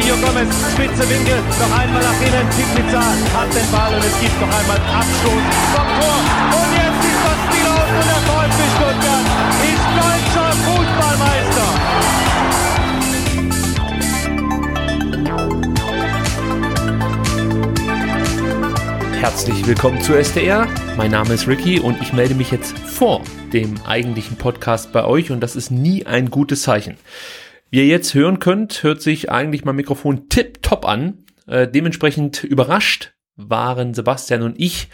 Mario Gomez, spitze Winkel, noch einmal nach innen. Pizza hat den Ball und es gibt noch einmal Abstoß vom Tor. Und jetzt ist das Spiel aus und der VfB Stuttgart ist deutscher Fußballmeister. Herzlich willkommen zu SDR. Mein Name ist Ricky und ich melde mich jetzt vor dem eigentlichen Podcast bei euch und das ist nie ein gutes Zeichen. Wie ihr jetzt hören könnt, hört sich eigentlich mein Mikrofon tipptopp an. Äh, dementsprechend überrascht waren Sebastian und ich,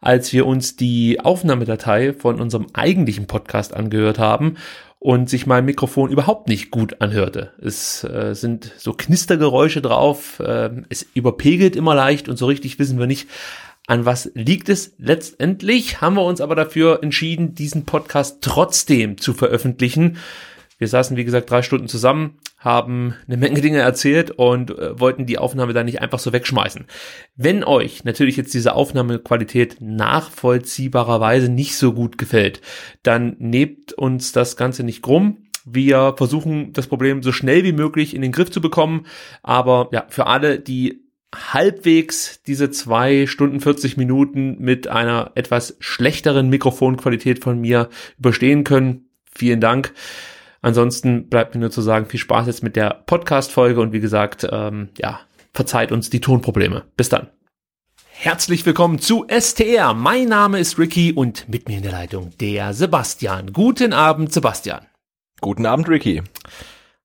als wir uns die Aufnahmedatei von unserem eigentlichen Podcast angehört haben und sich mein Mikrofon überhaupt nicht gut anhörte. Es äh, sind so Knistergeräusche drauf, äh, es überpegelt immer leicht und so richtig wissen wir nicht, an was liegt es. Letztendlich haben wir uns aber dafür entschieden, diesen Podcast trotzdem zu veröffentlichen. Wir saßen, wie gesagt, drei Stunden zusammen, haben eine Menge Dinge erzählt und äh, wollten die Aufnahme dann nicht einfach so wegschmeißen. Wenn euch natürlich jetzt diese Aufnahmequalität nachvollziehbarerweise nicht so gut gefällt, dann nehmt uns das Ganze nicht krumm. Wir versuchen das Problem so schnell wie möglich in den Griff zu bekommen, aber ja, für alle, die halbwegs diese zwei Stunden 40 Minuten mit einer etwas schlechteren Mikrofonqualität von mir überstehen können, vielen Dank. Ansonsten bleibt mir nur zu sagen, viel Spaß jetzt mit der Podcast-Folge und wie gesagt, ähm, ja, verzeiht uns die Tonprobleme. Bis dann. Herzlich willkommen zu STR. Mein Name ist Ricky und mit mir in der Leitung der Sebastian. Guten Abend, Sebastian. Guten Abend, Ricky.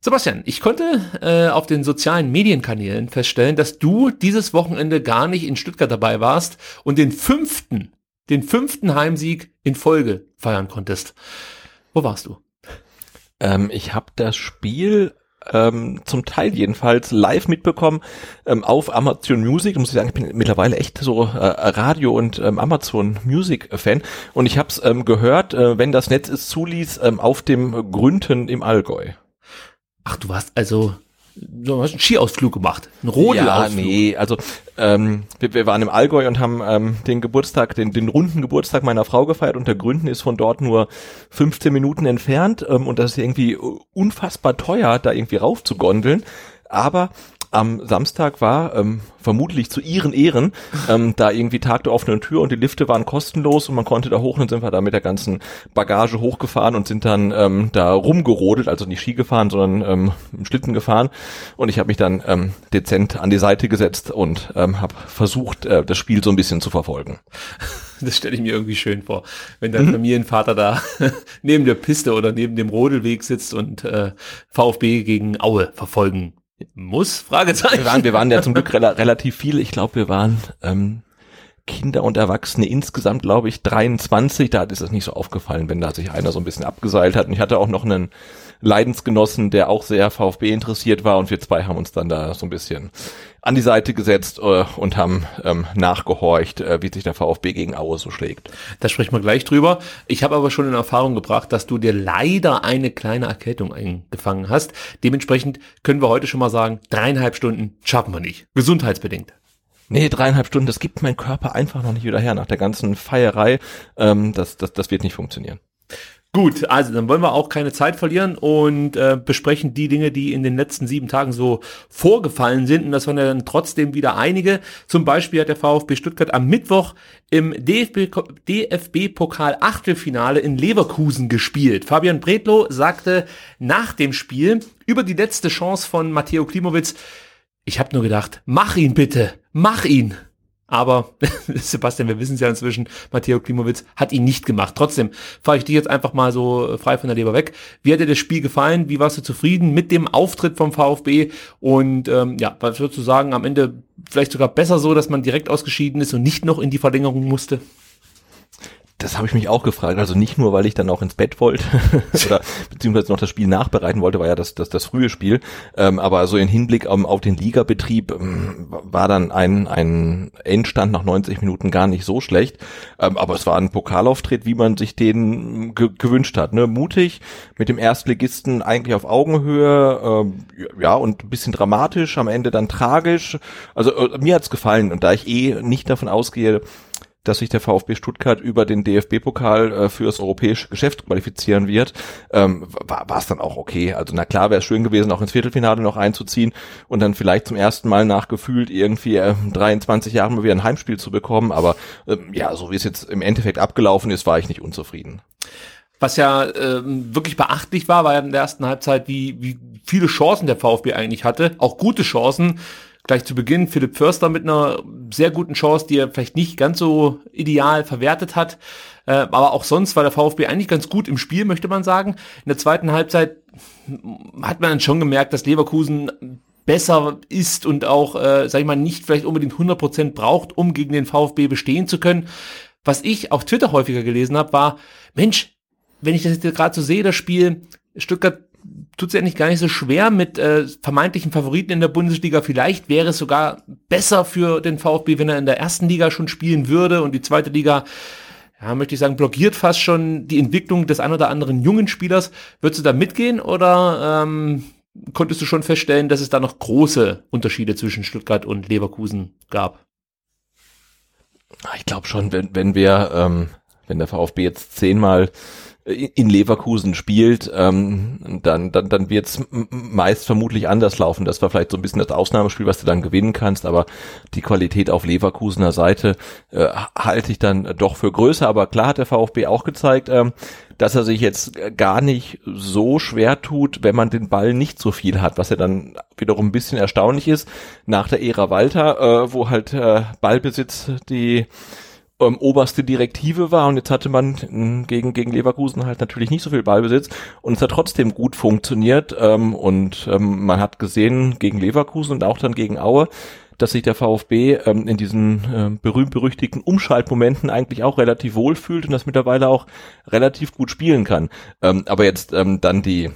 Sebastian, ich konnte äh, auf den sozialen Medienkanälen feststellen, dass du dieses Wochenende gar nicht in Stuttgart dabei warst und den fünften, den fünften Heimsieg in Folge feiern konntest. Wo warst du? Ähm, ich habe das Spiel ähm, zum Teil jedenfalls live mitbekommen ähm, auf Amazon Music. Da muss ich sagen, ich bin mittlerweile echt so äh, Radio- und ähm, Amazon Music-Fan. Und ich habe es ähm, gehört, äh, wenn das Netz es zuließ, ähm, auf dem Grünten im Allgäu. Ach, du warst also du hast einen Skiausflug gemacht, einen Rodelausflug. Ja, nee, also ähm, wir, wir waren im Allgäu und haben ähm, den Geburtstag, den, den runden Geburtstag meiner Frau gefeiert und der Gründen ist von dort nur 15 Minuten entfernt ähm, und das ist irgendwie unfassbar teuer, da irgendwie rauf zu gondeln. Aber am Samstag war, ähm, vermutlich zu ihren Ehren, ähm, da irgendwie Tag der offenen Tür und die Lifte waren kostenlos und man konnte da hoch und sind wir da mit der ganzen Bagage hochgefahren und sind dann ähm, da rumgerodelt, also nicht Ski gefahren, sondern ähm, im Schlitten gefahren und ich habe mich dann ähm, dezent an die Seite gesetzt und ähm, habe versucht, äh, das Spiel so ein bisschen zu verfolgen. Das stelle ich mir irgendwie schön vor, wenn dein mhm. Familienvater da neben der Piste oder neben dem Rodelweg sitzt und äh, VfB gegen Aue verfolgen muss? Fragezeichen. Wir waren, wir waren ja zum Glück rela relativ viele. Ich glaube, wir waren ähm, Kinder und Erwachsene insgesamt, glaube ich, 23. Da ist es nicht so aufgefallen, wenn da sich einer so ein bisschen abgeseilt hat. Und ich hatte auch noch einen Leidensgenossen, der auch sehr VfB interessiert war. Und wir zwei haben uns dann da so ein bisschen an die Seite gesetzt äh, und haben ähm, nachgehorcht, äh, wie sich der VfB gegen Aue so schlägt. Da sprechen wir gleich drüber. Ich habe aber schon in Erfahrung gebracht, dass du dir leider eine kleine Erkältung eingefangen hast. Dementsprechend können wir heute schon mal sagen, dreieinhalb Stunden schaffen wir nicht. Gesundheitsbedingt. Nee, dreieinhalb Stunden, das gibt mein Körper einfach noch nicht wieder her nach der ganzen Feierei. Ähm, das, das, das wird nicht funktionieren. Gut, also dann wollen wir auch keine Zeit verlieren und äh, besprechen die Dinge, die in den letzten sieben Tagen so vorgefallen sind. Und das waren ja dann trotzdem wieder einige. Zum Beispiel hat der VfB Stuttgart am Mittwoch im DFB-Pokal Achtelfinale in Leverkusen gespielt. Fabian Bredlow sagte nach dem Spiel über die letzte Chance von Matteo Klimowitz, ich habe nur gedacht, mach ihn bitte, mach ihn. Aber Sebastian, wir wissen es ja inzwischen, Matteo Klimowitz hat ihn nicht gemacht. Trotzdem fahre ich dich jetzt einfach mal so frei von der Leber weg. Wie hat dir das Spiel gefallen? Wie warst du zufrieden mit dem Auftritt vom VfB? Und ähm, ja, was würdest du sagen, am Ende vielleicht sogar besser so, dass man direkt ausgeschieden ist und nicht noch in die Verlängerung musste? Das habe ich mich auch gefragt. Also nicht nur, weil ich dann auch ins Bett wollte oder beziehungsweise noch das Spiel nachbereiten wollte, war ja das, das, das frühe Spiel. Ähm, aber so in Hinblick um, auf den Ligabetrieb ähm, war dann ein, ein Endstand nach 90 Minuten gar nicht so schlecht. Ähm, aber es war ein Pokalauftritt, wie man sich den ge gewünscht hat. Ne? Mutig, mit dem Erstligisten eigentlich auf Augenhöhe, ähm, ja, und ein bisschen dramatisch, am Ende dann tragisch. Also äh, mir hat's gefallen. Und da ich eh nicht davon ausgehe, dass sich der VfB Stuttgart über den DFB-Pokal äh, für das europäische Geschäft qualifizieren wird, ähm, war es dann auch okay. Also na klar wäre es schön gewesen, auch ins Viertelfinale noch einzuziehen und dann vielleicht zum ersten Mal nachgefühlt irgendwie äh, 23 Jahren mal wieder ein Heimspiel zu bekommen. Aber ähm, ja, so wie es jetzt im Endeffekt abgelaufen ist, war ich nicht unzufrieden. Was ja ähm, wirklich beachtlich war, war ja in der ersten Halbzeit, wie, wie viele Chancen der VfB eigentlich hatte, auch gute Chancen gleich zu Beginn Philipp Förster mit einer sehr guten Chance, die er vielleicht nicht ganz so ideal verwertet hat. Äh, aber auch sonst war der VfB eigentlich ganz gut im Spiel, möchte man sagen. In der zweiten Halbzeit hat man dann schon gemerkt, dass Leverkusen besser ist und auch, äh, sag ich mal, nicht vielleicht unbedingt 100% braucht, um gegen den VfB bestehen zu können. Was ich auf Twitter häufiger gelesen habe, war, Mensch, wenn ich das jetzt gerade so sehe, das Spiel, Stuttgart tut es eigentlich gar nicht so schwer mit äh, vermeintlichen Favoriten in der Bundesliga. Vielleicht wäre es sogar besser für den VfB, wenn er in der ersten Liga schon spielen würde und die zweite Liga, ja, möchte ich sagen, blockiert fast schon die Entwicklung des ein oder anderen jungen Spielers. Würdest du da mitgehen oder ähm, konntest du schon feststellen, dass es da noch große Unterschiede zwischen Stuttgart und Leverkusen gab? Ich glaube schon, wenn, wenn wir, ähm, wenn der VfB jetzt zehnmal in Leverkusen spielt, ähm, dann, dann, dann wird es meist vermutlich anders laufen. Das war vielleicht so ein bisschen das Ausnahmespiel, was du dann gewinnen kannst, aber die Qualität auf Leverkusener Seite äh, halte ich dann doch für größer. Aber klar hat der VfB auch gezeigt, ähm, dass er sich jetzt gar nicht so schwer tut, wenn man den Ball nicht so viel hat, was ja dann wiederum ein bisschen erstaunlich ist. Nach der Ära Walter, äh, wo halt äh, Ballbesitz die ähm, oberste Direktive war und jetzt hatte man hm, gegen, gegen Leverkusen halt natürlich nicht so viel Ballbesitz und es hat trotzdem gut funktioniert ähm, und ähm, man hat gesehen gegen Leverkusen und auch dann gegen Aue, dass sich der VfB ähm, in diesen äh, berühmt-berüchtigten Umschaltmomenten eigentlich auch relativ wohl fühlt und das mittlerweile auch relativ gut spielen kann. Ähm, aber jetzt ähm, dann die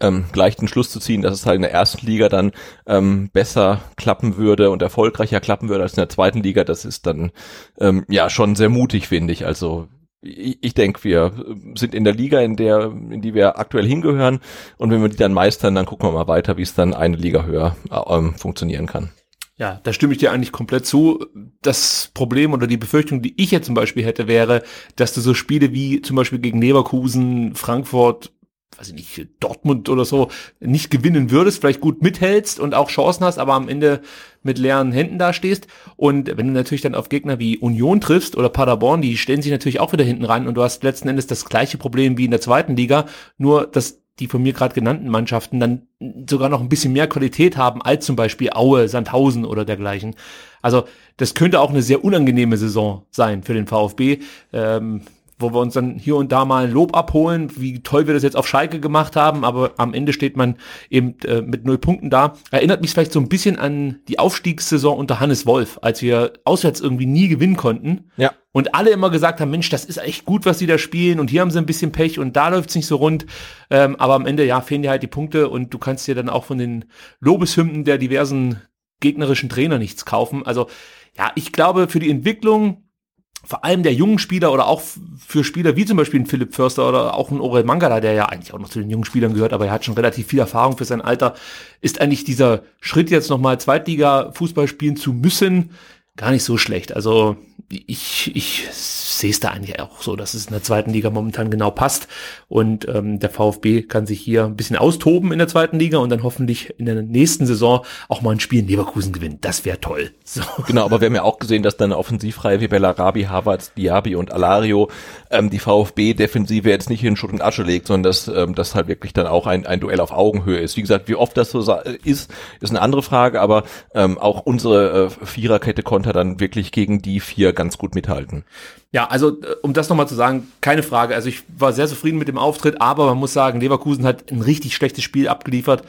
ähm, gleich den Schluss zu ziehen, dass es halt in der ersten Liga dann ähm, besser klappen würde und erfolgreicher klappen würde als in der zweiten Liga, das ist dann ähm, ja schon sehr mutig, finde ich. Also ich, ich denke, wir sind in der Liga, in der, in die wir aktuell hingehören und wenn wir die dann meistern, dann gucken wir mal weiter, wie es dann eine Liga höher ähm, funktionieren kann. Ja, da stimme ich dir eigentlich komplett zu. Das Problem oder die Befürchtung, die ich jetzt zum Beispiel hätte, wäre, dass du so Spiele wie zum Beispiel gegen Leverkusen, Frankfurt, weiß ich nicht, Dortmund oder so nicht gewinnen würdest, vielleicht gut mithältst und auch Chancen hast, aber am Ende mit leeren Händen dastehst. Und wenn du natürlich dann auf Gegner wie Union triffst oder Paderborn, die stellen sich natürlich auch wieder hinten ran und du hast letzten Endes das gleiche Problem wie in der zweiten Liga, nur dass die von mir gerade genannten Mannschaften dann sogar noch ein bisschen mehr Qualität haben als zum Beispiel Aue, Sandhausen oder dergleichen. Also das könnte auch eine sehr unangenehme Saison sein für den VfB. Ähm, wo wir uns dann hier und da mal ein Lob abholen, wie toll wir das jetzt auf Schalke gemacht haben, aber am Ende steht man eben äh, mit null Punkten da. Erinnert mich vielleicht so ein bisschen an die Aufstiegssaison unter Hannes Wolf, als wir auswärts irgendwie nie gewinnen konnten. Ja. Und alle immer gesagt haben, Mensch, das ist echt gut, was sie da spielen und hier haben sie ein bisschen Pech und da läuft's nicht so rund. Ähm, aber am Ende, ja, fehlen dir halt die Punkte und du kannst dir dann auch von den Lobeshymnen der diversen gegnerischen Trainer nichts kaufen. Also ja, ich glaube, für die Entwicklung vor allem der jungen Spieler oder auch für Spieler wie zum Beispiel ein Philipp Förster oder auch ein Orel Mangala, der ja eigentlich auch noch zu den jungen Spielern gehört, aber er hat schon relativ viel Erfahrung für sein Alter, ist eigentlich dieser Schritt jetzt nochmal Zweitliga-Fußball spielen zu müssen gar nicht so schlecht. Also ich, ich sehe es da eigentlich auch so, dass es in der zweiten Liga momentan genau passt und ähm, der VfB kann sich hier ein bisschen austoben in der zweiten Liga und dann hoffentlich in der nächsten Saison auch mal ein Spiel in Leverkusen gewinnen. Das wäre toll. So. Genau, aber wir haben ja auch gesehen, dass dann offensivreihe wie Bellarabi, Havertz, Diaby und Alario ähm, die VfB-Defensive jetzt nicht in Schutt und Asche legt, sondern dass ähm, das halt wirklich dann auch ein, ein Duell auf Augenhöhe ist. Wie gesagt, wie oft das so ist, ist eine andere Frage, aber ähm, auch unsere äh, Viererkette konnte dann wirklich gegen die vier ganz gut mithalten. Ja, also äh, um das nochmal zu sagen, keine Frage. Also ich war sehr zufrieden mit dem Auftritt, aber man muss sagen, Leverkusen hat ein richtig schlechtes Spiel abgeliefert.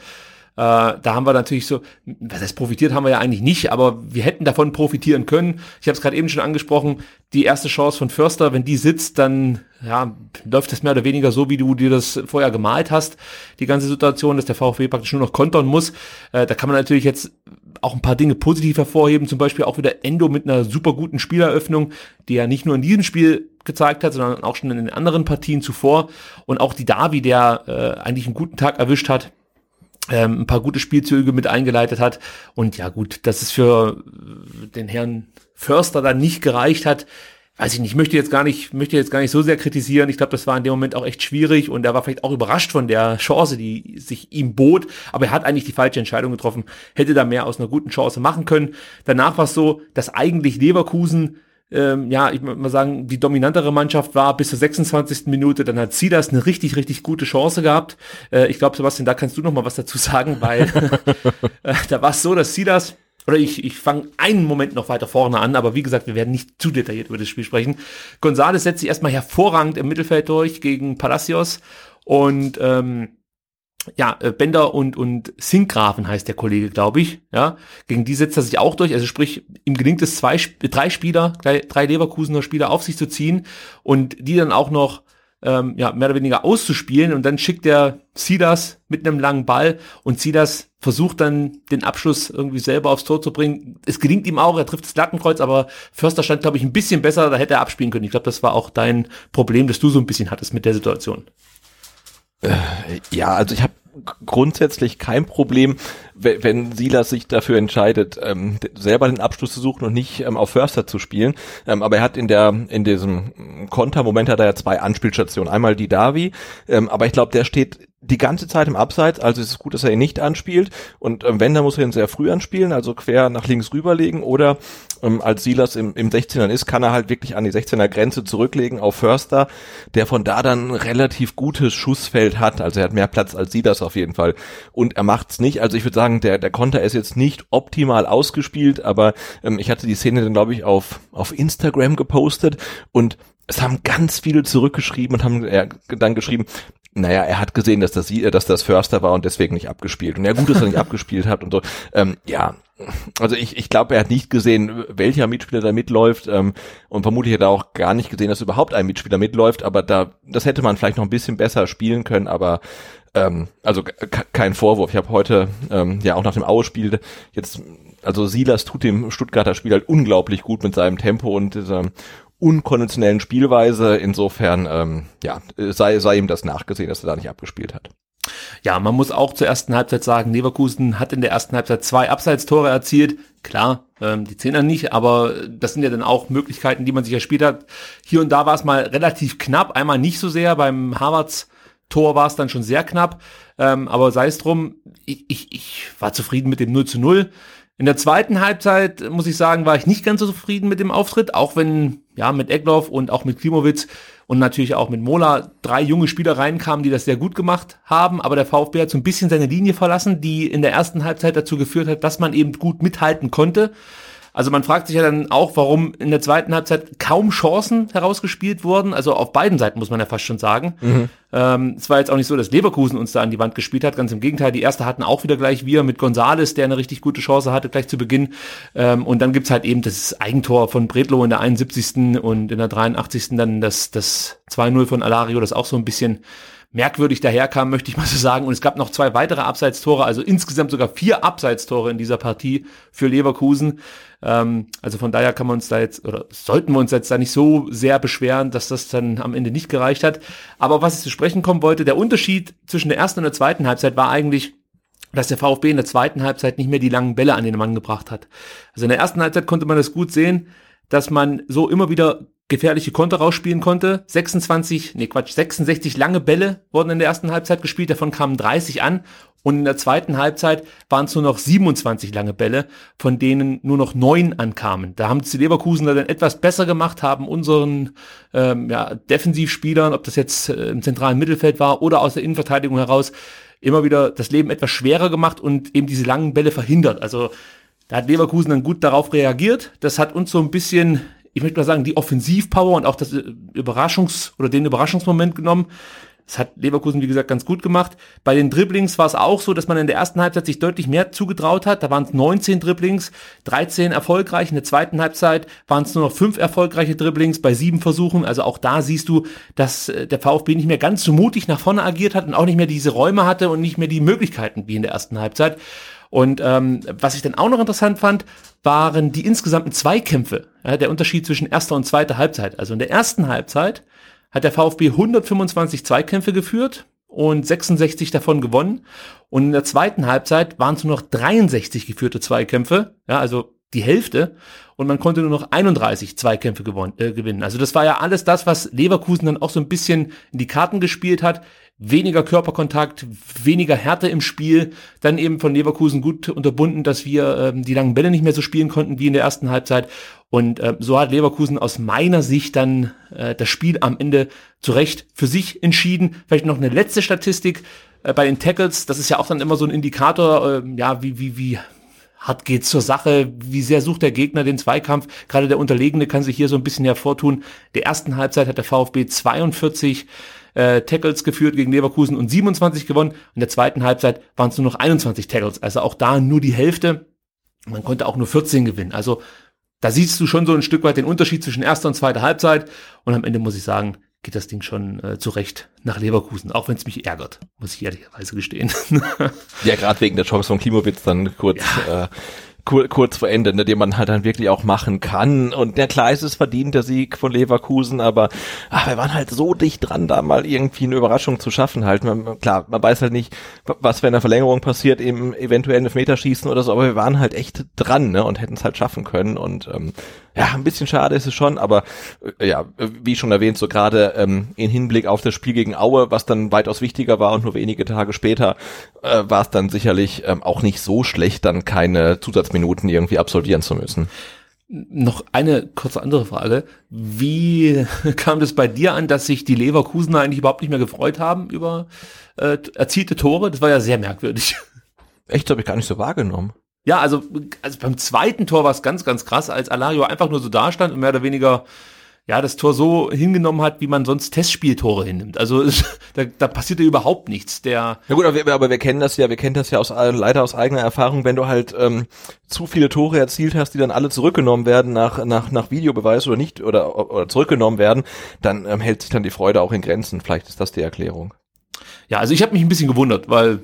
Äh, da haben wir natürlich so, was heißt profitiert haben wir ja eigentlich nicht, aber wir hätten davon profitieren können. Ich habe es gerade eben schon angesprochen, die erste Chance von Förster, wenn die sitzt, dann ja, läuft das mehr oder weniger so, wie du dir das vorher gemalt hast, die ganze Situation, dass der VfB praktisch nur noch kontern muss. Äh, da kann man natürlich jetzt auch ein paar Dinge positiv hervorheben, zum Beispiel auch wieder Endo mit einer super guten Spieleröffnung, die er nicht nur in diesem Spiel gezeigt hat, sondern auch schon in den anderen Partien zuvor. Und auch die Davi, der äh, eigentlich einen guten Tag erwischt hat, ähm, ein paar gute Spielzüge mit eingeleitet hat. Und ja gut, dass es für den Herrn Förster dann nicht gereicht hat, weiß ich nicht, möchte jetzt gar nicht, möchte jetzt gar nicht so sehr kritisieren. Ich glaube, das war in dem Moment auch echt schwierig und er war vielleicht auch überrascht von der Chance, die sich ihm bot. Aber er hat eigentlich die falsche Entscheidung getroffen, hätte da mehr aus einer guten Chance machen können. Danach war es so, dass eigentlich Leverkusen ähm, ja, ich würde mal sagen, die dominantere Mannschaft war bis zur 26. Minute. Dann hat Silas eine richtig, richtig gute Chance gehabt. Äh, ich glaube, Sebastian, da kannst du noch mal was dazu sagen, weil äh, da war es so, dass Silas oder ich, ich fange einen Moment noch weiter vorne an, aber wie gesagt, wir werden nicht zu detailliert über das Spiel sprechen. González setzt sich erstmal hervorragend im Mittelfeld durch gegen Palacios und ähm, ja, äh, Bender und, und Sinkgrafen heißt der Kollege, glaube ich. Ja, gegen die setzt er sich auch durch. Also sprich, ihm gelingt es zwei, drei Spieler, drei, Leverkusener Spieler auf sich zu ziehen und die dann auch noch ähm, ja, mehr oder weniger auszuspielen und dann schickt er Silas mit einem langen Ball und Silas versucht dann den Abschluss irgendwie selber aufs Tor zu bringen. Es gelingt ihm auch, er trifft das Lattenkreuz, aber Förster stand, glaube ich, ein bisschen besser, da hätte er abspielen können. Ich glaube, das war auch dein Problem, das du so ein bisschen hattest mit der Situation. Äh, ja, also ich habe grundsätzlich kein Problem, wenn Silas sich dafür entscheidet, ähm, selber den Abschluss zu suchen und nicht ähm, auf Förster zu spielen. Ähm, aber er hat in der in diesem Kontermoment hat er ja zwei Anspielstationen. Einmal die Davi, ähm, aber ich glaube, der steht die ganze Zeit im Abseits, also ist es gut, dass er ihn nicht anspielt. Und ähm, wenn, dann muss er ihn sehr früh anspielen, also quer nach links rüberlegen. Oder ähm, als Silas im, im 16er ist, kann er halt wirklich an die 16er Grenze zurücklegen auf Förster, der von da dann relativ gutes Schussfeld hat. Also er hat mehr Platz als Silas auf jeden Fall. Und er macht's nicht. Also ich würde sagen, der, der Konter ist jetzt nicht optimal ausgespielt, aber ähm, ich hatte die Szene dann, glaube ich, auf, auf Instagram gepostet und es haben ganz viele zurückgeschrieben und haben äh, dann geschrieben, naja, er hat gesehen, dass das, dass das Förster war und deswegen nicht abgespielt. Und ja, gut, dass er nicht abgespielt hat und so. Ähm, ja, also ich, ich glaube, er hat nicht gesehen, welcher Mitspieler da mitläuft ähm, und vermutlich hat er auch gar nicht gesehen, dass überhaupt ein Mitspieler mitläuft, aber da, das hätte man vielleicht noch ein bisschen besser spielen können, aber ähm, also kein Vorwurf. Ich habe heute ähm, ja auch nach dem Aue-Spiel jetzt, also Silas tut dem Stuttgarter Spiel halt unglaublich gut mit seinem Tempo und dieser unkonventionellen Spielweise. Insofern, ähm, ja, sei, sei ihm das nachgesehen, dass er da nicht abgespielt hat. Ja, man muss auch zur ersten Halbzeit sagen, Leverkusen hat in der ersten Halbzeit zwei Abseitstore erzielt. Klar, ähm, die Zehner nicht, aber das sind ja dann auch Möglichkeiten, die man sich erspielt hat. Hier und da war es mal relativ knapp, einmal nicht so sehr. Beim Harvards Tor war es dann schon sehr knapp. Ähm, aber sei es drum, ich, ich, ich war zufrieden mit dem 0 zu 0. In der zweiten Halbzeit, muss ich sagen, war ich nicht ganz so zufrieden mit dem Auftritt, auch wenn ja mit Egloff und auch mit Klimowitz und natürlich auch mit Mola drei junge Spieler reinkamen, die das sehr gut gemacht haben. Aber der VfB hat so ein bisschen seine Linie verlassen, die in der ersten Halbzeit dazu geführt hat, dass man eben gut mithalten konnte. Also man fragt sich ja dann auch, warum in der zweiten Halbzeit kaum Chancen herausgespielt wurden. Also auf beiden Seiten muss man ja fast schon sagen. Mhm. Ähm, es war jetzt auch nicht so, dass Leverkusen uns da an die Wand gespielt hat. Ganz im Gegenteil, die erste hatten auch wieder gleich wir mit Gonzales, der eine richtig gute Chance hatte gleich zu Beginn. Ähm, und dann gibt's halt eben das Eigentor von Bredlo in der 71. und in der 83. dann das, das 2-0 von Alario, das auch so ein bisschen merkwürdig daherkam, möchte ich mal so sagen. Und es gab noch zwei weitere Abseitstore, also insgesamt sogar vier Abseitstore in dieser Partie für Leverkusen. Ähm, also von daher kann man uns da jetzt, oder sollten wir uns jetzt da nicht so sehr beschweren, dass das dann am Ende nicht gereicht hat. Aber was ich zu sprechen kommen wollte, der Unterschied zwischen der ersten und der zweiten Halbzeit war eigentlich, dass der VfB in der zweiten Halbzeit nicht mehr die langen Bälle an den Mann gebracht hat. Also in der ersten Halbzeit konnte man das gut sehen. dass man so immer wieder gefährliche Konter rausspielen konnte. 26, nee Quatsch, 66 lange Bälle wurden in der ersten Halbzeit gespielt, davon kamen 30 an und in der zweiten Halbzeit waren es nur noch 27 lange Bälle, von denen nur noch neun ankamen. Da haben die Leverkusen dann etwas besser gemacht, haben unseren ähm, ja, Defensivspielern, ob das jetzt äh, im zentralen Mittelfeld war oder aus der Innenverteidigung heraus, immer wieder das Leben etwas schwerer gemacht und eben diese langen Bälle verhindert. Also da hat Leverkusen dann gut darauf reagiert. Das hat uns so ein bisschen, ich möchte mal sagen, die Offensivpower und auch das äh, Überraschungs- oder den Überraschungsmoment genommen. Das hat Leverkusen, wie gesagt, ganz gut gemacht. Bei den Dribblings war es auch so, dass man in der ersten Halbzeit sich deutlich mehr zugetraut hat. Da waren es 19 Dribblings, 13 erfolgreich. In der zweiten Halbzeit waren es nur noch fünf erfolgreiche Dribblings bei sieben Versuchen. Also auch da siehst du, dass äh, der VfB nicht mehr ganz so mutig nach vorne agiert hat und auch nicht mehr diese Räume hatte und nicht mehr die Möglichkeiten wie in der ersten Halbzeit. Und ähm, was ich dann auch noch interessant fand, waren die insgesamten Zweikämpfe. Ja, der Unterschied zwischen erster und zweiter Halbzeit. Also in der ersten Halbzeit hat der VfB 125 Zweikämpfe geführt und 66 davon gewonnen. Und in der zweiten Halbzeit waren es nur noch 63 geführte Zweikämpfe, ja, also die Hälfte. Und man konnte nur noch 31 Zweikämpfe gewonnen, äh, gewinnen. Also das war ja alles das, was Leverkusen dann auch so ein bisschen in die Karten gespielt hat weniger Körperkontakt, weniger Härte im Spiel, dann eben von Leverkusen gut unterbunden, dass wir ähm, die langen Bälle nicht mehr so spielen konnten wie in der ersten Halbzeit. Und äh, so hat Leverkusen aus meiner Sicht dann äh, das Spiel am Ende zu Recht für sich entschieden. Vielleicht noch eine letzte Statistik äh, bei den Tackles. Das ist ja auch dann immer so ein Indikator, äh, ja, wie, wie, wie hart geht's zur Sache, wie sehr sucht der Gegner den Zweikampf. Gerade der Unterlegene kann sich hier so ein bisschen hervortun. Der ersten Halbzeit hat der VfB 42 äh, Tackles geführt gegen Leverkusen und 27 gewonnen. In der zweiten Halbzeit waren es nur noch 21 Tackles. Also auch da nur die Hälfte. Man konnte auch nur 14 gewinnen. Also da siehst du schon so ein Stück weit den Unterschied zwischen erster und zweiter Halbzeit. Und am Ende muss ich sagen, geht das Ding schon äh, zurecht nach Leverkusen, auch wenn es mich ärgert, muss ich ehrlicherweise gestehen. ja, gerade wegen der Chance von Klimowitz dann kurz ja. äh, kur kurz vor Ende, ne, den man halt dann wirklich auch machen kann. Und der klar ist es verdient, der Sieg von Leverkusen, aber ach, wir waren halt so dicht dran, da mal irgendwie eine Überraschung zu schaffen halt. Man, klar, man weiß halt nicht, was wenn der Verlängerung passiert, im eventuellen Elfmeterschießen oder so, aber wir waren halt echt dran ne, und hätten es halt schaffen können. Und ähm, ja, ein bisschen schade ist es schon, aber äh, ja, wie schon erwähnt, so gerade ähm, in Hinblick auf das Spiel gegen Aue, was dann weitaus wichtiger war und nur wenige Tage später, äh, war es dann sicherlich ähm, auch nicht so schlecht, dann keine Zusatzminuten irgendwie absolvieren zu müssen. Noch eine kurze andere Frage. Wie kam das bei dir an, dass sich die Leverkusener eigentlich überhaupt nicht mehr gefreut haben über äh, erzielte Tore? Das war ja sehr merkwürdig. Echt, habe ich gar nicht so wahrgenommen. Ja, also, also beim zweiten Tor war es ganz, ganz krass, als Alario einfach nur so dastand und mehr oder weniger ja, das Tor so hingenommen hat, wie man sonst Testspieltore hinnimmt. Also da, da passiert ja überhaupt nichts. Der ja gut, aber wir, aber wir kennen das ja, wir kennen das ja aus leider aus eigener Erfahrung, wenn du halt ähm, zu viele Tore erzielt hast, die dann alle zurückgenommen werden nach nach nach Videobeweis oder nicht oder oder zurückgenommen werden, dann ähm, hält sich dann die Freude auch in Grenzen. Vielleicht ist das die Erklärung. Ja, also ich habe mich ein bisschen gewundert, weil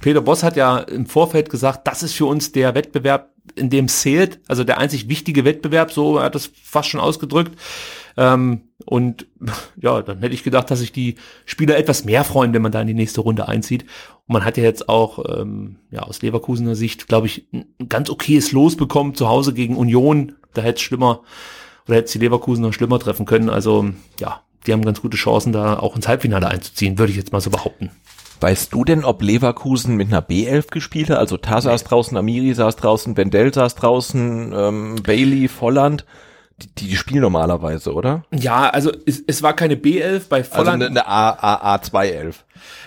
Peter Boss hat ja im Vorfeld gesagt, das ist für uns der Wettbewerb, in dem zählt, also der einzig wichtige Wettbewerb, so er hat das fast schon ausgedrückt. Ähm, und ja, dann hätte ich gedacht, dass sich die Spieler etwas mehr freuen, wenn man da in die nächste Runde einzieht. Und man hat ja jetzt auch ähm, ja, aus Leverkusener Sicht, glaube ich, ein ganz okayes Los bekommen zu Hause gegen Union. Da hätte es schlimmer oder hätte es die Leverkusener schlimmer treffen können. Also ja, die haben ganz gute Chancen, da auch ins Halbfinale einzuziehen, würde ich jetzt mal so behaupten. Weißt du denn, ob Leverkusen mit einer B11 gespielt hat? Also Tar saß draußen, Amiri saß draußen, Wendell saß draußen, ähm, Bailey, Volland. Die, die spielen normalerweise, oder? Ja, also es, es war keine B11 bei also Volland. Also eine, eine A, A, A211.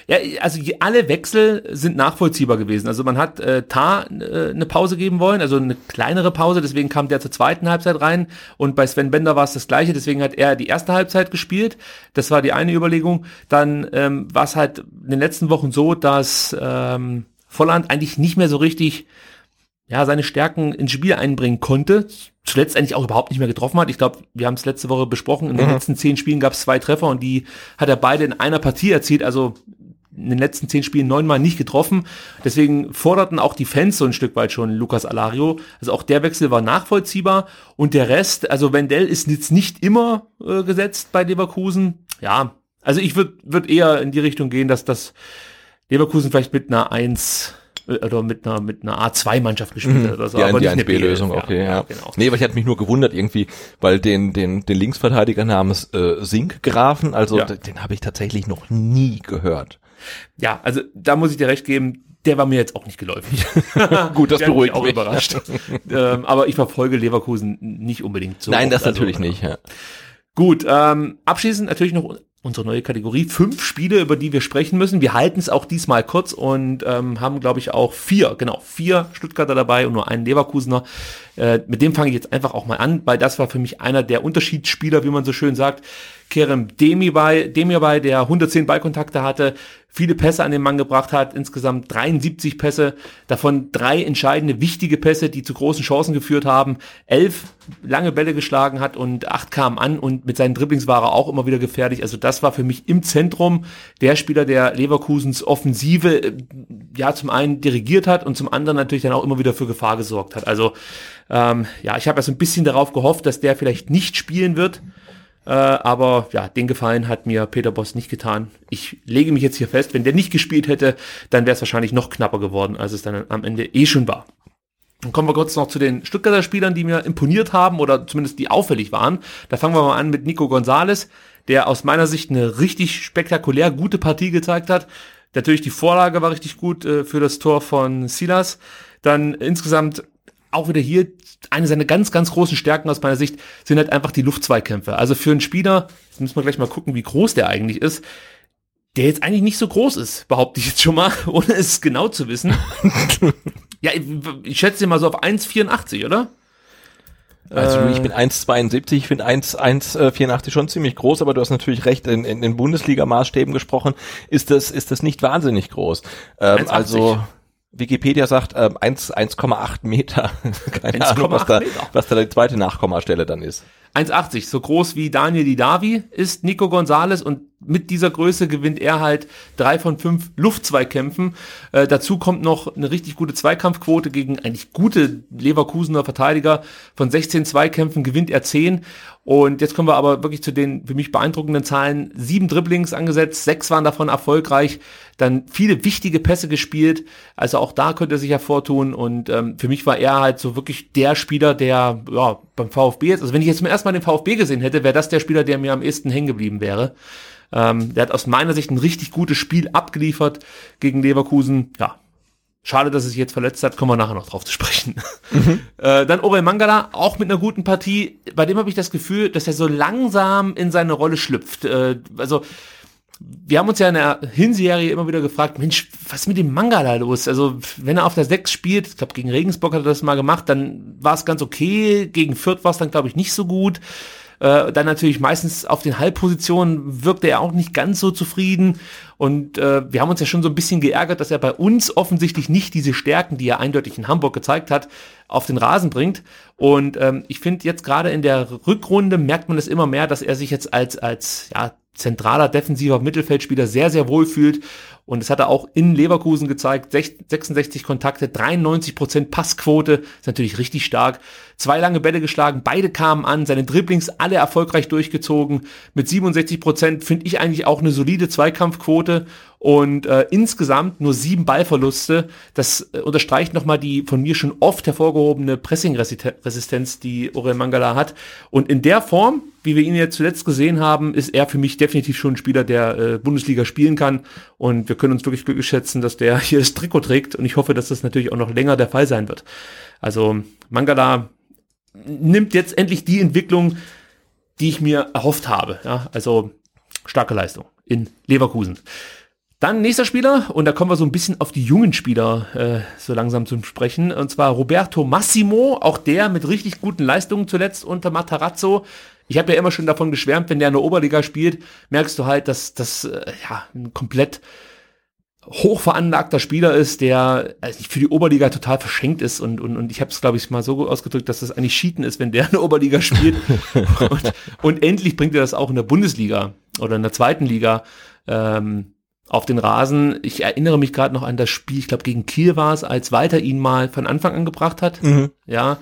Ja, also alle Wechsel sind nachvollziehbar gewesen. Also man hat äh, Tar äh, eine Pause geben wollen, also eine kleinere Pause, deswegen kam der zur zweiten Halbzeit rein und bei Sven Bender war es das gleiche, deswegen hat er die erste Halbzeit gespielt. Das war die eine Überlegung. Dann ähm, war es halt in den letzten Wochen so, dass ähm, Volland eigentlich nicht mehr so richtig ja, seine Stärken ins Spiel einbringen konnte. Zuletzt eigentlich auch überhaupt nicht mehr getroffen hat. Ich glaube, wir haben es letzte Woche besprochen. In den mhm. letzten zehn Spielen gab es zwei Treffer und die hat er beide in einer Partie erzielt. Also in den letzten zehn Spielen neunmal nicht getroffen. Deswegen forderten auch die Fans so ein Stück weit schon Lukas Alario. Also auch der Wechsel war nachvollziehbar. Und der Rest, also Wendell ist jetzt nicht immer äh, gesetzt bei Leverkusen. Ja, also ich würde würd eher in die Richtung gehen, dass das Leverkusen vielleicht mit einer 1 äh, oder mit einer mit einer A2-Mannschaft gespielt Mhm. hat oder so. Die, aber die nicht eine 1B-Lösung, B11, okay, ja. genau. Nee, aber ich hatte mich nur gewundert irgendwie, weil den, den, den Linksverteidiger namens äh, Sinkgrafen, also Ja. den habe ich tatsächlich noch nie gehört. Ja, also da muss ich dir recht geben, der war mir jetzt auch nicht geläufig. Gut, das Der hat mich beruhigt auch mich. überrascht. ähm, aber ich verfolge Leverkusen nicht unbedingt so. Nein, das also, natürlich nicht. Ja. Gut, ähm, abschließend natürlich noch unsere neue Kategorie. Fünf Spiele, über die wir sprechen müssen. Wir halten es auch diesmal kurz und ähm, haben, glaube ich, auch vier, genau, vier Stuttgarter dabei und nur einen Leverkusener. Äh, mit dem fange ich jetzt einfach auch mal an, weil das war für mich einer der Unterschiedsspieler, wie man so schön sagt. Kerem Demirbay, Demirbay, der 110 Ballkontakte hatte, viele Pässe an den Mann gebracht hat, insgesamt 73 Pässe, davon drei entscheidende, wichtige Pässe, die zu großen Chancen geführt haben, elf lange Bälle geschlagen hat und acht kamen an und mit seinen Dribblings war er auch immer wieder gefährlich. Also das war für mich im Zentrum der Spieler, der Leverkusens Offensive äh, ja zum einen dirigiert hat und zum anderen natürlich dann auch immer wieder für Gefahr gesorgt hat. Also ähm, ja, ich habe so ein bisschen darauf gehofft, dass der vielleicht nicht spielen wird. Äh, aber ja, den Gefallen hat mir Peter Boss nicht getan. Ich lege mich jetzt hier fest, wenn der nicht gespielt hätte, dann wäre es wahrscheinlich noch knapper geworden, als es dann am Ende eh schon war. Dann kommen wir kurz noch zu den Stuttgarter Spielern, die mir imponiert haben oder zumindest die auffällig waren. Da fangen wir mal an mit Nico Gonzalez, der aus meiner Sicht eine richtig spektakulär gute Partie gezeigt hat. Natürlich die Vorlage war richtig gut äh, für das Tor von Silas. Dann insgesamt auch wieder hier eine seiner ganz, ganz großen Stärken aus meiner Sicht sind halt einfach die Luftzweikämpfe. Also für einen Spieler, jetzt müssen wir gleich mal gucken, wie groß der eigentlich ist, der jetzt eigentlich nicht so groß ist, behaupte ich jetzt schon mal, ohne es genau zu wissen. ja, ich, ich schätze ihn mal so auf 1,84, oder? Also Äh. ich bin 1,72, ich finde 1,84 schon ziemlich groß, aber du hast natürlich recht, in, in den Bundesliga-Maßstäben gesprochen, ist das, ist das nicht wahnsinnig groß. Ähm, 1,80. also Wikipedia sagt ähm, 1 1,8 Meter. Keine Ahnung, was 1,8 da, Meter. was da die zweite Nachkommastelle dann ist. 1,80, so groß wie Daniel Didavi ist Nico Gonzalez und mit dieser Größe gewinnt er halt drei von fünf Luftzweikämpfen. Äh, dazu kommt noch eine richtig gute Zweikampfquote gegen eigentlich gute Leverkusener Verteidiger. Von 16 Zweikämpfen gewinnt er 10. Und jetzt kommen wir aber wirklich zu den für mich beeindruckenden Zahlen. Sieben Dribblings angesetzt, sechs waren davon erfolgreich. Dann viele wichtige Pässe gespielt. Also auch da könnte er sich hervortun. Und ähm, für mich war er halt so wirklich der Spieler, der ja, beim VfB jetzt, also wenn ich jetzt zum ersten Mal den VfB gesehen hätte, wäre das der Spieler, der mir am ehesten hängen geblieben wäre. Ähm, der hat aus meiner Sicht ein richtig gutes Spiel abgeliefert gegen Leverkusen. Ja, schade, dass er sich jetzt verletzt hat. Kommen wir nachher noch drauf zu sprechen. äh, dann Orel Mangala, auch mit einer guten Partie. Bei dem habe ich das Gefühl, dass er so langsam in seine Rolle schlüpft. Äh, also wir haben uns ja in der Hinserie immer wieder gefragt, Mensch, was ist mit dem Mangala los? Also, wenn er auf der 6 spielt, ich glaube, gegen Regensburg hat er das mal gemacht, dann war es ganz okay. Gegen Fürth war es dann, glaube ich, nicht so gut. Äh, dann natürlich meistens auf den Halbpositionen wirkte er auch nicht ganz so zufrieden. Und äh, wir haben uns ja schon so ein bisschen geärgert, dass er bei uns offensichtlich nicht diese Stärken, die er eindeutig in Hamburg gezeigt hat, auf den Rasen bringt. Und ähm, ich finde jetzt gerade in der Rückrunde merkt man es immer mehr, dass er sich jetzt als, als ja, zentraler defensiver Mittelfeldspieler sehr, sehr wohl fühlt. Und das hat er auch in Leverkusen gezeigt. Sech- 66 Kontakte, 93% Passquote, ist natürlich richtig stark. Zwei lange Bälle geschlagen, beide kamen an, seine Dribblings alle erfolgreich durchgezogen. Mit 67% finde ich eigentlich auch eine solide Zweikampfquote und äh, insgesamt nur sieben Ballverluste. Das äh, unterstreicht nochmal die von mir schon oft hervorgehobene Pressing-Resistenz, die Orel Mangala hat. Und in der Form, wie wir ihn jetzt zuletzt gesehen haben, ist er für mich definitiv schon ein Spieler, der äh, Bundesliga spielen kann. Und wir können uns wirklich glücklich schätzen, dass der hier das Trikot trägt. Und ich hoffe, dass das natürlich auch noch länger der Fall sein wird. Also Mangala nimmt jetzt endlich die Entwicklung, die ich mir erhofft habe. Ja, also starke Leistung in Leverkusen. Dann nächster Spieler, und da kommen wir so ein bisschen auf die jungen Spieler äh, so langsam zum Sprechen, und zwar Roberto Massimo, auch der mit richtig guten Leistungen zuletzt unter Matarazzo. Ich habe ja immer schon davon geschwärmt, wenn der in der Oberliga spielt, merkst du halt, dass das äh, ja, ein komplett hochveranlagter Spieler ist, der also für die Oberliga total verschenkt ist und, und, und ich habe es, glaube ich, mal so ausgedrückt, dass das eigentlich Cheaten ist, wenn der in der Oberliga spielt. und, und endlich bringt er das auch in der Bundesliga oder in der zweiten Liga ähm, auf den Rasen. Ich erinnere mich gerade noch an das Spiel, ich glaube gegen Kiel war es, als Walter ihn mal von Anfang an gebracht hat. Ja,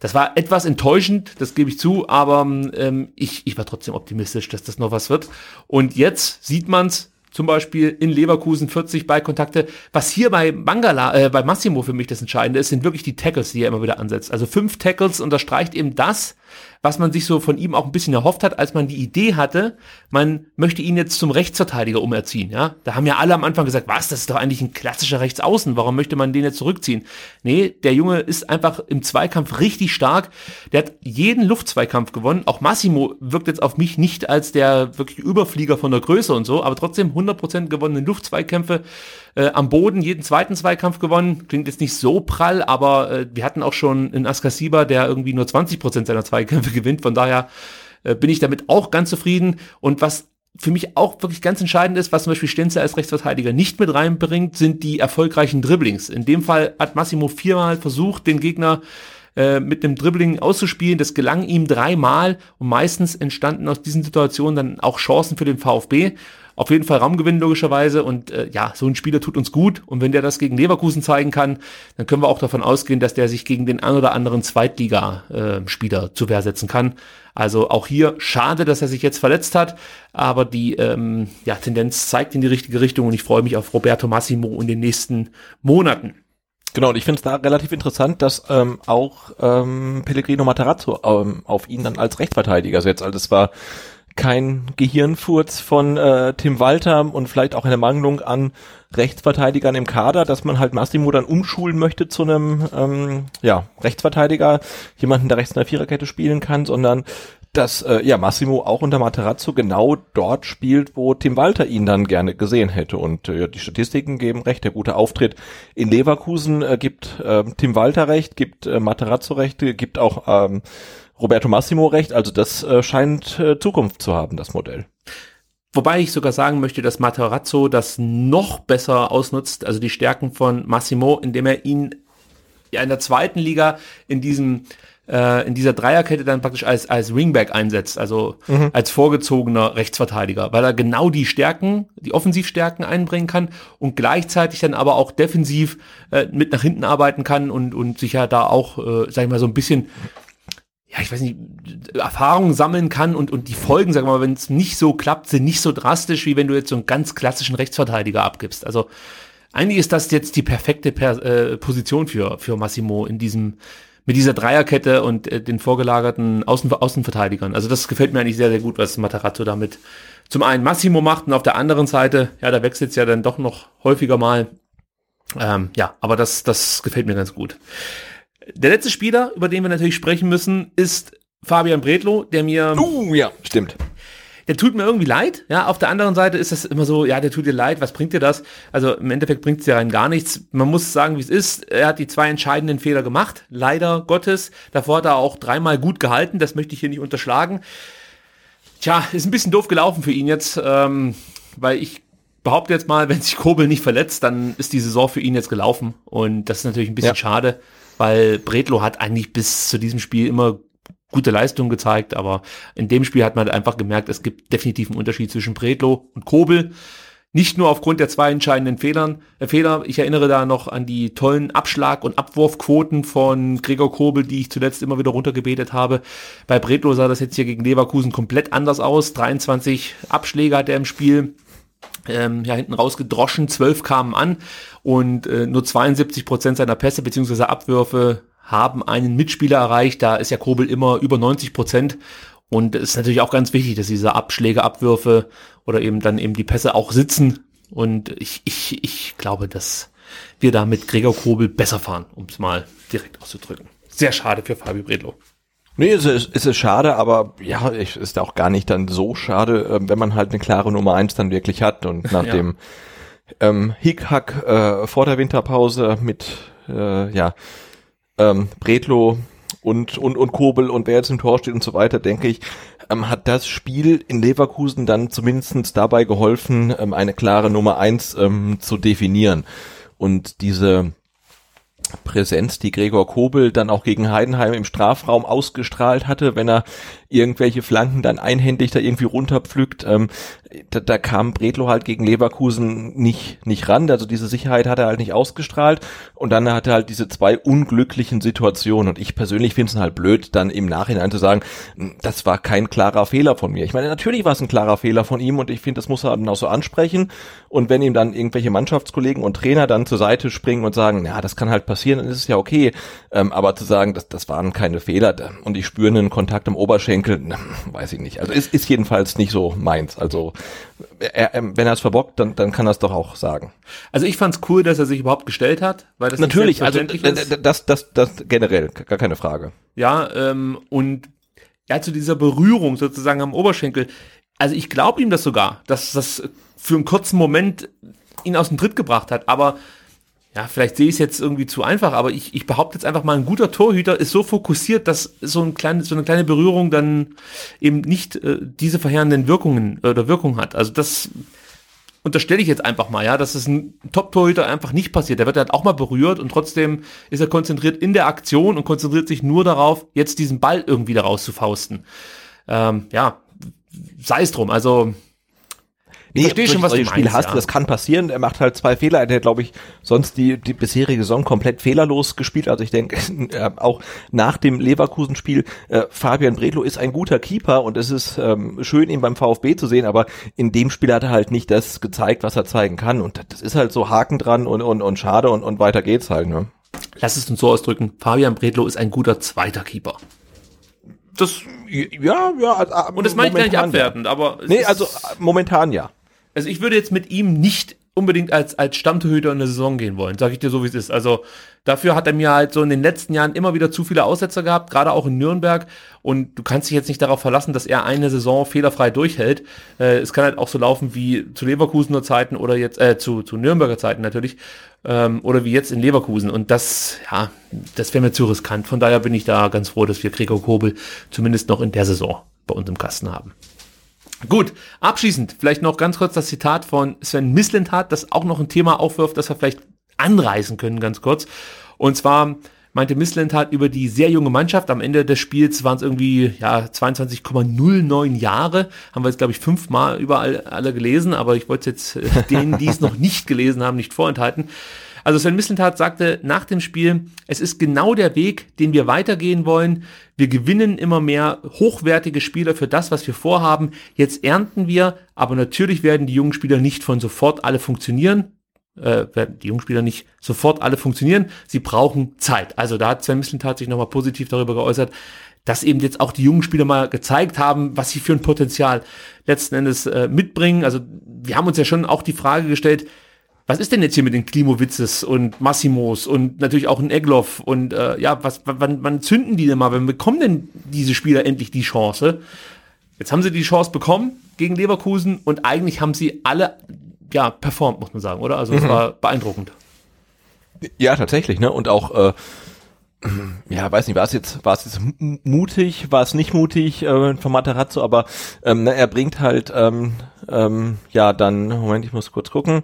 das war etwas enttäuschend, das gebe ich zu, aber ähm, ich, ich war trotzdem optimistisch, dass das noch was wird. Und jetzt sieht man's zum Beispiel in Leverkusen 40 Ballkontakte. Was hier bei Mangala, äh, bei Massimo für mich das Entscheidende ist, sind wirklich die Tackles, die er immer wieder ansetzt. Also fünf Tackles unterstreicht eben das, was man sich so von ihm auch ein bisschen erhofft hat, als man die Idee hatte, man möchte ihn jetzt zum Rechtsverteidiger umerziehen, ja. Da haben ja alle am Anfang gesagt, was, das ist doch eigentlich ein klassischer Rechtsaußen, warum möchte man den jetzt zurückziehen? Nee, der Junge ist einfach im Zweikampf richtig stark, der hat jeden Luftzweikampf gewonnen, auch Massimo wirkt jetzt auf mich nicht als der wirklich Überflieger von der Größe und so, aber trotzdem 100% gewonnene Luftzweikämpfe, äh, am Boden jeden zweiten Zweikampf gewonnen. Klingt jetzt nicht so prall, aber äh, wir hatten auch schon einen Askasiba, der irgendwie nur 20% seiner Zweikämpfe gewinnt. Von daher äh, bin ich damit auch ganz zufrieden. Und was für mich auch wirklich ganz entscheidend ist, was zum Beispiel Stenzel als Rechtsverteidiger nicht mit reinbringt, sind die erfolgreichen Dribblings. In dem Fall hat Massimo viermal versucht, den Gegner äh, mit einem Dribbling auszuspielen. Das gelang ihm dreimal und meistens entstanden aus diesen Situationen dann auch Chancen für den VfB auf jeden Fall Raumgewinn logischerweise und äh, ja, so ein Spieler tut uns gut und wenn der das gegen Leverkusen zeigen kann, dann können wir auch davon ausgehen, dass der sich gegen den ein oder anderen Zweitliga-Spieler äh, zu Wehr setzen kann. Also auch hier schade, dass er sich jetzt verletzt hat, aber die ähm, ja, Tendenz zeigt in die richtige Richtung und ich freue mich auf Roberto Massimo in den nächsten Monaten. Genau, und ich finde es da relativ interessant, dass ähm, auch ähm, Pellegrino Matarazzo ähm, auf ihn dann als Rechtsverteidiger setzt. Also es war kein Gehirnfurz von äh, Tim Walter und vielleicht auch eine Mangelung an Rechtsverteidigern im Kader, dass man halt Massimo dann umschulen möchte zu einem ähm, ja, Rechtsverteidiger, jemanden, der rechts in der Viererkette spielen kann, sondern dass äh, ja Massimo auch unter Materazzo genau dort spielt, wo Tim Walter ihn dann gerne gesehen hätte. Und äh, die Statistiken geben recht. Der gute Auftritt in Leverkusen äh, gibt äh, Tim Walter recht, gibt äh, Materazzo recht, gibt auch ähm, Roberto Massimo recht. Also das äh, scheint äh, Zukunft zu haben, das Modell. Wobei ich sogar sagen möchte, dass Materazzo das noch besser ausnutzt, also die Stärken von Massimo, indem er ihn ja in der zweiten Liga in diesem äh, in dieser Dreierkette dann praktisch als als Ringback einsetzt, also mhm. als vorgezogener Rechtsverteidiger, weil er genau die Stärken, die Offensivstärken einbringen kann und gleichzeitig dann aber auch defensiv äh, mit nach hinten arbeiten kann und und sich ja da auch, äh, sag ich mal so ein bisschen ja, ich weiß nicht, Erfahrungen sammeln kann und, und die Folgen, sagen wir mal, wenn es nicht so klappt, sind nicht so drastisch, wie wenn du jetzt so einen ganz klassischen Rechtsverteidiger abgibst. Also eigentlich ist das jetzt die perfekte per äh, Position für, für Massimo in diesem, mit dieser Dreierkette und äh, den vorgelagerten Außen Außenverteidigern. Also das gefällt mir eigentlich sehr, sehr gut, was Matarazzo damit zum einen Massimo macht und auf der anderen Seite, ja, da wechselt es ja dann doch noch häufiger mal. Ähm, ja, aber das, das gefällt mir ganz gut. Der letzte Spieler, über den wir natürlich sprechen müssen, ist Fabian Bredlo, der mir. Uh, ja, stimmt. Der tut mir irgendwie leid. Ja, auf der anderen Seite ist das immer so, ja, der tut dir leid, was bringt dir das? Also im Endeffekt bringt es dir rein gar nichts. Man muss sagen, wie es ist. Er hat die zwei entscheidenden Fehler gemacht, leider Gottes. Davor hat er auch dreimal gut gehalten, das möchte ich hier nicht unterschlagen. Tja, ist ein bisschen doof gelaufen für ihn jetzt, ähm, weil ich behaupte jetzt mal, wenn sich Kobel nicht verletzt, dann ist die Saison für ihn jetzt gelaufen. Und das ist natürlich ein bisschen ja. schade weil Bredlo hat eigentlich bis zu diesem Spiel immer gute Leistungen gezeigt, aber in dem Spiel hat man einfach gemerkt, es gibt definitiv einen Unterschied zwischen Bredlo und Kobel. Nicht nur aufgrund der zwei entscheidenden Fehlern, äh, Fehler. Ich erinnere da noch an die tollen Abschlag- und Abwurfquoten von Gregor Kobel, die ich zuletzt immer wieder runtergebetet habe. Bei Bredlo sah das jetzt hier gegen Leverkusen komplett anders aus. 23 Abschläge hat er im Spiel ähm, ja, hinten rausgedroschen, 12 kamen an und äh, nur 72 Prozent seiner Pässe bzw. Abwürfe haben einen Mitspieler erreicht. Da ist ja Kobel immer über 90 Prozent. Und es ist natürlich auch ganz wichtig, dass diese Abschläge, Abwürfe oder eben dann eben die Pässe auch sitzen. Und ich, ich, ich glaube, dass wir da mit Gregor Kobel besser fahren, um es mal direkt auszudrücken. Sehr schade für Fabio Bredlo. Nee, es ist, es ist schade, aber ja, es ist auch gar nicht dann so schade, ähm, wenn man halt eine klare Nummer eins dann wirklich hat und nach ja. dem ähm, Hickhack äh, vor der Winterpause mit äh, ja ähm, Bredlo und und und Kobel und wer jetzt im Tor steht und so weiter, denke ich, ähm, hat das Spiel in Leverkusen dann zumindestens dabei geholfen, ähm, eine klare Nummer eins ähm, zu definieren und diese Präsenz, die Gregor Kobel dann auch gegen Heidenheim im Strafraum ausgestrahlt hatte, wenn er irgendwelche Flanken dann einhändig da irgendwie runterpflückt. Ähm, da, da kam Bredlo halt gegen Leverkusen nicht, nicht ran. Also diese Sicherheit hat er halt nicht ausgestrahlt. Und dann hat er halt diese zwei unglücklichen Situationen. Und ich persönlich finde es halt blöd, dann im Nachhinein zu sagen, hm, das war kein klarer Fehler von mir. Ich meine, natürlich war es ein klarer Fehler von ihm und ich finde, das muss er dann auch so ansprechen. Und wenn ihm dann irgendwelche Mannschaftskollegen und Trainer dann zur Seite springen und sagen, ja, das kann halt passieren, dann ist es ja okay. Ähm, aber zu sagen, das, das waren keine Fehler und ich spüre einen Kontakt am Oberschenkel, weiß ich nicht. Also ist, ist jedenfalls nicht so meins. Also er, wenn er es verbockt, dann, dann kann er es doch auch sagen. Also ich fand's cool, dass er sich überhaupt gestellt hat, weil das natürlich, also ist. das, das, das generell gar keine Frage. Ja, ähm, und ja zu dieser Berührung sozusagen am Oberschenkel. Also ich glaube ihm das sogar, dass das für einen kurzen Moment ihn aus dem Tritt gebracht hat, aber ja, vielleicht sehe ich es jetzt irgendwie zu einfach, aber ich, ich behaupte jetzt einfach mal, ein guter Torhüter ist so fokussiert, dass so, ein kleine, so eine kleine Berührung dann eben nicht äh, diese verheerenden Wirkungen äh, oder Wirkung hat. Also das unterstelle ich jetzt einfach mal, ja, dass es ein Top-Torhüter einfach nicht passiert. Der wird halt auch mal berührt und trotzdem ist er konzentriert in der Aktion und konzentriert sich nur darauf, jetzt diesen Ball irgendwie da rauszufausten. Ähm, ja, sei es drum. Also Nee, verstehe schon, was du Spiel hast, ja. das kann passieren. Er macht halt zwei Fehler. Er hat, glaube ich, sonst die, die bisherige Saison komplett fehlerlos gespielt. Also ich denke, äh, auch nach dem Leverkusen-Spiel, äh, Fabian Bredlo ist ein guter Keeper und es ist ähm, schön, ihn beim VfB zu sehen, aber in dem Spiel hat er halt nicht das gezeigt, was er zeigen kann. Und das ist halt so Haken dran und, und, und schade und, und weiter geht's halt. Ne? Lass es uns so ausdrücken. Fabian Bredlo ist ein guter zweiter Keeper das ja ja und das meine ich gar nicht abwertend aber nee also momentan ja also ich würde jetzt mit ihm nicht unbedingt als, als Stammtorhüter in der Saison gehen wollen, sage ich dir so, wie es ist. Also dafür hat er mir halt so in den letzten Jahren immer wieder zu viele Aussetzer gehabt, gerade auch in Nürnberg. Und du kannst dich jetzt nicht darauf verlassen, dass er eine Saison fehlerfrei durchhält. Äh, es kann halt auch so laufen wie zu Leverkusener Zeiten oder jetzt, äh, zu, zu Nürnberger Zeiten natürlich, ähm, oder wie jetzt in Leverkusen. Und das, ja, das wäre mir zu riskant. Von daher bin ich da ganz froh, dass wir Gregor Kobel zumindest noch in der Saison bei uns im Kasten haben. Gut, abschließend vielleicht noch ganz kurz das Zitat von Sven Mislintat, das auch noch ein Thema aufwirft, das wir vielleicht anreißen können, ganz kurz. Und zwar meinte Mislintat über die sehr junge Mannschaft. Am Ende des Spiels waren es irgendwie ja 22,09 Jahre. Haben wir jetzt, glaube ich, fünfmal überall alle gelesen, aber ich wollte jetzt äh, denen, die es noch nicht gelesen haben, nicht vorenthalten. Also Sven Mislintat sagte nach dem Spiel, es ist genau der Weg, den wir weitergehen wollen. Wir gewinnen immer mehr hochwertige Spieler für das, was wir vorhaben. Jetzt ernten wir, aber natürlich werden die jungen Spieler nicht von sofort alle funktionieren äh, werden die Jungspieler nicht sofort alle funktionieren. Sie brauchen Zeit. Also da hat Sven Mislintat sich nochmal positiv darüber geäußert, dass eben jetzt auch die jungen Spieler mal gezeigt haben, was sie für ein Potenzial letzten Endes äh, mitbringen. Also wir haben uns ja schon auch die Frage gestellt, was ist denn jetzt hier mit den Klimowitzes und Massimos und natürlich auch ein Egloff und äh, ja, was, wann, wann zünden die denn mal? Wann bekommen denn diese Spieler endlich die Chance? Jetzt haben sie die Chance bekommen gegen Leverkusen und eigentlich haben sie alle ja performt, muss man sagen, oder? Also es mhm. war beeindruckend. Ja, tatsächlich, ne? Und auch äh, ja, weiß nicht, war es jetzt, war es jetzt mutig, war es nicht mutig äh, von Materazzo, aber ähm, ne, er bringt halt ähm, ähm, ja dann, Moment, ich muss kurz gucken,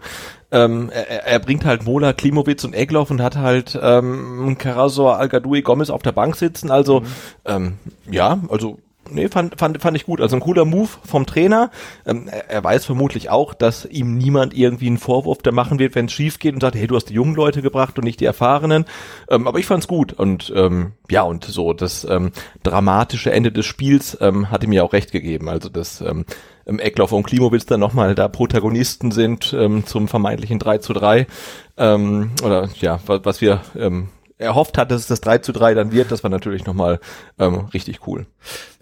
ähm, er, er bringt halt Mola, Klimowitz und Egloff und hat halt ähm, Carrazor, al Gomez auf der Bank sitzen, also mhm. ähm, ja, also nee, fand, fand, fand ich gut. Also ein cooler Move vom Trainer. Ähm, er, weiß vermutlich auch, dass ihm niemand irgendwie einen Vorwurf da machen wird, wenn es schief geht und sagt, hey, du hast die jungen Leute gebracht und nicht die Erfahrenen. Ähm, aber ich fand's gut. Und ähm, ja, und so das ähm, dramatische Ende des Spiels ähm, hat ihm ja auch recht gegeben. Also das ähm, Eckloff und Klimowitz dann nochmal da Protagonisten sind ähm, zum vermeintlichen 3 zu 3. Ähm, oder ja, was, was wir ähm, erhofft hat, dass es das 3 zu 3 dann wird, das war natürlich nochmal ähm, richtig cool.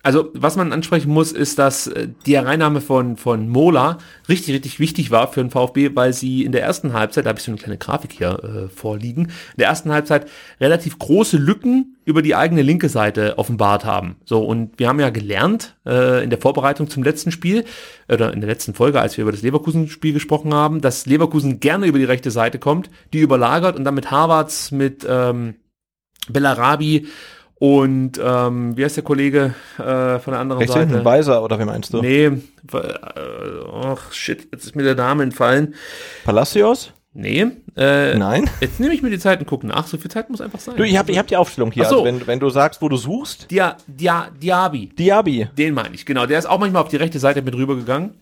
Also, was man ansprechen muss, ist, dass äh, die Hereinnahme von, von Mola richtig, richtig wichtig war für den VfB, weil sie in der ersten Halbzeit, da habe ich so eine kleine Grafik hier äh, vorliegen, in der ersten Halbzeit relativ große Lücken über die eigene linke Seite offenbart haben. So, und wir haben ja gelernt äh, in der Vorbereitung zum letzten Spiel, oder in der letzten Folge, als wir über das Leverkusen-Spiel gesprochen haben, dass Leverkusen gerne über die rechte Seite kommt, die überlagert und dann mit Harvards, mit ähm, Bellarabi und ähm, wie heißt der Kollege äh, von der anderen Rechts Seite? Hinten Weiser oder wie meinst du? Nee, äh, ach shit, jetzt ist mir der Name entfallen. Palacios? Nee. Äh, Nein? Jetzt nehme ich mir die Zeit und gucke nach. So viel Zeit muss einfach sein. Du, ich habe ich hab die Aufstellung hier. Ach so. Also wenn, wenn du sagst, wo du suchst, Dia, Dia, Diaby. Diaby. Den meine ich, genau. Der ist auch manchmal auf die rechte Seite mit rübergegangen.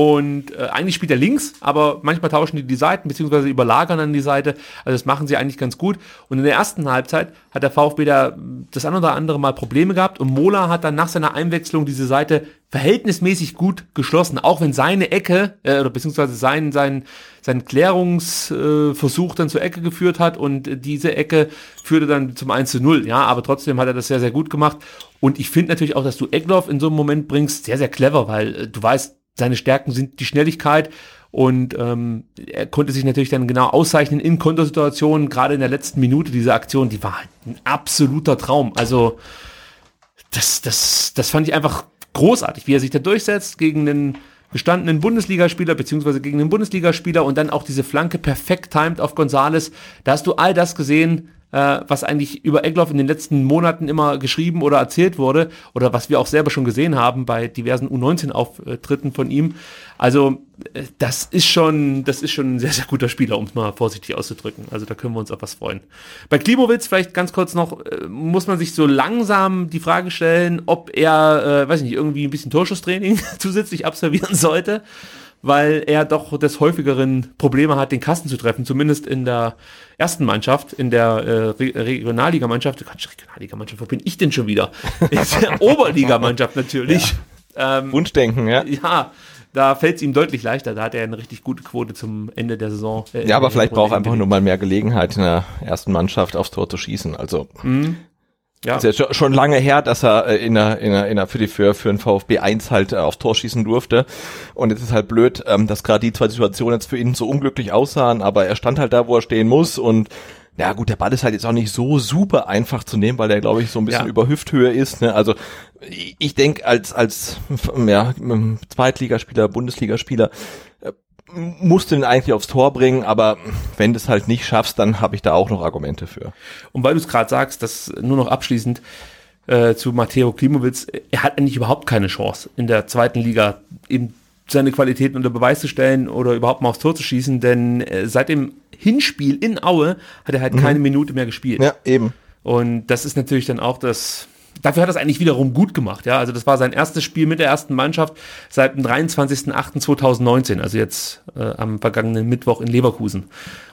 Und äh, eigentlich spielt er links, aber manchmal tauschen die die Seiten, beziehungsweise überlagern dann die Seite. Also das machen sie eigentlich ganz gut. Und in der ersten Halbzeit hat der VfB da das ein oder andere Mal Probleme gehabt. Und Mola hat dann nach seiner Einwechslung diese Seite verhältnismäßig gut geschlossen. Auch wenn seine Ecke, äh, oder beziehungsweise sein, sein, sein Klärungsversuch äh, dann zur Ecke geführt hat. Und diese Ecke führte dann zum 1 zu 0. Ja, aber trotzdem hat er das sehr, sehr gut gemacht. Und ich finde natürlich auch, dass du Egloff in so einem Moment bringst, sehr, sehr clever, weil äh, du weißt, seine Stärken sind die Schnelligkeit und ähm, er konnte sich natürlich dann genau auszeichnen in Kontersituationen, gerade in der letzten Minute dieser Aktion, die war halt ein absoluter Traum. Also das, das, das fand ich einfach großartig, wie er sich da durchsetzt gegen einen gestandenen Bundesligaspieler beziehungsweise gegen einen Bundesligaspieler und dann auch diese Flanke perfekt timed auf Gonzales. Da hast du all das gesehen, äh, was eigentlich über Egloff in den letzten Monaten immer geschrieben oder erzählt wurde oder was wir auch selber schon gesehen haben bei diversen U19-Auftritten von ihm. Also äh, das ist schon, das ist schon ein sehr, sehr guter Spieler, um es mal vorsichtig auszudrücken. Also da können wir uns auf was freuen. Bei Klimowitz vielleicht ganz kurz noch, äh, muss man sich so langsam die Frage stellen, ob er, äh, weiß nicht, irgendwie ein bisschen Torschusstraining zusätzlich absolvieren sollte weil er doch des häufigeren Probleme hat, den Kasten zu treffen, zumindest in der ersten Mannschaft, in der äh, Re Regionalligamannschaft. Quatsch, Regionalligamannschaft, wo bin ich denn schon wieder? In der Oberligamannschaft natürlich. Ja. Ähm, Wunschdenken, ja. Ja, da fällt es ihm deutlich leichter. Da hat er eine richtig gute Quote zum Ende der Saison. Äh, ja, aber vielleicht braucht er einfach nur mal mehr Gelegenheit in der ersten Mannschaft aufs Tor zu schießen. Also mhm. Ja. Ist ja schon lange her, dass er äh, in der, in der, in der, für die für, für den VfB 1 halt äh, aufs Tor schießen durfte. Und jetzt ist halt blöd, ähm, dass gerade die zwei Situationen jetzt für ihn so unglücklich aussahen, aber er stand halt da, wo er stehen muss und ja gut, der Ball ist halt jetzt auch nicht so super einfach zu nehmen, weil der glaube ich so ein bisschen ja. über Hüfthöhe ist. Ne? Also ich denke als als ja, Zweitligaspieler, Bundesligaspieler musst du ihn eigentlich aufs Tor bringen, aber wenn du es halt nicht schaffst, dann habe ich da auch noch Argumente für. Und weil du es gerade sagst, das nur noch abschließend äh, zu Matteo Klimowitz, er hat eigentlich überhaupt keine Chance in der zweiten Liga eben seine Qualitäten unter Beweis zu stellen oder überhaupt mal aufs Tor zu schießen, denn äh, seit dem Hinspiel in Aue hat er halt mhm. keine Minute mehr gespielt. Ja, eben. Und das ist natürlich dann auch das dafür hat er es eigentlich wiederum gut gemacht. Ja, also das war sein erstes Spiel mit der ersten Mannschaft seit dem 23.08.2019, also jetzt äh, am vergangenen Mittwoch in Leverkusen.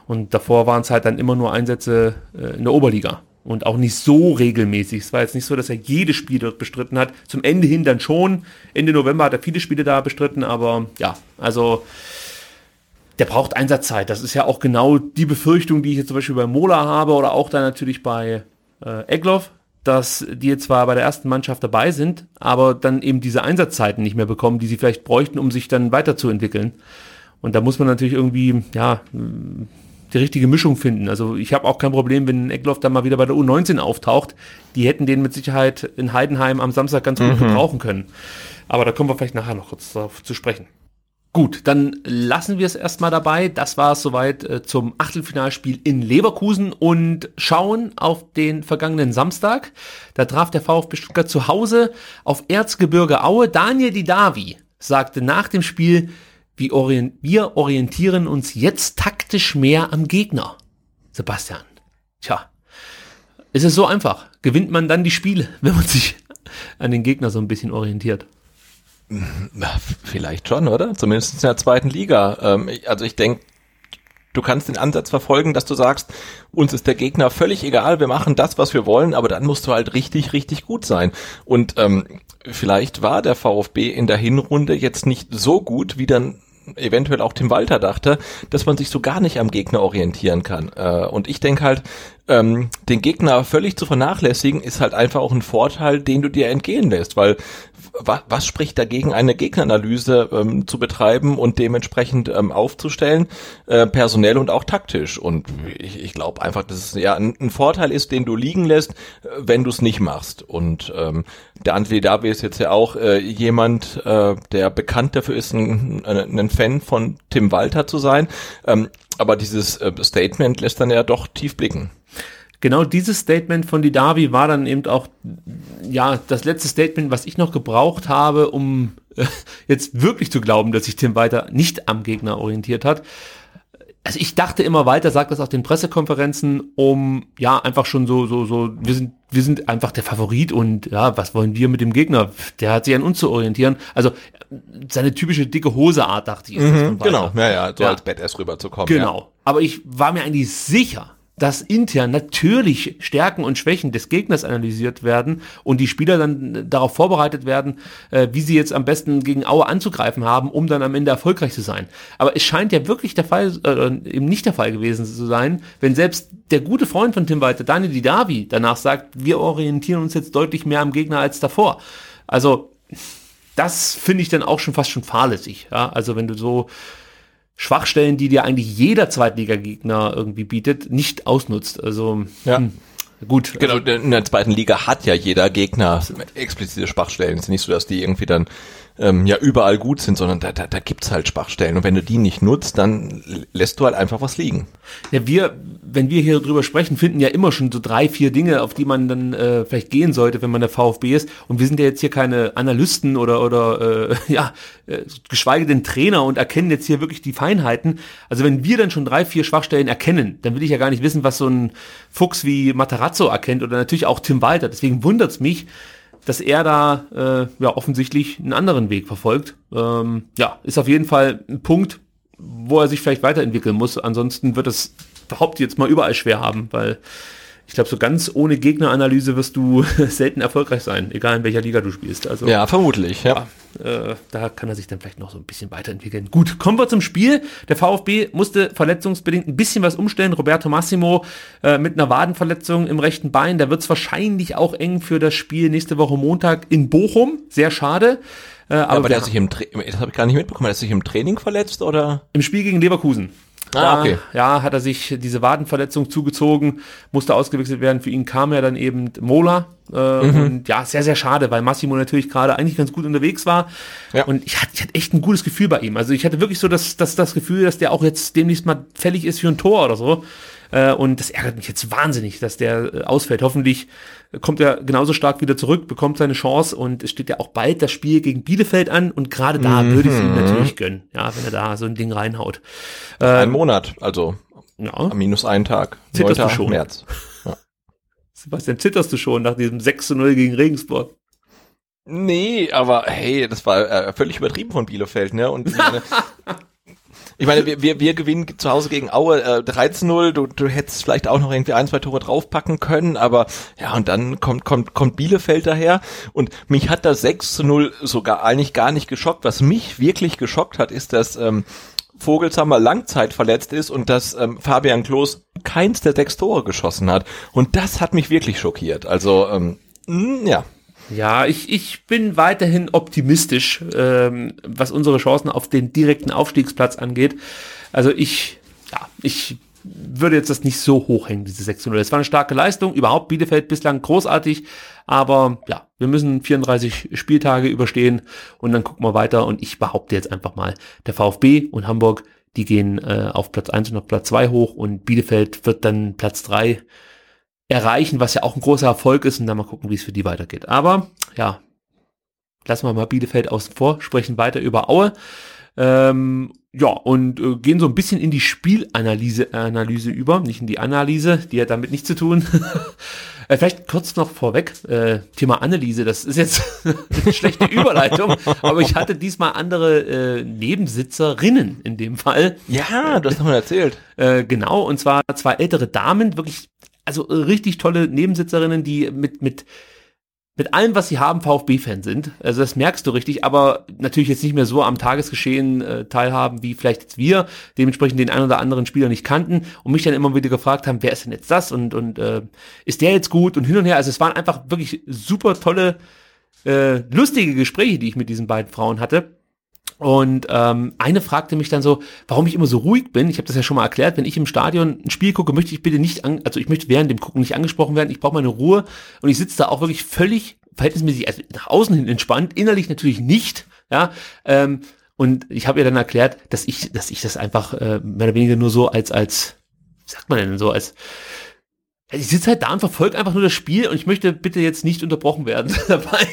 Und davor waren es halt dann immer nur Einsätze äh, in der Oberliga und auch nicht so regelmäßig. Es war jetzt nicht so, dass er jedes Spiel dort bestritten hat. Zum Ende hin dann schon. Ende November hat er viele Spiele da bestritten, aber ja, also der braucht Einsatzzeit. Das ist ja auch genau die Befürchtung, die ich jetzt zum Beispiel bei Mola habe oder auch dann natürlich bei äh, Egloff, dass die zwar bei der ersten Mannschaft dabei sind, aber dann eben diese Einsatzzeiten nicht mehr bekommen, die sie vielleicht bräuchten, um sich dann weiterzuentwickeln. Und da muss man natürlich irgendwie, ja, die richtige Mischung finden. Also ich habe auch kein Problem, wenn Eckloff dann mal wieder bei der U19 auftaucht. Die hätten den mit Sicherheit in Heidenheim am Samstag ganz gut mhm. gebrauchen können. Aber da kommen wir vielleicht nachher noch kurz darauf zu sprechen. Gut, dann lassen wir es erstmal dabei. Das war es soweit äh, zum Achtelfinalspiel in Leverkusen und schauen auf den vergangenen Samstag. Da traf der VfB Stuttgart zu Hause auf Erzgebirge Aue. Daniel Didavi sagte nach dem Spiel, wir, orient wir orientieren uns jetzt taktisch mehr am Gegner. Sebastian, tja, ist es so einfach? Gewinnt man dann die Spiele, wenn man sich an den Gegner so ein bisschen orientiert? Vielleicht schon, oder? Zumindest in der zweiten Liga. Ähm, also ich denke, du kannst den Ansatz verfolgen, dass du sagst, uns ist der Gegner völlig egal, wir machen das, was wir wollen, aber dann musst du halt richtig, richtig gut sein. Und ähm, vielleicht war der VfB in der Hinrunde jetzt nicht so gut, wie dann eventuell auch Tim Walter dachte, dass man sich so gar nicht am Gegner orientieren kann. Äh, und ich denke halt, ähm, den Gegner völlig zu vernachlässigen, ist halt einfach auch ein Vorteil, den du dir entgehen lässt, weil was, was spricht dagegen, eine Gegneranalyse ähm, zu betreiben und dementsprechend ähm, aufzustellen, äh, personell und auch taktisch. Und ich, ich glaube einfach, dass es ja ein, ein, Vorteil ist, den du liegen lässt, äh, wenn du es nicht machst. Und ähm, der Antwi Davi ist jetzt ja auch äh, jemand, äh, der bekannt dafür ist, ein, ein Fan von Tim Walter zu sein. Ähm, aber dieses äh, Statement lässt dann ja doch tief blicken genau dieses Statement von Didavi war dann eben auch ja das letzte Statement, was ich noch gebraucht habe, um äh, jetzt wirklich zu glauben, dass sich Tim weiter nicht am Gegner orientiert hat. also ich dachte immer weiter, sagt das auf den Pressekonferenzen, um ja einfach schon so so so wir sind wir sind einfach der Favorit und ja, was wollen wir mit dem Gegner? Der hat sich an uns zu orientieren. Also seine typische dicke Hose Art dachte ich. Mhm, genau, ja, ja, so Ja. als Badass rüberzukommen. Genau. Aber ich war mir eigentlich sicher, dass intern natürlich Stärken und Schwächen des Gegners analysiert werden und die Spieler dann äh, darauf vorbereitet werden, äh, wie sie jetzt am besten gegen Aue anzugreifen haben, um dann am Ende erfolgreich zu sein. Aber es scheint ja wirklich der Fall, äh, eben nicht der Fall gewesen zu sein, wenn selbst der gute Freund von Tim Walter, Daniel Didavi, danach sagt, wir orientieren uns jetzt deutlich mehr am Gegner als davor. Also das finde ich dann auch schon fast schon fahrlässig. Ja? Also wenn du so Schwachstellen, die dir eigentlich jeder Zweitliga-Gegner irgendwie bietet, nicht ausnutzt. Also Ja. hm, gut. Genau, in der zweiten Liga hat ja jeder Gegner explizite Schwachstellen. Es ist nicht so, dass die irgendwie dann ähm, ja überall gut sind, sondern da, da, da gibt's halt Schwachstellen. Und wenn du die nicht nutzt, dann lässt du halt einfach was liegen. Ja, wir, wenn wir hier drüber sprechen, finden ja immer schon so drei, vier Dinge, auf die man dann äh, vielleicht gehen sollte, wenn man der VfB ist. Und wir sind ja jetzt hier keine Analysten oder oder äh, ja, äh, geschweige denn Trainer und erkennen jetzt hier wirklich die Feinheiten. Also wenn wir dann schon drei, vier Schwachstellen erkennen, dann will ich ja gar nicht wissen, was so ein Fuchs wie Matarazzo erkennt oder natürlich auch Tim Walter. Deswegen wundert's mich, dass er da äh, ja offensichtlich einen anderen Weg verfolgt. Ähm, ja, ist auf jeden Fall ein Punkt, wo er sich vielleicht weiterentwickeln muss. Ansonsten wird es, ich jetzt mal, überall schwer haben, weil ich glaube, so ganz ohne Gegneranalyse wirst du selten erfolgreich sein, egal in welcher Liga du spielst. Also Ja, vermutlich, ja. äh, da kann er sich dann vielleicht noch so ein bisschen weiterentwickeln. Gut, kommen wir zum Spiel. Der VfB musste verletzungsbedingt ein bisschen was umstellen. Roberto Massimo äh, mit einer Wadenverletzung im rechten Bein. Da wird es wahrscheinlich auch eng für das Spiel nächste Woche Montag in Bochum. Sehr schade. Äh, aber Aber der hat sich im Tra das habe ich gar nicht mitbekommen, hat er sich im Training verletzt oder? im Spiel gegen Leverkusen. Ah, okay. Ja, hat er sich diese Wadenverletzung zugezogen, musste ausgewechselt werden. Für ihn kam ja dann eben Mola. Äh, Mhm. Und ja, sehr, sehr schade, weil Massimo natürlich gerade eigentlich ganz gut unterwegs war. Ja. Und ich hatte, ich hatte echt ein gutes Gefühl bei ihm. Also ich hatte wirklich so das, das, das Gefühl, dass der auch jetzt demnächst mal fällig ist für ein Tor oder so. Äh, Und das ärgert mich jetzt wahnsinnig, dass der äh, ausfällt. Hoffentlich kommt er genauso stark wieder zurück, bekommt seine Chance und es steht ja auch bald das Spiel gegen Bielefeld an und gerade da Mhm. würde ich es ihm natürlich gönnen, ja, wenn er da so ein Ding reinhaut. Ein Monat, also Ja, minus einen Tag. Zitterst du 9. schon? März. Sebastian, zitterst du schon nach diesem 6 zu 0 gegen Regensburg? Nee, aber hey, das war äh, völlig übertrieben von Bielefeld, ne? Und ich meine, wir, wir, wir gewinnen zu Hause gegen Aue äh, 13-0, du, du hättest vielleicht auch noch irgendwie ein, zwei Tore draufpacken können, aber ja, und dann kommt, kommt, kommt Bielefeld daher und mich hat das 6 zu 0 sogar eigentlich gar nicht geschockt. Was mich wirklich geschockt hat, ist, dass ähm, Vogelsammer Langzeit verletzt ist und dass ähm, Fabian Klos keins der sechs Tore geschossen hat. Und das hat mich wirklich schockiert. Also, ähm, mh, ja. Ja, ich, ich bin weiterhin optimistisch, ähm, was unsere Chancen auf den direkten Aufstiegsplatz angeht. Also ich, ja, ich würde jetzt das nicht so hoch hängen, diese 6 zu 0. Es war eine starke Leistung, überhaupt Bielefeld bislang großartig, aber ja, wir müssen 34 Spieltage überstehen und dann gucken wir weiter und ich behaupte jetzt einfach mal, der VfB und Hamburg, die gehen äh, auf Platz 1 und auf Platz 2 hoch und Bielefeld wird dann Platz 3 erreichen, was ja auch ein großer Erfolg ist und dann mal gucken, wie es für die weitergeht. Aber ja, lassen wir mal Bielefeld außen vor, sprechen weiter über Aue. Ähm, ja, und äh, gehen so ein bisschen in die Spielanalyse Analyse über, nicht in die Analyse, die hat damit nichts zu tun. äh, vielleicht kurz noch vorweg, äh, Thema Analyse, das ist jetzt eine schlechte Überleitung, aber ich hatte diesmal andere äh, Nebensitzerinnen in dem Fall. Ja, du hast noch mal erzählt. Äh, genau, und zwar zwei ältere Damen, wirklich, also äh, richtig tolle Nebensitzerinnen, die mit, mit, mit allem, was sie haben, VfB-Fan sind. Also das merkst du richtig, aber natürlich jetzt nicht mehr so am Tagesgeschehen äh, teilhaben, wie vielleicht jetzt wir, dementsprechend den einen oder anderen Spieler nicht kannten und mich dann immer wieder gefragt haben, wer ist denn jetzt das und, und äh, ist der jetzt gut und hin und her. Also es waren einfach wirklich super tolle, äh, lustige Gespräche, die ich mit diesen beiden Frauen hatte. Und ähm, eine fragte mich dann so, warum ich immer so ruhig bin. Ich habe das ja schon mal erklärt. Wenn ich im Stadion ein Spiel gucke, möchte ich bitte nicht, an, also ich möchte während dem Gucken nicht angesprochen werden. Ich brauche meine Ruhe und ich sitze da auch wirklich völlig verhältnismäßig, also nach außen hin entspannt, innerlich natürlich nicht. Ja, ähm, und ich habe ihr dann erklärt, dass ich, dass ich das einfach äh, mehr oder weniger nur so als als, wie sagt man denn so als ich sitze halt da und verfolge einfach nur das Spiel und ich möchte bitte jetzt nicht unterbrochen werden dabei.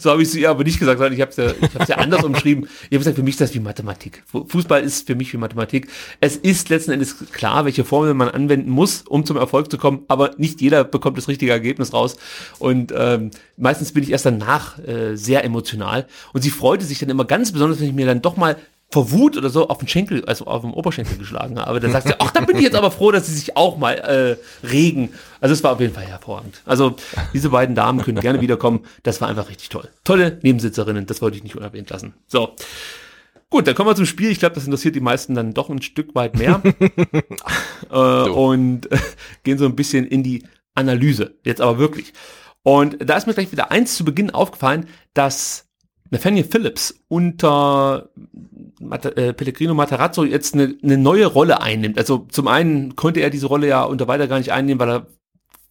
so habe ich es ihr aber nicht gesagt, sondern ich habe es ja, ich hab's ja anders umschrieben. Ich habe gesagt, für mich ist das wie Mathematik. Fußball ist für mich wie Mathematik. Es ist letzten Endes klar, welche Formel man anwenden muss, um zum Erfolg zu kommen, aber nicht jeder bekommt das richtige Ergebnis raus. Und ähm, meistens bin ich erst danach äh, sehr emotional. Und sie freute sich dann immer ganz besonders, wenn ich mir dann doch mal vor Wut oder so auf den Schenkel, also auf den Oberschenkel geschlagen habe. Dann sagt sie, ach, da bin ich jetzt aber froh, dass sie sich auch mal äh, regen. Also es war auf jeden Fall hervorragend. Also diese beiden Damen können gerne wiederkommen. Das war einfach richtig toll. Tolle Nebensitzerinnen, das wollte ich nicht unerwähnt lassen. So. Gut, dann kommen wir zum Spiel. Ich glaube, das interessiert die meisten dann doch ein Stück weit mehr. äh, und äh, gehen so ein bisschen in die Analyse. Jetzt aber wirklich. Und da ist mir gleich wieder eins zu Beginn aufgefallen, dass Nathaniel Phillips unter äh, Pellegrino Matarazzo jetzt eine, eine neue Rolle einnimmt. Also zum einen konnte er diese Rolle ja unter weiter gar nicht einnehmen, weil er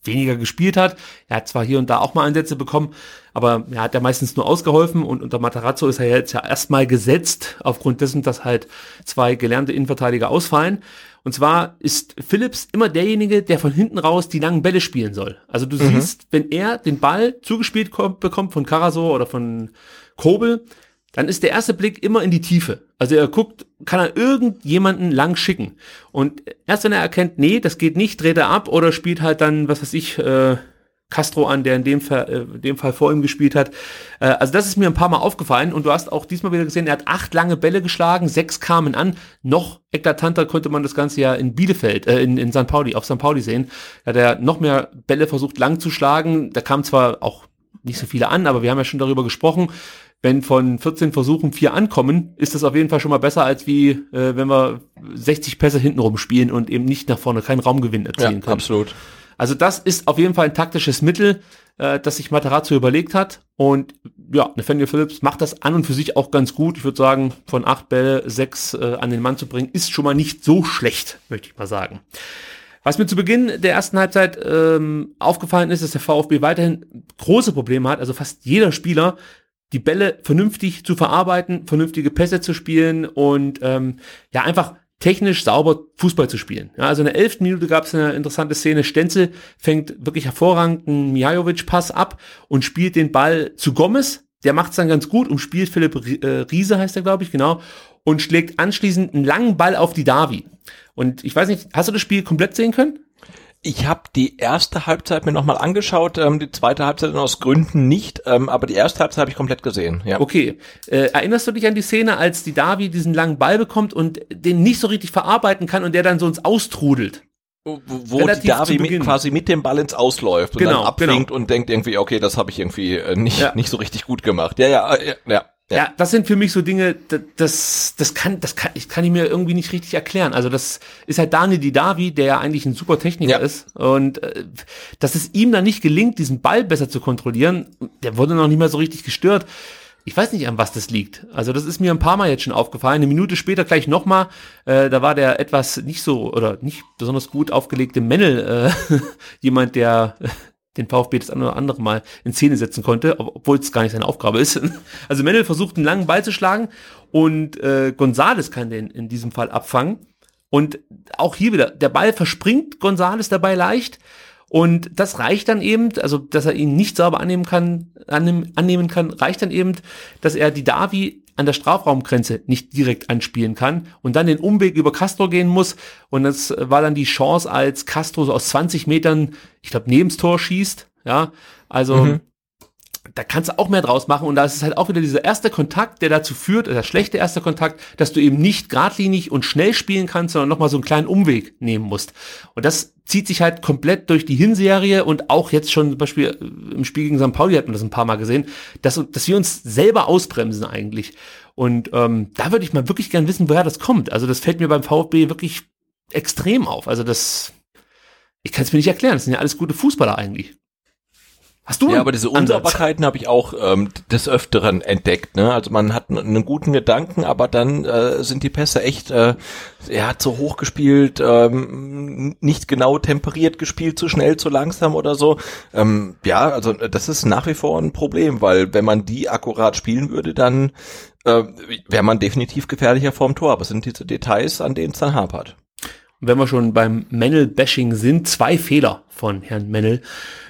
weniger gespielt hat. Er hat zwar hier und da auch mal Einsätze bekommen, aber er hat ja meistens nur ausgeholfen und unter Matarazzo ist er jetzt ja erstmal gesetzt, aufgrund dessen, dass halt zwei gelernte Innenverteidiger ausfallen. Und zwar ist Phillips immer derjenige, der von hinten raus die langen Bälle spielen soll. Also du mhm. siehst, wenn er den Ball zugespielt kommt, bekommt von Karasor oder von Kobel, dann ist der erste Blick immer in die Tiefe. Also er guckt, kann er irgendjemanden lang schicken. Und erst wenn er erkennt, nee, das geht nicht, dreht er ab oder spielt halt dann, was weiß ich, äh, Castro an, der in dem Fall, äh, dem Fall vor ihm gespielt hat. Äh, also das ist mir ein paar Mal aufgefallen und du hast auch diesmal wieder gesehen, er hat acht lange Bälle geschlagen, sechs kamen an. Noch eklatanter konnte man das Ganze ja in Bielefeld, äh, in, in St. Pauli, auf St. Pauli sehen. Da hat er noch mehr Bälle versucht lang zu schlagen. Da kam zwar auch nicht so viele an, aber wir haben ja schon darüber gesprochen wenn von 14 Versuchen vier ankommen, ist das auf jeden Fall schon mal besser, als wie äh, wenn wir 60 Pässe hintenrum spielen und eben nicht nach vorne keinen Raumgewinn erzielen ja, können. Absolut. Also das ist auf jeden Fall ein taktisches Mittel, äh, das sich Matarazzo überlegt hat. Und ja, Nathaniel Phillips macht das an und für sich auch ganz gut. Ich würde sagen, von acht Bälle sechs äh, an den Mann zu bringen, ist schon mal nicht so schlecht, möchte ich mal sagen. Was mir zu Beginn der ersten Halbzeit ähm, aufgefallen ist, dass der VfB weiterhin große Probleme hat. Also fast jeder Spieler die Bälle vernünftig zu verarbeiten, vernünftige Pässe zu spielen und ähm, ja einfach technisch sauber Fußball zu spielen. Ja, also in der elften Minute gab es eine interessante Szene. Stenzel fängt wirklich hervorragend einen Mijajovic-Pass ab und spielt den Ball zu Gomez. Der macht es dann ganz gut und spielt Philipp äh, Riese, heißt er, glaube ich, genau, und schlägt anschließend einen langen Ball auf die Davi. Und ich weiß nicht, hast du das Spiel komplett sehen können? Ich habe die erste Halbzeit mir nochmal angeschaut, ähm, die zweite Halbzeit aus Gründen nicht, ähm, aber die erste Halbzeit habe ich komplett gesehen. Ja. Okay. Äh, erinnerst du dich an die Szene, als die Davi diesen langen Ball bekommt und den nicht so richtig verarbeiten kann und der dann so ins Austrudelt? Wo, wo die Davi mit, quasi mit dem Ball ins Ausläuft und genau, dann abwinkt genau. und denkt irgendwie, okay, das habe ich irgendwie äh, nicht, ja. nicht so richtig gut gemacht. Ja, ja, äh, ja. ja. Ja. ja. das sind für mich so Dinge, das, das kann, das kann, ich kann ich mir irgendwie nicht richtig erklären. Also das ist halt Daniel Didavi, der ja eigentlich ein super Techniker ja. ist und äh, dass es ihm dann nicht gelingt, diesen Ball besser zu kontrollieren, der wurde noch nicht mehr so richtig gestört. Ich weiß nicht, an was das liegt. Also das ist mir ein paar Mal jetzt schon aufgefallen. Eine Minute später gleich nochmal, äh, da war der etwas nicht so oder nicht besonders gut aufgelegte Männel äh, jemand, der den VfB das eine oder andere Mal in Szene setzen konnte, obwohl es gar nicht seine Aufgabe ist. Also Mendel versucht einen langen Ball zu schlagen und äh, Gonzales kann den in diesem Fall abfangen. Und auch hier wieder, der Ball verspringt Gonzales dabei leicht. Und das reicht dann eben, also dass er ihn nicht sauber annehmen kann, annehmen, annehmen kann, reicht dann eben, dass er die Davi an der Strafraumgrenze nicht direkt anspielen kann und dann den Umweg über Castro gehen muss. Und das war dann die Chance, als Castro so aus 20 Metern, ich glaube, nebens Tor schießt. Ja, also mhm. Da kannst du auch mehr draus machen. Und da ist es halt auch wieder dieser erste Kontakt, der dazu führt, der schlechte erste Kontakt, dass du eben nicht geradlinig und schnell spielen kannst, sondern nochmal so einen kleinen Umweg nehmen musst. Und das zieht sich halt komplett durch die Hinserie und auch jetzt schon zum Beispiel äh, im Spiel gegen St. Pauli hat man das ein paar Mal gesehen, dass, dass wir uns selber ausbremsen eigentlich. Und ähm, da würde ich mal wirklich gern wissen, woher das kommt. Also das fällt mir beim VfB wirklich extrem auf. Also das, ich kann es mir nicht erklären. Das sind ja alles gute Fußballer eigentlich. Hast du? Ja, aber diese Unsauberkeiten habe ich auch ähm, des Öfteren entdeckt. Ne? Also man hat einen guten Gedanken, aber dann äh, sind die Pässe echt, äh, er hat zu hoch gespielt, ähm, nicht genau temperiert gespielt, zu schnell, zu langsam oder so. Ähm, ja, also das ist nach wie vor ein Problem, weil wenn man die akkurat spielen würde, dann äh, wäre man definitiv gefährlicher vorm Tor. Aber es sind diese Details, an denen es dann hapert. wenn wir schon beim Mennel-Bashing sind, zwei Fehler von Herrn Mennel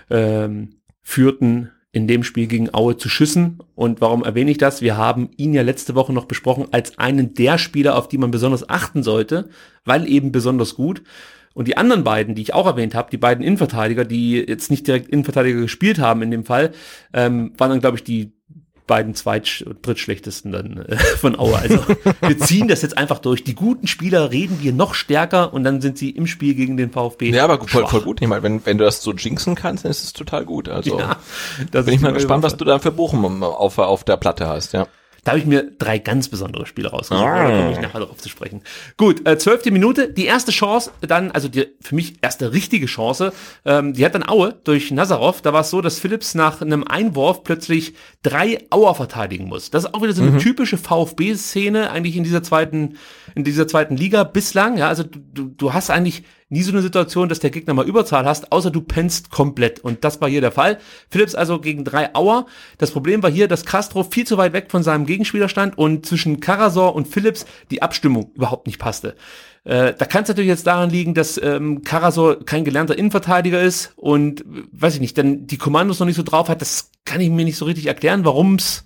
ähm, führten in dem Spiel gegen Aue zu Schüssen. Und warum erwähne ich das? Wir haben ihn ja letzte Woche noch besprochen als einen der Spieler, auf die man besonders achten sollte, weil eben besonders gut. Und die anderen beiden, die ich auch erwähnt habe, die beiden Innenverteidiger, die jetzt nicht direkt Innenverteidiger gespielt haben in dem Fall, ähm, waren dann, glaube ich, die beiden zweit drittschlechtesten dann äh, von Aue. Also wir ziehen das jetzt einfach durch. Die guten Spieler reden wir noch stärker und dann sind sie im Spiel gegen den VfB. Ja, aber voll, voll gut. Ich meine, wenn, wenn du das so jinxen kannst, dann ist es total gut. Also ja, bin ich mal gespannt, was du da für Bochum auf, auf der Platte hast, ja. Da habe ich mir drei ganz besondere Spiele rausgesucht. Ah. Da komme ich nachher darauf zu sprechen. Gut, äh, zwölfte Minute, die erste Chance, dann, also die für mich erste richtige Chance, ähm, die hat dann Aue durch Nazarov. Da war es so, dass Philips nach einem Einwurf plötzlich drei Auer verteidigen muss. Das ist auch wieder so eine mhm. typische VfB-Szene eigentlich in dieser zweiten, in dieser zweiten Liga bislang. Ja, also du, du hast eigentlich nie so eine Situation, dass der Gegner mal Überzahl hast, außer du pennst komplett. Und das war hier der Fall. Philips also gegen drei Auer. Das Problem war hier, dass Castro viel zu weit weg von seinem Gegenspieler stand und zwischen Karasor und Philips die Abstimmung überhaupt nicht passte. Äh, da kann es natürlich jetzt daran liegen, dass ähm, Karasor kein gelernter Innenverteidiger ist und weiß ich nicht, dann die Kommandos noch nicht so drauf hat. Das kann ich mir nicht so richtig erklären, warum es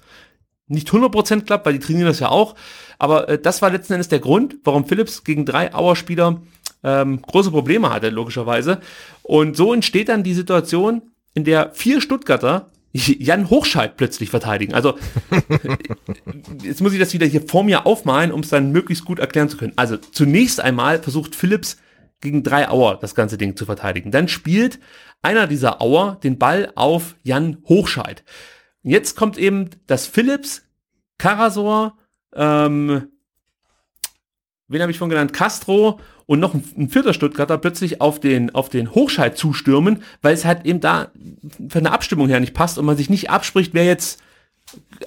nicht 100% klappt, weil die trainieren das ja auch. Aber äh, das war letzten Endes der Grund, warum Philips gegen drei Auer-Spieler ähm, große Probleme hatte, logischerweise. Und so entsteht dann die Situation, in der vier Stuttgarter Jan Hochscheid plötzlich verteidigen. Also jetzt muss ich das wieder hier vor mir aufmalen, um es dann möglichst gut erklären zu können. Also zunächst einmal versucht Philips gegen drei Auer das ganze Ding zu verteidigen. Dann spielt einer dieser Auer den Ball auf Jan Hochscheid. Jetzt kommt eben das Philips, Karasor, ähm, wen habe ich von genannt? Castro und noch ein, ein vierter Stuttgarter plötzlich auf den, auf den Hochscheid zustürmen, weil es halt eben da von der Abstimmung her nicht passt und man sich nicht abspricht, wer jetzt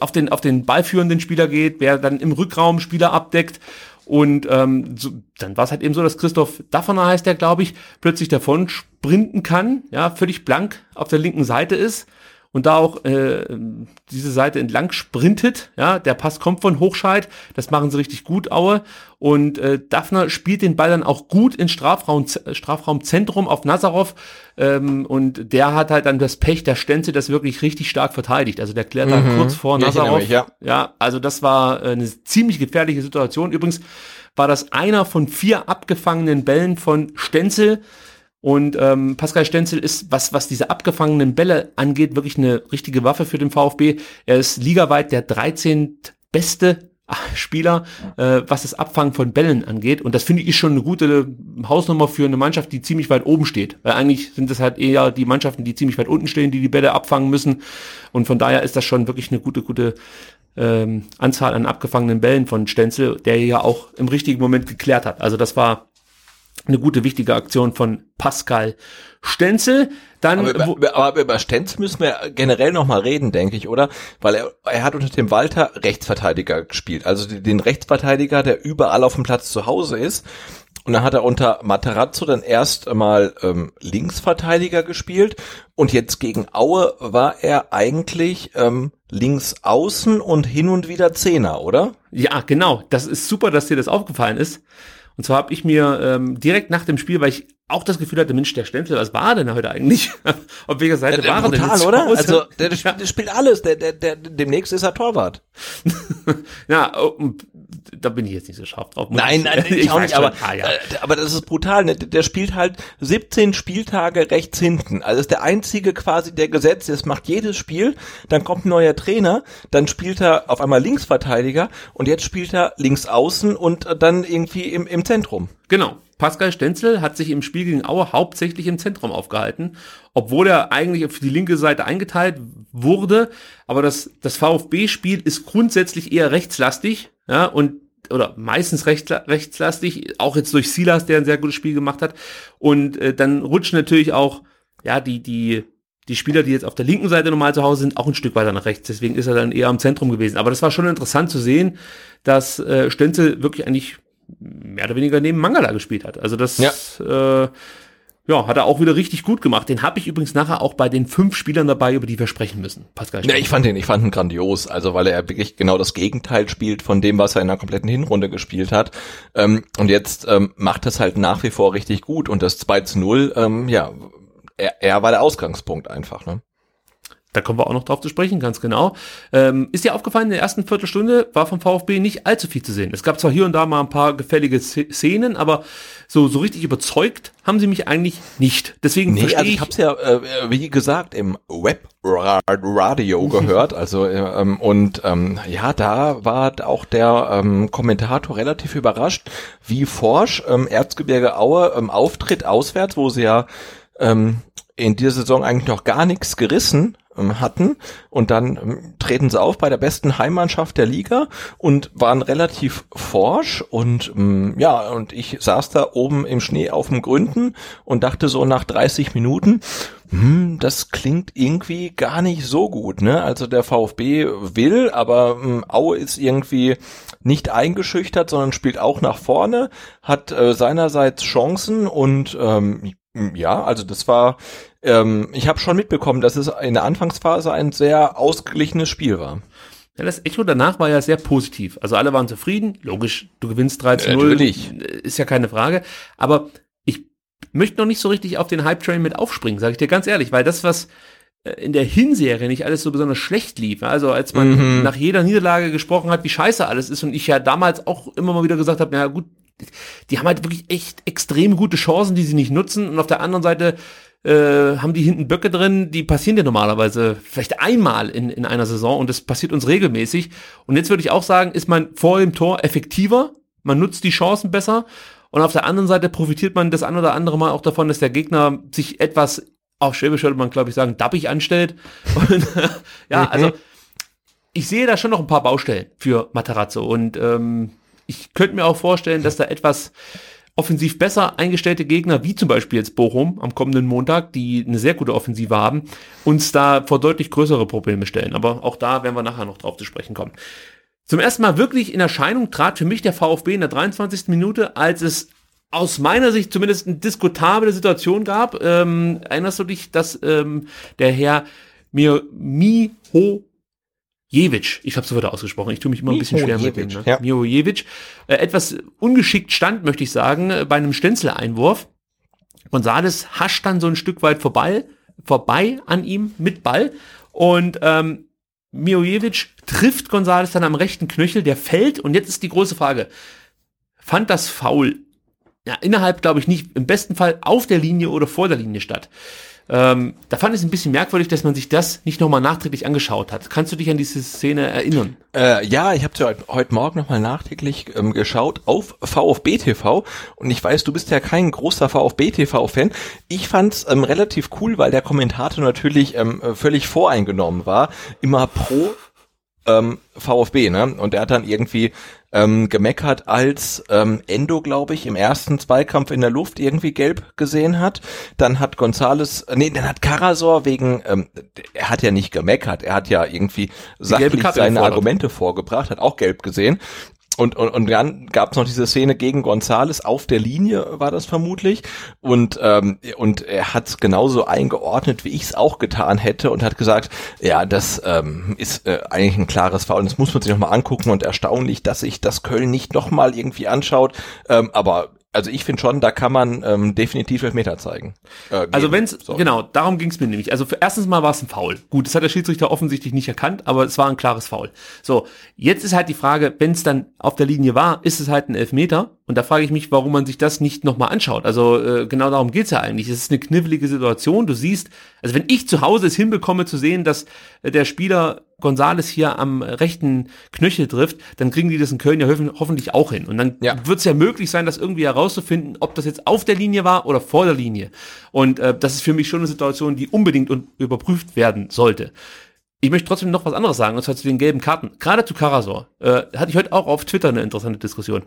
auf den, auf den ballführenden Spieler geht, wer dann im Rückraum Spieler abdeckt. Und ähm, so, dann war es halt eben so, dass Christoph Dafferner heißt der, glaube ich, plötzlich davon sprinten kann, ja, völlig blank auf der linken Seite ist und da auch äh, diese Seite entlang sprintet. Ja, der Pass kommt von Hochscheid, das machen sie richtig gut, Aue. Und äh, Daphner spielt den Ball dann auch gut ins Strafraum, Strafraumzentrum auf Nazarov. Ähm, und der hat halt dann das Pech, der Stenzel das wirklich richtig stark verteidigt. Also der klärt dann mhm. kurz vor Nazarov. Mich, ja. ja, also das war äh, eine ziemlich gefährliche Situation. Übrigens war das einer von vier abgefangenen Bällen von Stenzel. Und ähm, Pascal Stenzel ist, was, was diese abgefangenen Bälle angeht, wirklich eine richtige Waffe für den VfB. Er ist ligaweit der 13. beste Spieler, äh, was das Abfangen von Bällen angeht. Und das finde ich schon eine gute Hausnummer für eine Mannschaft, die ziemlich weit oben steht. Weil eigentlich sind das halt eher die Mannschaften, die ziemlich weit unten stehen, die die Bälle abfangen müssen. Und von daher ist das schon wirklich eine gute, gute ähm, Anzahl an abgefangenen Bällen von Stenzel, der ja auch im richtigen Moment geklärt hat. Also das war eine gute, wichtige Aktion von Pascal Stenzel. Dann, aber über, aber über Stenzel müssen wir generell nochmal reden, denke ich, oder? Weil er, er hat unter dem Walter Rechtsverteidiger gespielt. Also den Rechtsverteidiger, der überall auf dem Platz zu Hause ist. Und dann hat er unter Materazzo dann erst mal ähm, Linksverteidiger gespielt und jetzt gegen Aue war er eigentlich ähm, links außen und hin und wieder Zehner, oder? Ja, genau. Das ist super, dass dir das aufgefallen ist. Und zwar habe ich mir ähm, direkt nach dem Spiel, weil ich auch das Gefühl hatte, Mensch, der Stenzel, was war denn heute eigentlich? Auf welcher Seite der, war er denn jetzt oder? Also der, der, der, spielt alles, der, der, der, demnächst ist er Torwart. ja, oh, da bin ich jetzt nicht so scharf drauf. Nein, nein, ich, ich auch nicht, aber, ah, ja. äh, aber das ist brutal. Ne? Der spielt halt 17 Spieltage rechts hinten. Also ist der einzige quasi, der gesetzt ist, macht jedes Spiel, dann kommt ein neuer Trainer, dann spielt er auf einmal Linksverteidiger und jetzt spielt er links außen und dann irgendwie im, im Zentrum. Genau. Pascal Stenzel hat sich im Spiel gegen Aue hauptsächlich im Zentrum aufgehalten, obwohl er eigentlich für die linke Seite eingeteilt wurde. Aber das, das VfB-Spiel ist grundsätzlich eher rechtslastig, ja, und oder meistens recht, rechtslastig, auch jetzt durch Silas, der ein sehr gutes Spiel gemacht hat. Und äh, dann rutschen natürlich auch, ja, die, die, die Spieler, die jetzt auf der linken Seite normal zu Hause sind, auch ein Stück weiter nach rechts. Deswegen ist er dann eher am Zentrum gewesen. Aber das war schon interessant zu sehen, dass äh, Stenzel wirklich eigentlich mehr oder weniger neben Mangala gespielt hat. Also das, ja. äh, ja, hat er auch wieder richtig gut gemacht. Den habe ich übrigens nachher auch bei den fünf Spielern dabei, über die wir sprechen müssen. Pascal. Ja, ich fand den, ich fand ihn grandios, also weil er wirklich genau das Gegenteil spielt von dem, was er in der kompletten Hinrunde gespielt hat. Ähm, und jetzt ähm, macht es halt nach wie vor richtig gut und das 2 zu 0, ähm, ja, er, er war der Ausgangspunkt einfach, ne? Da kommen wir auch noch drauf zu sprechen, ganz genau. Ähm, ist dir aufgefallen, in der ersten Viertelstunde war vom VfB nicht allzu viel zu sehen. Es gab zwar hier und da mal ein paar gefällige Szenen, aber so, so richtig überzeugt haben sie mich eigentlich nicht. Deswegen nee, also ich, ich habe es ja, äh, wie gesagt, im Webradio gehört. Also äh, ähm, und ähm, ja, da war auch der ähm, Kommentator relativ überrascht, wie forsch ähm, Erzgebirge Aue ähm, auftritt auswärts, wo sie ja ähm, in dieser Saison eigentlich noch gar nichts gerissen hatten und dann ähm, treten sie auf bei der besten Heimmannschaft der Liga und waren relativ forsch und ähm, ja und ich saß da oben im Schnee auf dem Gründen und dachte so nach 30 Minuten hm, das klingt irgendwie gar nicht so gut, ne? Also der VfB will, aber ähm, Aue ist irgendwie nicht eingeschüchtert, sondern spielt auch nach vorne, hat äh, seinerseits Chancen und ähm, ja, also das war ähm, ich habe schon mitbekommen, dass es in der Anfangsphase ein sehr ausgeglichenes Spiel war. Ja, das Echo danach war ja sehr positiv. Also alle waren zufrieden. Logisch, du gewinnst 3 zu 0. Natürlich. Ist ja keine Frage. Aber ich möchte noch nicht so richtig auf den Hype-Train mit aufspringen, sage ich dir ganz ehrlich, weil das, was äh, in der Hinserie nicht alles so besonders schlecht lief. Also als man mhm. nach jeder Niederlage gesprochen hat, wie scheiße alles ist und ich ja damals auch immer mal wieder gesagt habe, na gut, die haben halt wirklich echt extrem gute Chancen, die sie nicht nutzen und auf der anderen Seite äh, haben die hinten Böcke drin, die passieren ja normalerweise vielleicht einmal in, in einer Saison und das passiert uns regelmäßig. Und jetzt würde ich auch sagen, ist man vor dem Tor effektiver, man nutzt die Chancen besser und auf der anderen Seite profitiert man das ein oder andere Mal auch davon, dass der Gegner sich etwas, auf Schwäbisch würde man glaube ich sagen, dappig anstellt. Und, ja, mhm. also ich sehe da schon noch ein paar Baustellen für Matarazzo und ähm, ich könnte mir auch vorstellen, dass da etwas offensiv besser eingestellte Gegner, wie zum Beispiel jetzt Bochum am kommenden Montag, die eine sehr gute Offensive haben, uns da vor deutlich größere Probleme stellen. Aber auch da werden wir nachher noch drauf zu sprechen kommen. Zum ersten Mal wirklich in Erscheinung trat für mich der VfB in der 23. Minute, als es aus meiner Sicht zumindest eine diskutable Situation gab. Ähm, erinnerst du dich, dass ähm, der Herr Miho Jevic, ich habe so wieder ausgesprochen, ich tue mich immer ein bisschen schwer mit dem, ne? ja. Mihojevic, äh, etwas ungeschickt stand, möchte ich sagen, äh, bei einem Stenzel-Einwurf. Gonzales hascht dann so ein Stück weit vorbei, vorbei an ihm mit Ball und ähm, Mihojevic trifft Gonzales dann am rechten Knöchel, der fällt und jetzt ist die große Frage, fand das Foul ja, innerhalb, glaube ich, nicht, im besten Fall auf der Linie oder vor der Linie statt? Ähm, da fand ich es ein bisschen merkwürdig, dass man sich das nicht nochmal nachträglich angeschaut hat. Kannst du dich an diese Szene erinnern? Äh, ja, ich habe ja heute, heute Morgen nochmal nachträglich ähm, geschaut auf VfB TV und ich weiß, du bist ja kein großer VfB TV-Fan. Ich fand's ähm, relativ cool, weil der Kommentator natürlich ähm, völlig voreingenommen war, immer pro ähm, VfB, ne? Und er hat dann irgendwie ähm, gemeckert, als ähm, Endo, glaube ich, im ersten Zweikampf in der Luft irgendwie gelb gesehen hat. Dann hat Gonzales, äh, nee, dann hat Karasor wegen, ähm, er hat ja nicht gemeckert, er hat ja irgendwie sachlich seine Argumente vorgebracht, hat auch gelb gesehen. Und, und, und dann gab es noch diese Szene gegen Gonzales auf der Linie, war das vermutlich. Und, ähm, und er hat es genauso eingeordnet, wie ich es auch getan hätte und hat gesagt, ja, das ähm, ist äh, eigentlich ein klares Foul. Und das muss man sich nochmal angucken und erstaunlich, dass sich das Köln nicht nochmal irgendwie anschaut. Ähm, aber also ich finde schon, da kann man ähm, definitiv Elfmeter zeigen. Äh, also wenn's, Sorry. genau, darum ging es mir nämlich. Also für, erstens mal war es ein Foul. Gut, das hat der Schiedsrichter offensichtlich nicht erkannt, aber es war ein klares Foul. So, jetzt ist halt die Frage, wenn es dann auf der Linie war, ist es halt ein Elfmeter. Und da frage ich mich, warum man sich das nicht nochmal anschaut. Also äh, genau darum geht's ja eigentlich. Es ist eine knifflige Situation. Du siehst, also wenn ich zu Hause es hinbekomme zu sehen, dass äh, der Spieler Gonzales hier am rechten Knöchel trifft, dann kriegen die das in Köln ja hoffentlich auch hin. Und dann ja. wird es ja möglich sein, das irgendwie herauszufinden, ob das jetzt auf der Linie war oder vor der Linie. Und äh, das ist für mich schon eine Situation, die unbedingt überprüft werden sollte. Ich möchte trotzdem noch was anderes sagen, und zwar zu den gelben Karten. Gerade zu Karasor. Äh, hatte ich heute auch auf Twitter eine interessante Diskussion.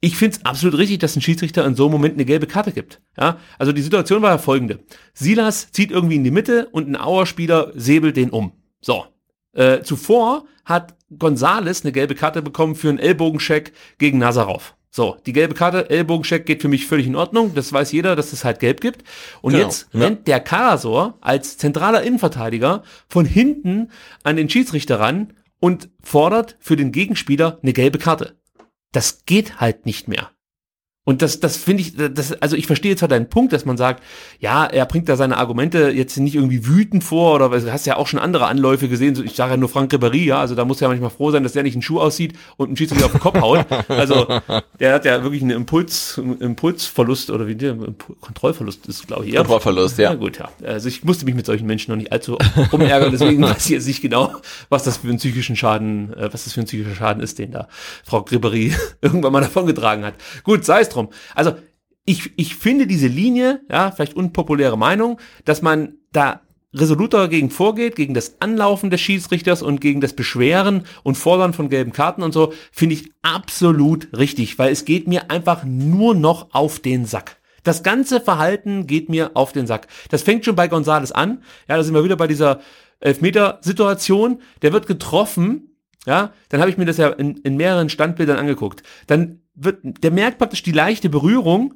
Ich finde es absolut richtig, dass ein Schiedsrichter in so einem Moment eine gelbe Karte gibt. Ja, also die Situation war ja folgende. Silas zieht irgendwie in die Mitte und ein Auerspieler säbelt den um. So, äh, zuvor hat Gonzales eine gelbe Karte bekommen für einen Ellbogencheck gegen Nazarov. So, die gelbe Karte, Ellbogencheck geht für mich völlig in Ordnung. Das weiß jeder, dass es halt gelb gibt. Und Genau, jetzt ja. rennt der Karasor als zentraler Innenverteidiger von hinten an den Schiedsrichter ran und fordert für den Gegenspieler eine gelbe Karte. Das geht halt nicht mehr. Und das, das finde ich, das, also ich verstehe zwar deinen Punkt, dass man sagt, ja, er bringt da seine Argumente jetzt nicht irgendwie wütend vor oder du hast ja auch schon andere Anläufe gesehen, so, ich sage ja nur Frank Ribéry, ja, also da muss ja manchmal froh sein, dass der nicht einen Schuh aussieht und einen Schiedsrichter auf den Kopf haut. Also der hat ja wirklich einen Impuls, einen Impulsverlust oder wie der Kontrollverlust ist, glaube ich. eher. Kontrollverlust, ja. Na gut, ja. Also ich musste mich mit solchen Menschen noch nicht allzu umärgern, deswegen weiß ich jetzt nicht genau, was das für einen psychischen Schaden, äh, was das für ein psychischer Schaden ist, den da Frau Ribéry irgendwann mal davongetragen hat. Gut, sei es drum. Also ich, ich finde diese Linie, ja, vielleicht unpopuläre Meinung, dass man da resoluter dagegen vorgeht, gegen das Anlaufen des Schiedsrichters und gegen das Beschweren und Fordern von gelben Karten und so, finde ich absolut richtig, weil es geht mir einfach nur noch auf den Sack. Das ganze Verhalten geht mir auf den Sack. Das fängt schon bei Gonzales an. Ja, da sind wir wieder bei dieser Elfmeter-Situation. Der wird getroffen. Ja, dann habe ich mir das ja in, in mehreren Standbildern angeguckt. Dann wird, der merkt praktisch die leichte Berührung,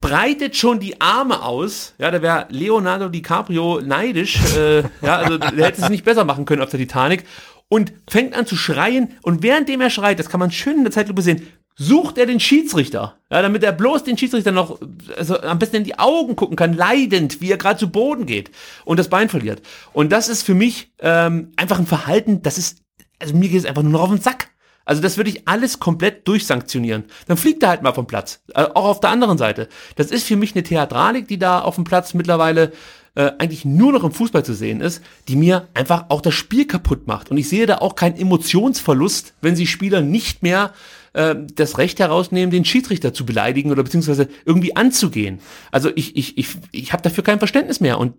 breitet schon die Arme aus. Ja, da wäre Leonardo DiCaprio neidisch. Äh, ja, also der hätte es nicht besser machen können auf der Titanic. Und fängt an zu schreien. Und währenddem er schreit, das kann man schön in der Zeitlupe sehen, sucht er den Schiedsrichter. Ja, damit er bloß den Schiedsrichter noch also am besten in die Augen gucken kann, leidend, wie er gerade zu Boden geht und das Bein verliert. Und das ist für mich ähm, einfach ein Verhalten, das ist, also mir geht es einfach nur noch auf den Sack. Also das würde ich alles komplett durchsanktionieren. Dann fliegt er halt mal vom Platz. Äh, auch auf der anderen Seite. Das ist für mich eine Theatralik, die da auf dem Platz mittlerweile äh, eigentlich nur noch im Fußball zu sehen ist, die mir einfach auch das Spiel kaputt macht. Und ich sehe da auch keinen Emotionsverlust, wenn sie Spieler nicht mehr äh, das Recht herausnehmen, den Schiedsrichter zu beleidigen oder beziehungsweise irgendwie anzugehen. Also ich, ich, ich, ich habe dafür kein Verständnis mehr. Und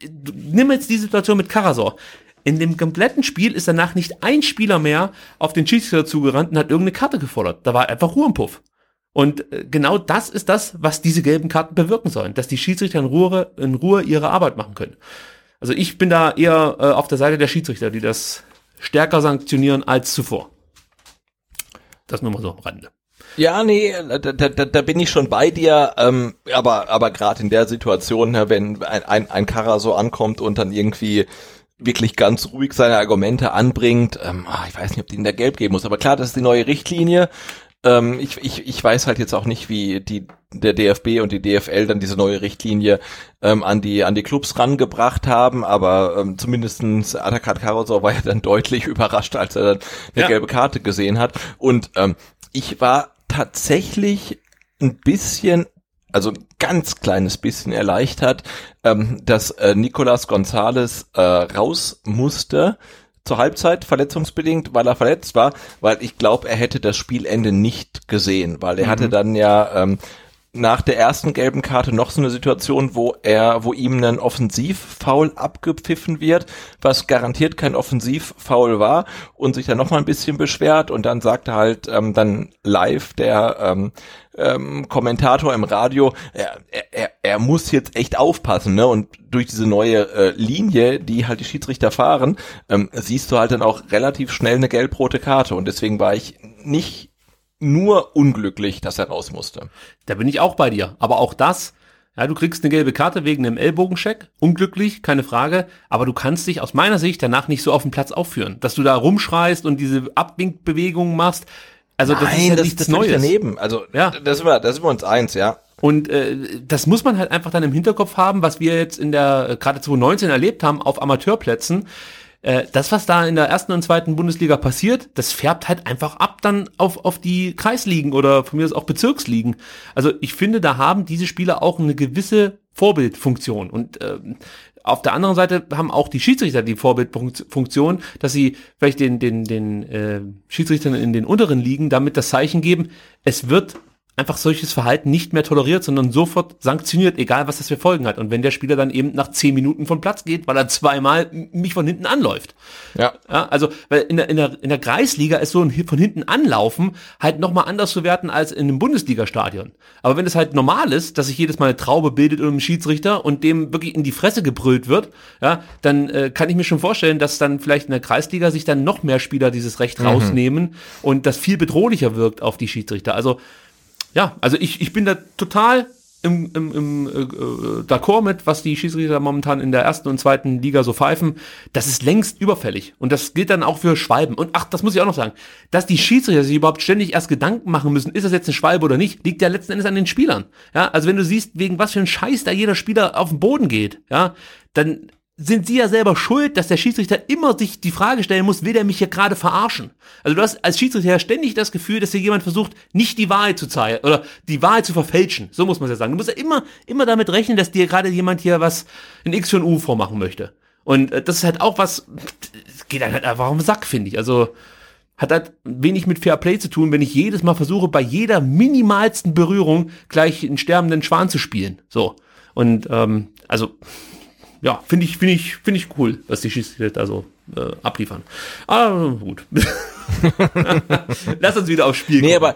äh, nimm jetzt die Situation mit Karasor. In dem kompletten Spiel ist danach nicht ein Spieler mehr auf den Schiedsrichter zugerannt und hat irgendeine Karte gefordert. Da war einfach Ruhe im Puff. Und äh, genau das ist das, was diese gelben Karten bewirken sollen, dass die Schiedsrichter in Ruhe, in Ruhe ihre Arbeit machen können. Also ich bin da eher äh, auf der Seite der Schiedsrichter, die das stärker sanktionieren als zuvor. Das nur mal so am Rande. Ja, nee, da, da, da bin ich schon bei dir, ähm, aber aber gerade in der Situation, ne, wenn ein, ein, ein Karrer so ankommt und dann irgendwie wirklich ganz ruhig seine Argumente anbringt, ähm, ah, ich weiß nicht, ob die in der Gelb geben muss, aber klar, das ist die neue Richtlinie. Ähm, ich, ich, ich weiß halt jetzt auch nicht, wie die der DFB und die DFL dann diese neue Richtlinie ähm, an die an die Clubs rangebracht haben, aber ähm, zumindestens Atakat Karasor war ja dann deutlich überrascht, als er dann eine Ja. gelbe Karte gesehen hat. Und ähm, ich war tatsächlich ein bisschen also ein ganz kleines bisschen erleichtert, ähm, dass äh, Nicolas Gonzalez äh, raus musste zur Halbzeit verletzungsbedingt, weil er verletzt war, weil ich glaube, er hätte das Spielende nicht gesehen, weil er hatte dann ja ähm, nach der ersten gelben Karte noch so eine Situation, wo er, wo ihm ein Offensivfoul abgepfiffen wird, was garantiert kein Offensivfoul war und sich dann noch mal ein bisschen beschwert und dann sagte halt ähm, dann live der ähm, ähm, Kommentator im Radio, er, er, er muss jetzt echt aufpassen, ne? Und durch diese neue äh, Linie, die halt die Schiedsrichter fahren, ähm, siehst du halt dann auch relativ schnell eine gelb-rote Karte und deswegen war ich nicht nur unglücklich, dass er raus musste. Da bin ich auch bei dir. Aber auch das, ja, du kriegst eine gelbe Karte wegen einem Ellbogencheck. Unglücklich, keine Frage. Aber du kannst dich aus meiner Sicht danach nicht so auf dem Platz aufführen. Dass du da rumschreist und diese Abwinkbewegungen machst. Also das ist ja nichts völlig Neues. daneben. Also Ja. ja. da sind wir, da sind wir uns eins, ja. Und äh, das muss man halt einfach dann im Hinterkopf haben, was wir jetzt in der äh, gerade 2019 erlebt haben auf Amateurplätzen. Äh, das, was da in der ersten und zweiten Bundesliga passiert, das färbt halt einfach ab dann auf, auf die Kreisligen oder von mir aus auch Bezirksligen. Also ich finde, da haben diese Spieler auch eine gewisse Vorbildfunktion. Und ähm, auf der anderen Seite haben auch die Schiedsrichter die Vorbildfunktion, dass sie vielleicht den, den, den äh, Schiedsrichtern in den unteren Ligen damit das Zeichen geben, es wird einfach solches Verhalten nicht mehr toleriert, sondern sofort sanktioniert, egal was das für Folgen hat. Und wenn der Spieler dann eben nach zehn Minuten vom Platz geht, weil er zweimal mich von hinten anläuft. Ja. Ja, also, weil in der, in der, in der Kreisliga ist so ein von hinten anlaufen halt nochmal anders zu werten als in einem Bundesliga-Stadion. Aber wenn es halt normal ist, dass sich jedes Mal eine Traube bildet um einen Schiedsrichter und dem wirklich in die Fresse gebrüllt wird, ja, dann äh, kann ich mir schon vorstellen, dass dann vielleicht in der Kreisliga sich dann noch mehr Spieler dieses Recht rausnehmen und das viel bedrohlicher wirkt auf die Schiedsrichter. Also, ja, also ich, ich bin da total im, im, im äh, äh, d'accord mit, was die Schiedsrichter momentan in der ersten und zweiten Liga so pfeifen. Das ist längst überfällig. Und das gilt dann auch für Schwalben. Und ach, das muss ich auch noch sagen, dass die Schiedsrichter sich überhaupt ständig erst Gedanken machen müssen, ist das jetzt eine Schwalbe oder nicht, liegt ja letzten Endes an den Spielern. Ja, also wenn du siehst, wegen was für ein Scheiß da jeder Spieler auf den Boden geht, ja, dann sind sie ja selber schuld, dass der Schiedsrichter immer sich die Frage stellen muss, will der mich hier gerade verarschen? Also du hast als Schiedsrichter ständig das Gefühl, dass dir jemand versucht, nicht die Wahrheit zu zeigen oder die Wahrheit zu verfälschen. So muss man es ja sagen. Du musst ja immer, immer damit rechnen, dass dir gerade jemand hier was in X und U vormachen möchte. Und äh, das ist halt auch was, geht dann halt einfach auf den Sack, finde ich. Also hat halt wenig mit Fair Play zu tun, wenn ich jedes Mal versuche, bei jeder minimalsten Berührung gleich einen sterbenden Schwan zu spielen. So. Und ähm, also ja, finde ich, finde ich, finde ich cool, was die Schiedsrichter so äh, abliefern. Aber gut. Lass uns wieder aufs Spiel Nee, aber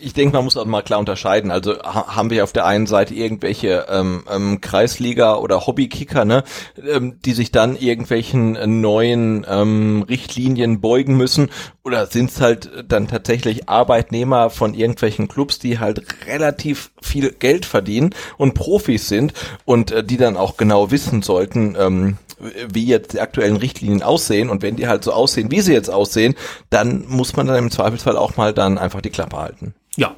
ich denke, man muss auch mal klar unterscheiden. Also ha haben wir auf der einen Seite irgendwelche ähm, ähm, Kreisliga- oder Hobbykicker, ne, ähm, die sich dann irgendwelchen neuen ähm, Richtlinien beugen müssen oder sind es halt dann tatsächlich Arbeitnehmer von irgendwelchen Clubs, die halt relativ viel Geld verdienen und Profis sind und äh, die dann auch genau wissen sollten, ähm, wie jetzt die aktuellen Richtlinien aussehen und wenn die halt so aussehen, wie sie jetzt aussehen, dann muss man dann im Zweifelsfall auch mal dann einfach die Klappe halten. Ja,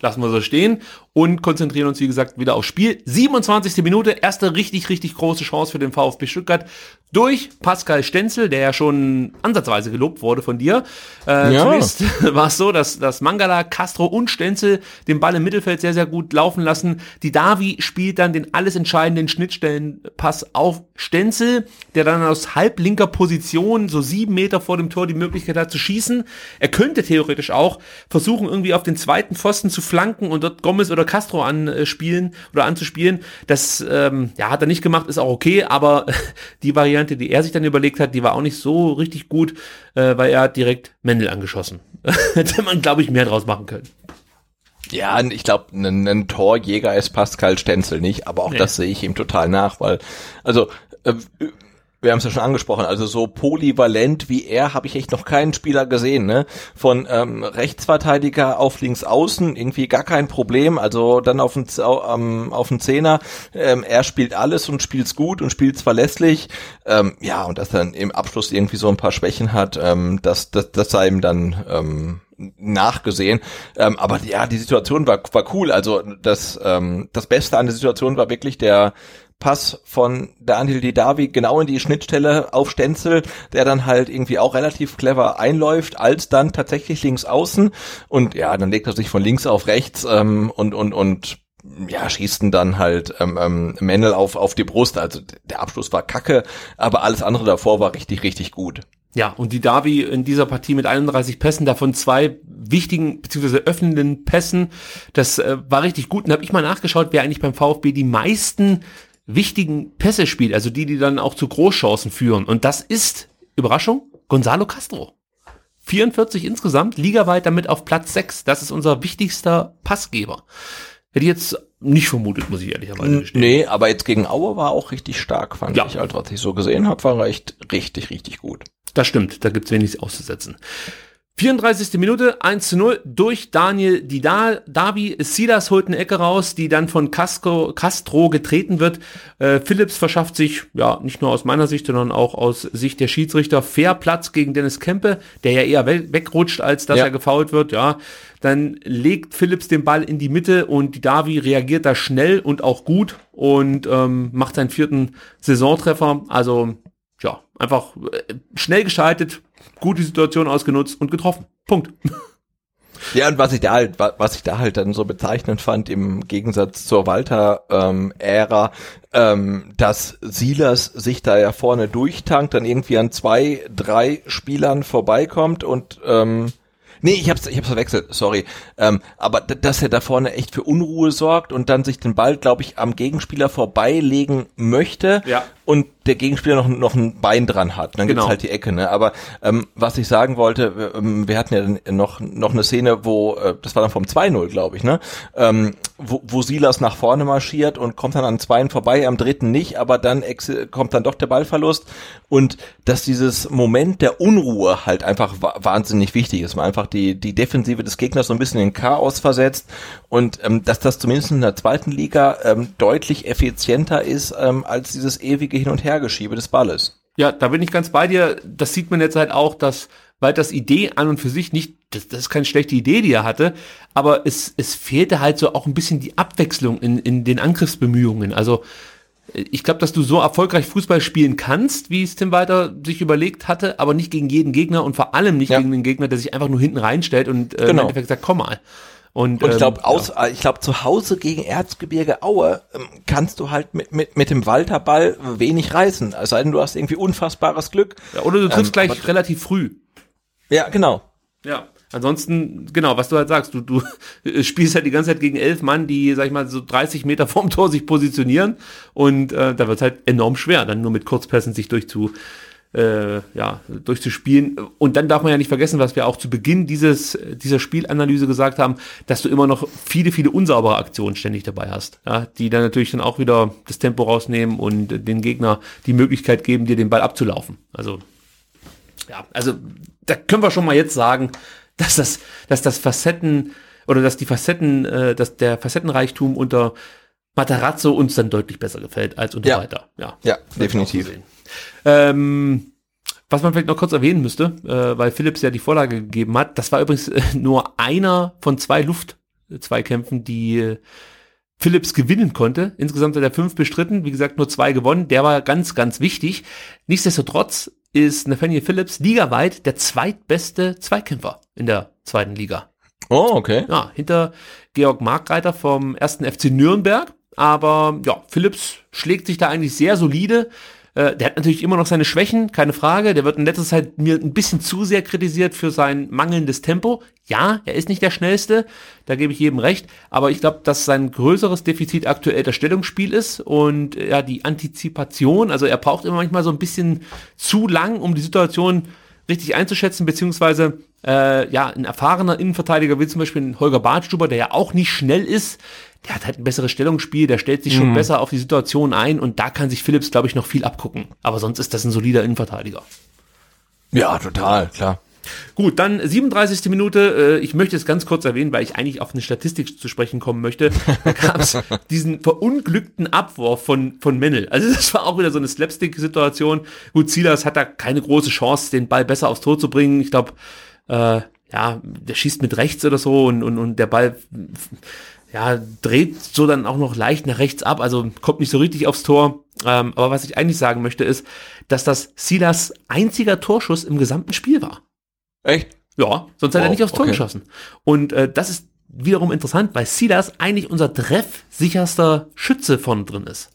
lassen wir so stehen und konzentrieren uns, wie gesagt, wieder aufs Spiel. 27. Minute, erste richtig, richtig große Chance für den VfB Stuttgart durch Pascal Stenzel, der ja schon ansatzweise gelobt wurde von dir. Äh, ja. Zunächst war es so, dass, dass Mangala, Castro und Stenzel den Ball im Mittelfeld sehr, sehr gut laufen lassen. Die Davi spielt dann den alles entscheidenden Schnittstellenpass auf Stenzel, der dann aus halblinker Position so sieben Meter vor dem Tor die Möglichkeit hat zu schießen. Er könnte theoretisch auch versuchen, irgendwie auf den zweiten Pfosten zu flanken und dort Gomez oder Castro anspielen oder anzuspielen. Das ähm, ja, hat er nicht gemacht, ist auch okay, aber die Variante, die er sich dann überlegt hat, die war auch nicht so richtig gut, äh, weil er hat direkt Mendel angeschossen. Hätte man, glaube ich, mehr draus machen können. Ja, ich glaube, ein, ein Torjäger ist Pascal Stenzel nicht, aber auch nee. das sehe ich ihm total nach, weil, also äh, wir haben es ja schon angesprochen, also so polyvalent wie er habe ich echt noch keinen Spieler gesehen, ne? Von ähm, Rechtsverteidiger auf links außen irgendwie gar kein Problem, also dann auf den, ähm, auf den Zehner, ähm, er spielt alles und spielt's gut und spielt's verlässlich, ähm, ja und dass dann im Abschluss irgendwie so ein paar Schwächen hat, ähm, das, das, das sei ihm dann ähm, nachgesehen. Ähm, aber ja, die Situation war, war cool. Also das, ähm, das Beste an der Situation war wirklich der Pass von Daniel Didavi genau in die Schnittstelle auf Stenzel, der dann halt irgendwie auch relativ clever einläuft, als dann tatsächlich links außen. Und ja, dann legt er sich von links auf rechts ähm, und, und, und ja, schießen dann halt ähm, ähm, Männel auf, auf die Brust. Also der Abschluss war kacke, aber alles andere davor war richtig, richtig gut. Ja, und die Davi in dieser Partie mit 31 Pässen, davon zwei wichtigen bzw. öffnenden Pässen, das äh, war richtig gut. Und habe ich mal nachgeschaut, wer eigentlich beim VfB die meisten wichtigen Pässe spielt, also die, die dann auch zu Großchancen führen. Und das ist, Überraschung, Gonzalo Castro. 44 insgesamt, ligaweit damit auf Platz 6. Das ist unser wichtigster Passgeber. Hätte ich jetzt nicht vermutet, muss ich ehrlicherweise gestehen. Nee, aber jetzt gegen Aue war auch richtig stark, fand ja. ich. Also was ich so gesehen habe, war er echt richtig, richtig gut. Das stimmt, da gibt's wenig auszusetzen. 34. Minute, 1 zu 0 durch Daniel Dida, Davi. Silas holt eine Ecke raus, die dann von Castro, Castro getreten wird. Äh, Phillips verschafft sich, ja, nicht nur aus meiner Sicht, sondern auch aus Sicht der Schiedsrichter, fair Platz gegen Dennis Kempe, der ja eher we wegrutscht, als dass ja. er gefault wird, ja. Dann legt Phillips den Ball in die Mitte und Davi reagiert da schnell und auch gut und ähm, macht seinen vierten Saisontreffer. Also, ja, einfach äh, schnell geschaltet, gute Situation ausgenutzt und getroffen. Punkt. Ja, und was ich da halt, was ich da halt dann so bezeichnend fand, im Gegensatz zur Walter-Ära, ähm, ähm, dass Silas sich da ja vorne durchtankt, dann irgendwie an zwei, drei Spielern vorbeikommt und ähm, Nee, ich hab's, ich hab's verwechselt, sorry. Ähm, aber dass er da vorne echt für Unruhe sorgt und dann sich den Ball, glaube ich, am Gegenspieler vorbeilegen möchte. Ja. Und der Gegenspieler noch, noch ein Bein dran hat. Dann gibt's Genau. halt die Ecke. Ne? Aber ähm, was ich sagen wollte, wir, ähm, wir hatten ja noch, noch eine Szene, wo, äh, das war dann vom 2-0, glaube ich, ne? ähm, wo, wo Silas nach vorne marschiert und kommt dann an zweien vorbei, am dritten nicht, aber dann kommt dann doch der Ballverlust und dass dieses Moment der Unruhe halt einfach wa wahnsinnig wichtig ist. Man einfach die, die Defensive des Gegners so ein bisschen in Chaos versetzt und ähm, dass das zumindest in der zweiten Liga ähm, deutlich effizienter ist ähm, als dieses ewige Hin- und Hergeschiebe des Balles. Ja, da bin ich ganz bei dir. Das sieht man jetzt halt auch, dass Walters Idee an und für sich nicht, das, das ist keine schlechte Idee, die er hatte, aber es, es fehlte halt so auch ein bisschen die Abwechslung in, in den Angriffsbemühungen. Also äh, ich glaube, dass du so erfolgreich Fußball spielen kannst, wie es Tim Walter sich überlegt hatte, aber nicht gegen jeden Gegner und vor allem nicht Ja. gegen den Gegner, der sich einfach nur hinten reinstellt und äh, im Genau. Endeffekt sagt, komm mal. Und, Und ich ähm, glaube, aus, äh, ich glaube, zu Hause gegen Erzgebirge Aue ähm, kannst du halt mit, mit, mit dem Walterball wenig reißen. Es sei denn, du hast irgendwie unfassbares Glück. ja, oder du triffst ähm, gleich aber- relativ früh. Ja, genau. Ja. Ansonsten, genau, was du halt sagst, du, du spielst halt die ganze Zeit gegen elf Mann, die, sag ich mal, so 30 Meter vorm Tor sich positionieren und äh, da wird es halt enorm schwer, dann nur mit Kurzpässen sich durchzu, äh, ja, durchzuspielen. Und dann darf man ja nicht vergessen, was wir auch zu Beginn dieses, dieser Spielanalyse gesagt haben, dass du immer noch viele, viele unsaubere Aktionen ständig dabei hast, ja, die dann natürlich dann auch wieder das Tempo rausnehmen und den Gegner die Möglichkeit geben, dir den Ball abzulaufen. Also ja, also da können wir schon mal jetzt sagen, dass das, dass das Facetten oder dass die Facetten, äh, dass der Facettenreichtum unter Matarazzo uns dann deutlich besser gefällt als unter Ja. Walter. Ja, Ja, definitiv. Ähm, was man vielleicht noch kurz erwähnen müsste, äh, weil Philips ja die Vorlage gegeben hat, das war übrigens äh, nur einer von zwei Luftzweikämpfen, die äh, Philips gewinnen konnte. Insgesamt hat er fünf bestritten, wie gesagt, nur zwei gewonnen. Der war ganz, ganz wichtig. Nichtsdestotrotz ist Nathaniel Phillips ligaweit der zweitbeste Zweikämpfer in der zweiten Liga. Oh, okay. Ja, hinter Georg Markreiter vom ersten FC Nürnberg. Aber ja, Phillips schlägt sich da eigentlich sehr solide. Äh, der hat natürlich immer noch seine Schwächen, keine Frage. Der wird in letzter Zeit mir ein bisschen zu sehr kritisiert für sein mangelndes Tempo. Ja, er ist nicht der schnellste, da gebe ich jedem recht. Aber ich glaube, dass sein größeres Defizit aktuell das Stellungsspiel ist und ja, die Antizipation. Also er braucht immer manchmal so ein bisschen zu lang, um die Situation richtig einzuschätzen, beziehungsweise äh, ja, ein erfahrener Innenverteidiger wie zum Beispiel ein Holger Badstuber, der ja auch nicht schnell ist, der hat halt ein besseres Stellungsspiel, der stellt sich schon besser auf die Situation ein und da kann sich Phillips, glaube ich, noch viel abgucken. Aber sonst ist das ein solider Innenverteidiger. Ja, total, klar. Gut, dann 37. Minute. Äh, ich möchte es ganz kurz erwähnen, weil ich eigentlich auf eine Statistik zu sprechen kommen möchte. Da gab es diesen verunglückten Abwurf von, von Mennel. Also das war auch wieder so eine Slapstick-Situation. Gut, Silas hat da keine große Chance, den Ball besser aufs Tor zu bringen. Ich glaube, äh, ja, der schießt mit rechts oder so und, und, und der Ball ja, dreht so dann auch noch leicht nach rechts ab, also kommt nicht so richtig aufs Tor. Ähm, aber was ich eigentlich sagen möchte, ist, dass das Silas einziger Torschuss im gesamten Spiel war. Echt? Ja, sonst hat er Wow, nicht aufs Tor okay. geschossen. Und äh, das ist wiederum interessant, weil Silas eigentlich unser treffsicherster Schütze von drin ist.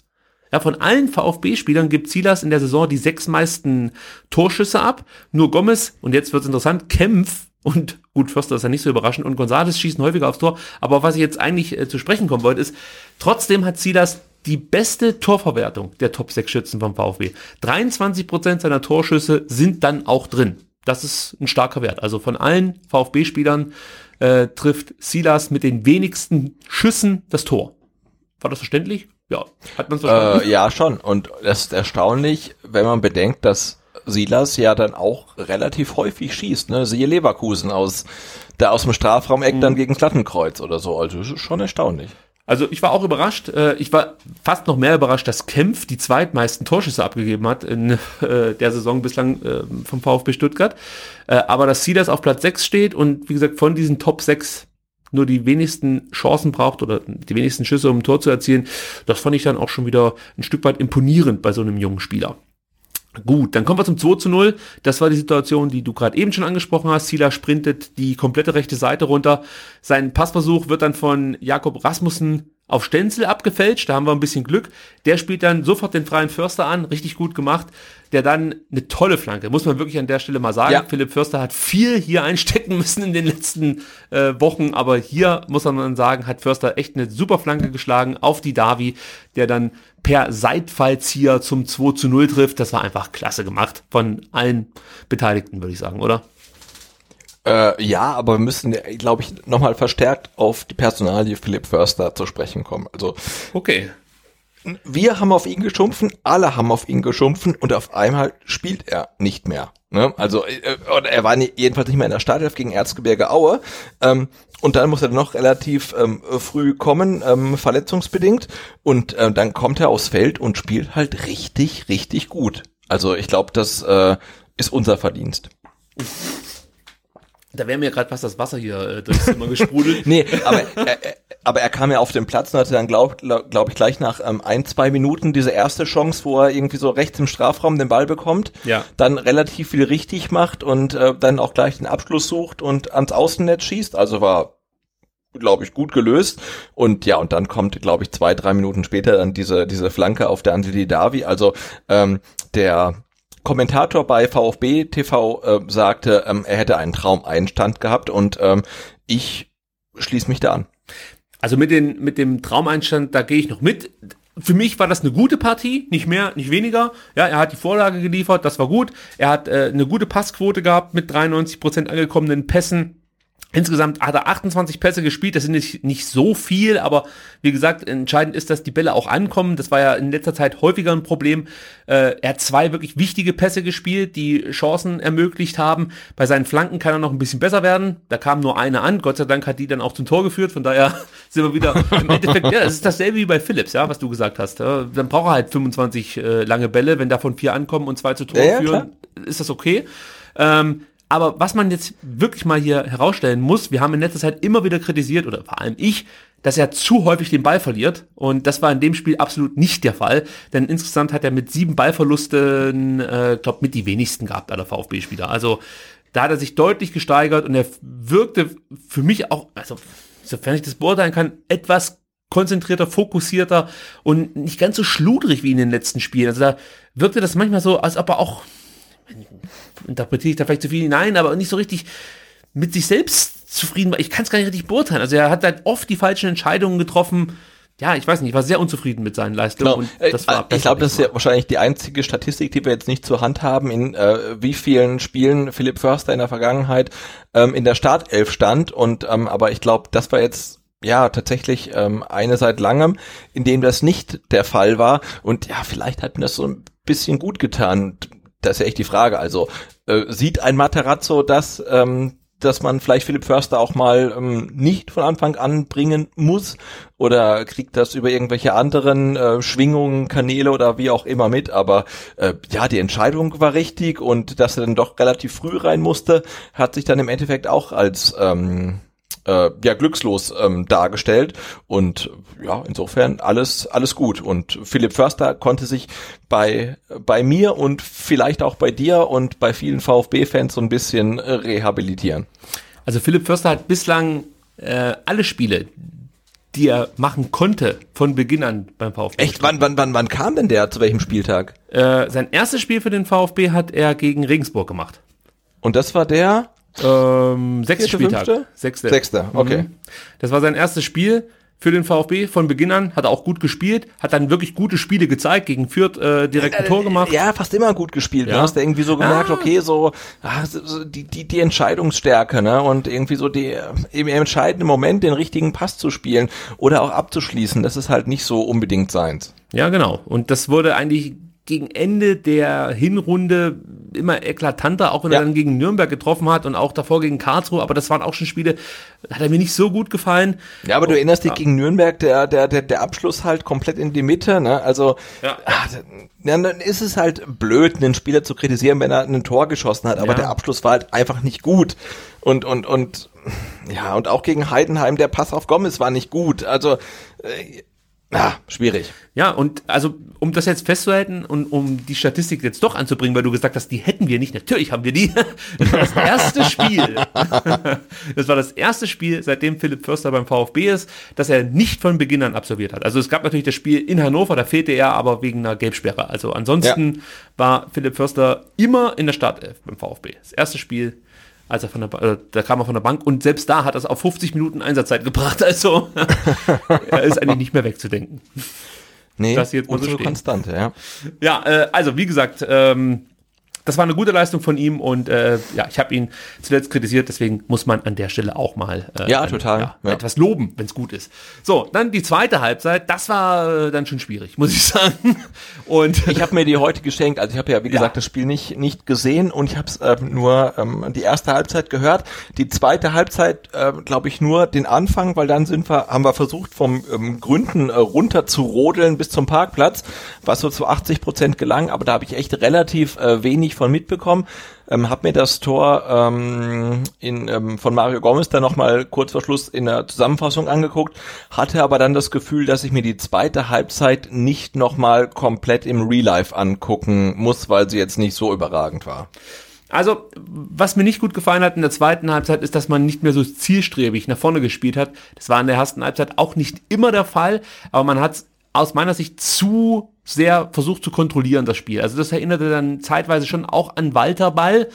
Ja, von allen VfB-Spielern gibt Silas in der Saison die sechs meisten Torschüsse ab. Nur Gomez, und jetzt wird's interessant, Kempf und gut, Förster ist ja nicht so überraschend und González schießen häufiger aufs Tor. Aber was ich jetzt eigentlich äh, zu sprechen kommen wollte, ist, trotzdem hat Silas die beste Torverwertung der Top 6 Schützen vom VfB. 23% seiner Torschüsse sind dann auch drin. Das ist ein starker Wert. Also von allen VfB-Spielern äh, trifft Silas mit den wenigsten Schüssen das Tor. War das verständlich? Ja. Hat man es verstanden? Äh, ja, schon. Und das ist erstaunlich, wenn man bedenkt, dass Silas ja dann auch relativ häufig schießt. Ne? Siehe Leverkusen aus, da aus dem Strafraumeck dann gegen das Lattenkreuz oder so. Also das ist schon erstaunlich. Also ich war auch überrascht. Äh, ich war fast noch mehr überrascht, dass Kempf die zweitmeisten Torschüsse abgegeben hat in äh, der Saison bislang äh, vom VfB Stuttgart. Äh, aber dass Silas auf Platz 6 steht und wie gesagt von diesen Top 6 nur die wenigsten Chancen braucht oder die wenigsten Schüsse, um ein Tor zu erzielen, das fand ich dann auch schon wieder ein Stück weit imponierend bei so einem jungen Spieler. Gut, dann kommen wir zum 2 zu 0. Das war die Situation, die du gerade eben schon angesprochen hast. Sila sprintet die komplette rechte Seite runter. Sein Passversuch wird dann von Jakob Rasmussen auf Stenzel abgefälscht, da haben wir ein bisschen Glück. Der spielt dann sofort den freien Förster an, richtig gut gemacht, der dann eine tolle Flanke, muss man wirklich an der Stelle mal sagen. Ja. Philipp Förster hat viel hier einstecken müssen in den letzten äh, Wochen, aber hier muss man dann sagen, hat Förster echt eine super Flanke geschlagen auf die Davi, der dann per Seitfallzieher zum 2 zu 0 trifft. Das war einfach klasse gemacht von allen Beteiligten, würde ich sagen, oder? Äh, ja, aber wir müssen, glaube ich, nochmal verstärkt auf die Personalie Philipp Förster zu sprechen kommen. Also Okay. wir haben auf ihn geschumpfen, alle haben auf ihn geschumpfen und auf einmal spielt er nicht mehr. Ne? Also äh, oder er war nie, jedenfalls nicht mehr in der Startelf gegen Erzgebirge Aue. Ähm, und dann muss er noch relativ ähm, früh kommen, ähm, verletzungsbedingt. Und äh, dann kommt er aufs Feld und spielt halt richtig, richtig gut. Also ich glaube, das äh, ist unser Verdienst. Da wäre mir gerade fast das Wasser hier äh, durchs Zimmer gesprudelt. Nee, aber er, er, aber er kam ja auf den Platz und hatte dann, glaube glaub ich, gleich nach ähm, ein, zwei Minuten diese erste Chance, wo er irgendwie so rechts im Strafraum den Ball bekommt, Ja. dann relativ viel richtig macht und äh, dann auch gleich den Abschluss sucht und ans Außennetz schießt. Also war glaube ich, gut gelöst. Und ja, und dann kommt, glaube ich, zwei, drei Minuten später dann diese, diese Flanke auf der Andeli Davi. Also ähm, der Kommentator bei VfB TV äh, sagte, ähm, er hätte einen Traumeinstand gehabt und ähm, ich schließe mich da an. Also mit, den, mit dem Traumeinstand, da gehe ich noch mit. Für mich war das eine gute Partie, nicht mehr, nicht weniger. Ja, er hat die Vorlage geliefert, das war gut. Er hat äh, eine gute Passquote gehabt mit 93% angekommenen Pässen. Insgesamt hat er 28 Pässe gespielt, das sind nicht, nicht so viel, aber wie gesagt, entscheidend ist, dass die Bälle auch ankommen. Das war ja in letzter Zeit häufiger ein Problem. Äh, er hat zwei wirklich wichtige Pässe gespielt, die Chancen ermöglicht haben. Bei seinen Flanken kann er noch ein bisschen besser werden. Da kam nur eine an. Gott sei Dank hat die dann auch zum Tor geführt. Von daher sind wir wieder im Endeffekt, ja, es ist dasselbe wie bei Philips, ja, was du gesagt hast. Ja, dann braucht er halt 25 äh, lange Bälle. Wenn davon vier ankommen und zwei zu Tor Ja, führen, ist das okay. Ähm, aber was man jetzt wirklich mal hier herausstellen muss, wir haben in letzter Zeit immer wieder kritisiert, oder vor allem ich, dass er zu häufig den Ball verliert. Und das war in dem Spiel absolut nicht der Fall. Denn insgesamt hat er mit sieben Ballverlusten, äh, glaube mit die wenigsten gehabt aller VfB-Spieler. Also da hat er sich deutlich gesteigert und er wirkte für mich auch, also sofern ich das beurteilen kann, etwas konzentrierter, fokussierter und nicht ganz so schludrig wie in den letzten Spielen. Also da wirkte das manchmal so, als ob er auch interpretiere ich da vielleicht zu viel hinein, aber nicht so richtig mit sich selbst zufrieden war. Ich kann es gar nicht richtig beurteilen. Also er hat halt oft die falschen Entscheidungen getroffen. Ja, ich weiß nicht, ich war sehr unzufrieden mit seinen Leistungen. Genau. Und das war Äh, ich glaube, das ist ja wahrscheinlich die einzige Statistik, die wir jetzt nicht zur Hand haben, in äh, wie vielen Spielen Philipp Förster in der Vergangenheit ähm, in der Startelf stand. Und ähm, aber ich glaube, das war jetzt ja tatsächlich ähm, eine seit langem, in dem das nicht der Fall war. Und ja, vielleicht hat mir das so ein bisschen gut getan. Das ist ja echt die Frage. Also äh, sieht ein Materazzo das, ähm, dass man vielleicht Philipp Förster auch mal ähm, nicht von Anfang an bringen muss oder kriegt das über irgendwelche anderen äh, Schwingungen, Kanäle oder wie auch immer mit. Aber äh, ja, die Entscheidung war richtig und dass er dann doch relativ früh rein musste, hat sich dann im Endeffekt auch als ähm, äh, ja glückslos ähm, dargestellt und ja insofern alles alles gut und Philipp Förster konnte sich bei bei mir und vielleicht auch bei dir und bei vielen VfB-Fans so ein bisschen äh, rehabilitieren. Also Philipp Förster hat bislang äh, alle Spiele, die er machen konnte, von Beginn an beim VfB. Echt? Wann wann wann wann kam denn der zu welchem Spieltag? Äh, sein erstes Spiel für den VfB hat er gegen Regensburg gemacht. Und das war der Ähm, sechster Spieltag. fünfte? Sechster. Sechster, okay. Mhm. Das war sein erstes Spiel für den VfB von Beginn an, hat er auch gut gespielt, hat dann wirklich gute Spiele gezeigt, gegen Fürth äh, direkt ein Tor gemacht. Ja, fast immer gut gespielt. Ja. Du hast ja irgendwie so gemerkt, Ah. okay, so, ah, die, die, die Entscheidungsstärke, ne? Und irgendwie so die äh, im entscheidenden Moment den richtigen Pass zu spielen oder auch abzuschließen, das ist halt nicht so unbedingt seins. Ja, genau. Und das wurde eigentlich gegen Ende der Hinrunde immer eklatanter, auch wenn Ja. er dann gegen Nürnberg getroffen hat und auch davor gegen Karlsruhe, aber das waren auch schon Spiele, hat er mir nicht so gut gefallen. Ja, aber du erinnerst dich gegen Nürnberg, der, der, der, der Abschluss halt komplett in die Mitte, ne? Also, Ja. ah, dann ist es halt blöd, einen Spieler zu kritisieren, wenn er ein Tor geschossen hat, aber Ja. der Abschluss war halt einfach nicht gut. Und, und, und, ja, und auch gegen Heidenheim, der Pass auf Gomez war nicht gut. Also, äh, Ah, schwierig. Ja, und also um das jetzt festzuhalten und um die Statistik jetzt doch anzubringen, weil du gesagt hast, die hätten wir nicht. Natürlich haben wir die. Das war das erste Spiel. Das war das erste Spiel, seitdem Philipp Förster beim VfB ist, dass er nicht von Beginn an absolviert hat. Also es gab natürlich das Spiel in Hannover, da fehlte er aber wegen einer Gelbsperre. Also ansonsten ja. war Philipp Förster immer in der Startelf beim VfB. Das erste Spiel als er von der, äh, da kam er von der Bank und selbst da hat er es auf 50 Minuten Einsatzzeit gebracht. Also er ist eigentlich nicht mehr wegzudenken. Nee, das jetzt mal so Konstante, ja. Ja, äh, also wie gesagt, ähm, das war eine gute Leistung von ihm und äh, ja, ich habe ihn zuletzt kritisiert, deswegen muss man an der Stelle auch mal äh, ja, total. Ja, ja. etwas loben, wenn es gut ist. So, dann die zweite Halbzeit, das war äh, dann schon schwierig, muss ich sagen. Und ich habe mir die heute geschenkt, also ich habe ja wie gesagt ja. das Spiel nicht nicht gesehen und ich habe es äh, nur ähm, die erste Halbzeit gehört, die zweite Halbzeit äh, glaube ich nur den Anfang, weil dann sind wir haben wir versucht vom ähm, Gründen äh, runter zu rodeln bis zum Parkplatz, was so zu 80 Prozent gelang, aber da habe ich echt relativ äh, wenig von mitbekommen. Ähm, hab mir das Tor ähm, in, ähm, von Mario Gomez dann nochmal kurz vor Schluss in der Zusammenfassung angeguckt, hatte aber dann das Gefühl, dass ich mir die zweite Halbzeit nicht nochmal komplett im Real Life angucken muss, weil sie jetzt nicht so überragend war. Also, was mir nicht gut gefallen hat in der zweiten Halbzeit, ist, dass man nicht mehr so zielstrebig nach vorne gespielt hat. Das war in der ersten Halbzeit auch nicht immer der Fall, aber man hat aus meiner Sicht zu sehr versucht zu kontrollieren, das Spiel. Also das erinnerte dann zeitweise schon auch an Walter Ball.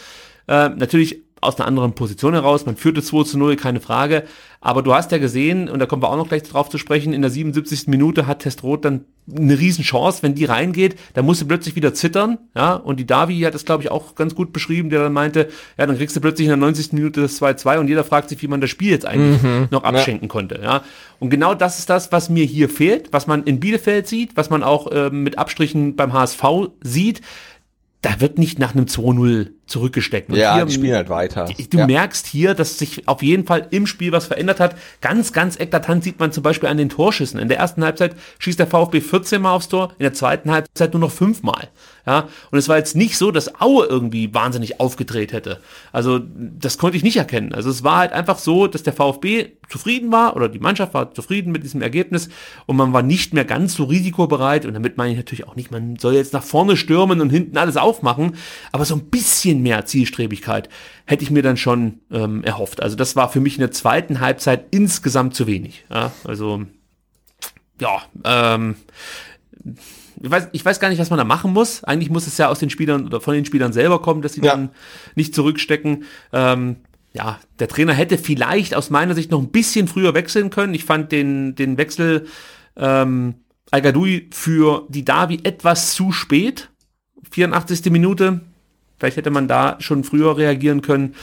Äh, natürlich aus einer anderen Position heraus. Man führte 2 zu 0, keine Frage. Aber du hast ja gesehen, und da kommen wir auch noch gleich drauf zu sprechen, in der 77. Minute hat Testroth dann eine Riesenchance, wenn die reingeht, da musst du plötzlich wieder zittern, ja, und die Davi hat das, glaube ich, auch ganz gut beschrieben, der dann meinte, ja, dann kriegst du plötzlich in der 90. Minute das 2-2 und jeder fragt sich, wie man das Spiel jetzt eigentlich mhm, noch abschenken ja. konnte, ja. Und genau das ist das, was mir hier fehlt, was man in Bielefeld sieht, was man auch äh, mit Abstrichen beim HSV sieht, da wird nicht nach einem 2-0 zurückgesteckt. Und ja, hier, die spielen halt weiter. Du ja. merkst hier, dass sich auf jeden Fall im Spiel was verändert hat. Ganz, ganz eklatant sieht man zum Beispiel an den Torschüssen. In der ersten Halbzeit schießt der VfB 14 Mal aufs Tor, in der zweiten Halbzeit nur noch 5 Mal. Ja, und es war jetzt nicht so, dass Aue irgendwie wahnsinnig aufgedreht hätte. Also, das konnte ich nicht erkennen. Also, es war halt einfach so, dass der VfB zufrieden war oder die Mannschaft war zufrieden mit diesem Ergebnis und man war nicht mehr ganz so risikobereit. Und damit meine ich natürlich auch nicht, man soll jetzt nach vorne stürmen und hinten alles aufmachen, aber so ein bisschen mehr Zielstrebigkeit hätte ich mir dann schon ähm, erhofft. Also, das war für mich in der zweiten Halbzeit insgesamt zu wenig. Ja, also, ja, ähm, ich weiß, ich weiß gar nicht, was man da machen muss. Eigentlich muss es ja aus den Spielern oder von den Spielern selber kommen, dass sie ja. dann nicht zurückstecken. Ähm, ja, der Trainer hätte vielleicht aus meiner Sicht noch ein bisschen früher wechseln können. Ich fand den, den Wechsel ähm, al für die Davi etwas zu spät. 84. Minute. Vielleicht hätte man da schon früher reagieren können.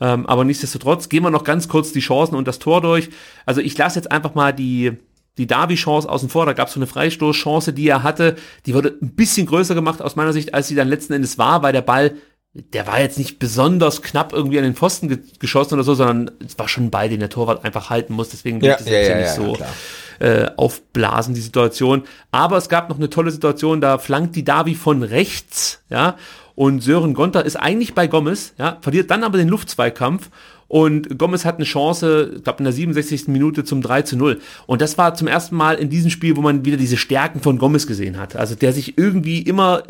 Ähm, aber nichtsdestotrotz gehen wir noch ganz kurz die Chancen und das Tor durch. Also ich lasse jetzt einfach mal die, die Derby-Chance außen vor. Da gab es so eine Freistoßchance, die er hatte. Die wurde ein bisschen größer gemacht aus meiner Sicht, als sie dann letzten Endes war, weil der Ball, der war jetzt nicht besonders knapp irgendwie an den Pfosten ge geschossen oder so, sondern es war schon ein Ball, den der Torwart einfach halten muss. Deswegen ja, es ja, ja, nicht so äh, aufblasen, die Situation. Aber es gab noch eine tolle Situation, da flankt die Davi von rechts, ja, und Sören Gonter ist eigentlich bei Gomez, ja, verliert dann aber den Luftzweikampf und Gomez hat eine Chance, ich glaube in der 67. Minute zum 3 zu 0. Und das war zum ersten Mal in diesem Spiel, wo man wieder diese Stärken von Gomez gesehen hat. Also der sich irgendwie immer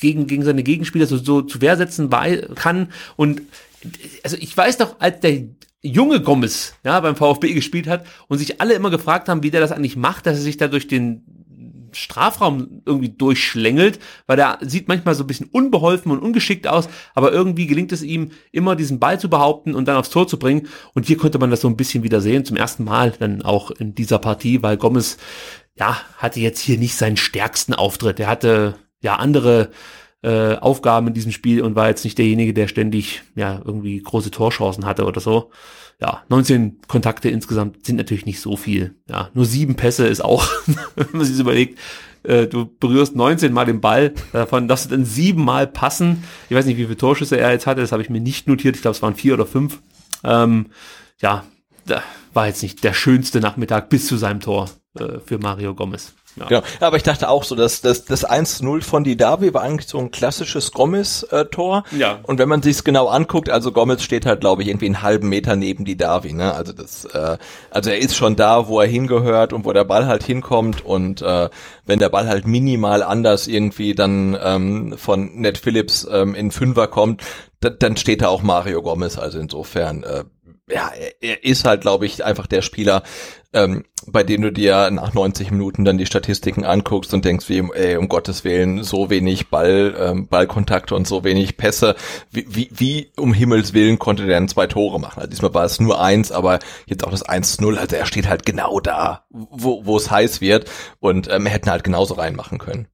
gegen, gegen seine Gegenspieler so, so zu Wehr setzen kann. Und also ich weiß doch, als der junge Gomez ja, beim VfB gespielt hat und sich alle immer gefragt haben, wie der das eigentlich macht, dass er sich da durch den Strafraum irgendwie durchschlängelt, weil der sieht manchmal so ein bisschen unbeholfen und ungeschickt aus, aber irgendwie gelingt es ihm, immer diesen Ball zu behaupten und dann aufs Tor zu bringen. Und hier konnte man das so ein bisschen wieder sehen, zum ersten Mal dann auch in dieser Partie, weil Gomez, ja, hatte jetzt hier nicht seinen stärksten Auftritt. Er hatte ja andere äh, Aufgaben in diesem Spiel und war jetzt nicht derjenige, der ständig ja irgendwie große Torchancen hatte oder so ja, 19 Kontakte insgesamt sind natürlich nicht so viel. Ja, nur sieben Pässe ist auch, wenn man sich das überlegt, äh, du berührst 19 Mal den Ball, davon darfst du dann sieben Mal passen. Ich weiß nicht, wie viele Torschüsse er jetzt hatte, das habe ich mir nicht notiert. Ich glaube, es waren vier oder fünf. Ähm, ja, war jetzt nicht der schönste Nachmittag bis zu seinem Tor. äh, für Mario Gomez. Ja. Genau. Aber ich dachte auch so, dass das, das 1-0 von Didavi war eigentlich so ein klassisches Gomez-Tor. Äh, ja. Und wenn man sich's genau anguckt, also Gomez steht halt, glaube ich, irgendwie einen halben Meter neben Didavi. Ne? Also das, äh, also er ist schon da, wo er hingehört und wo der Ball halt hinkommt. Und äh, wenn der Ball halt minimal anders irgendwie dann ähm, von Ned Phillips ähm, in Fünfer kommt, dann steht da auch Mario Gomez. Also insofern äh, ja, er, er ist halt, glaube ich, einfach der Spieler, ähm, bei dem du dir nach 90 Minuten dann die Statistiken anguckst und denkst, wie, ey, um Gottes Willen, so wenig Ball, ähm, Ballkontakte und so wenig Pässe. Wie, wie, wie um Himmels Willen konnte der dann zwei Tore machen? Also diesmal war es nur eins, aber jetzt auch das 1-0. Also er steht halt genau da, wo, wo es heiß wird und ähm, hätten halt genauso reinmachen können.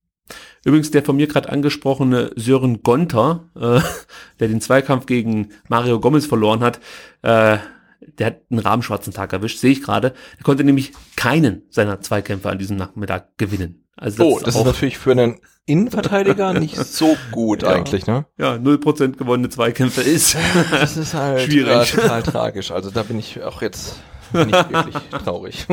Übrigens der von mir gerade angesprochene Sören Gonter, äh, der den Zweikampf gegen Mario Gomez verloren hat, äh, der hat einen rahmenschwarzen Tag erwischt, sehe ich gerade. Der konnte nämlich keinen seiner Zweikämpfe an diesem Nachmittag gewinnen. Also das oh, das ist, natürlich für einen Innenverteidiger nicht so gut ja. eigentlich, ne? Ja, 0% gewonnene Zweikämpfe ist. Das ist halt schwierig. Total tragisch. Also da bin ich auch jetzt nicht wirklich traurig.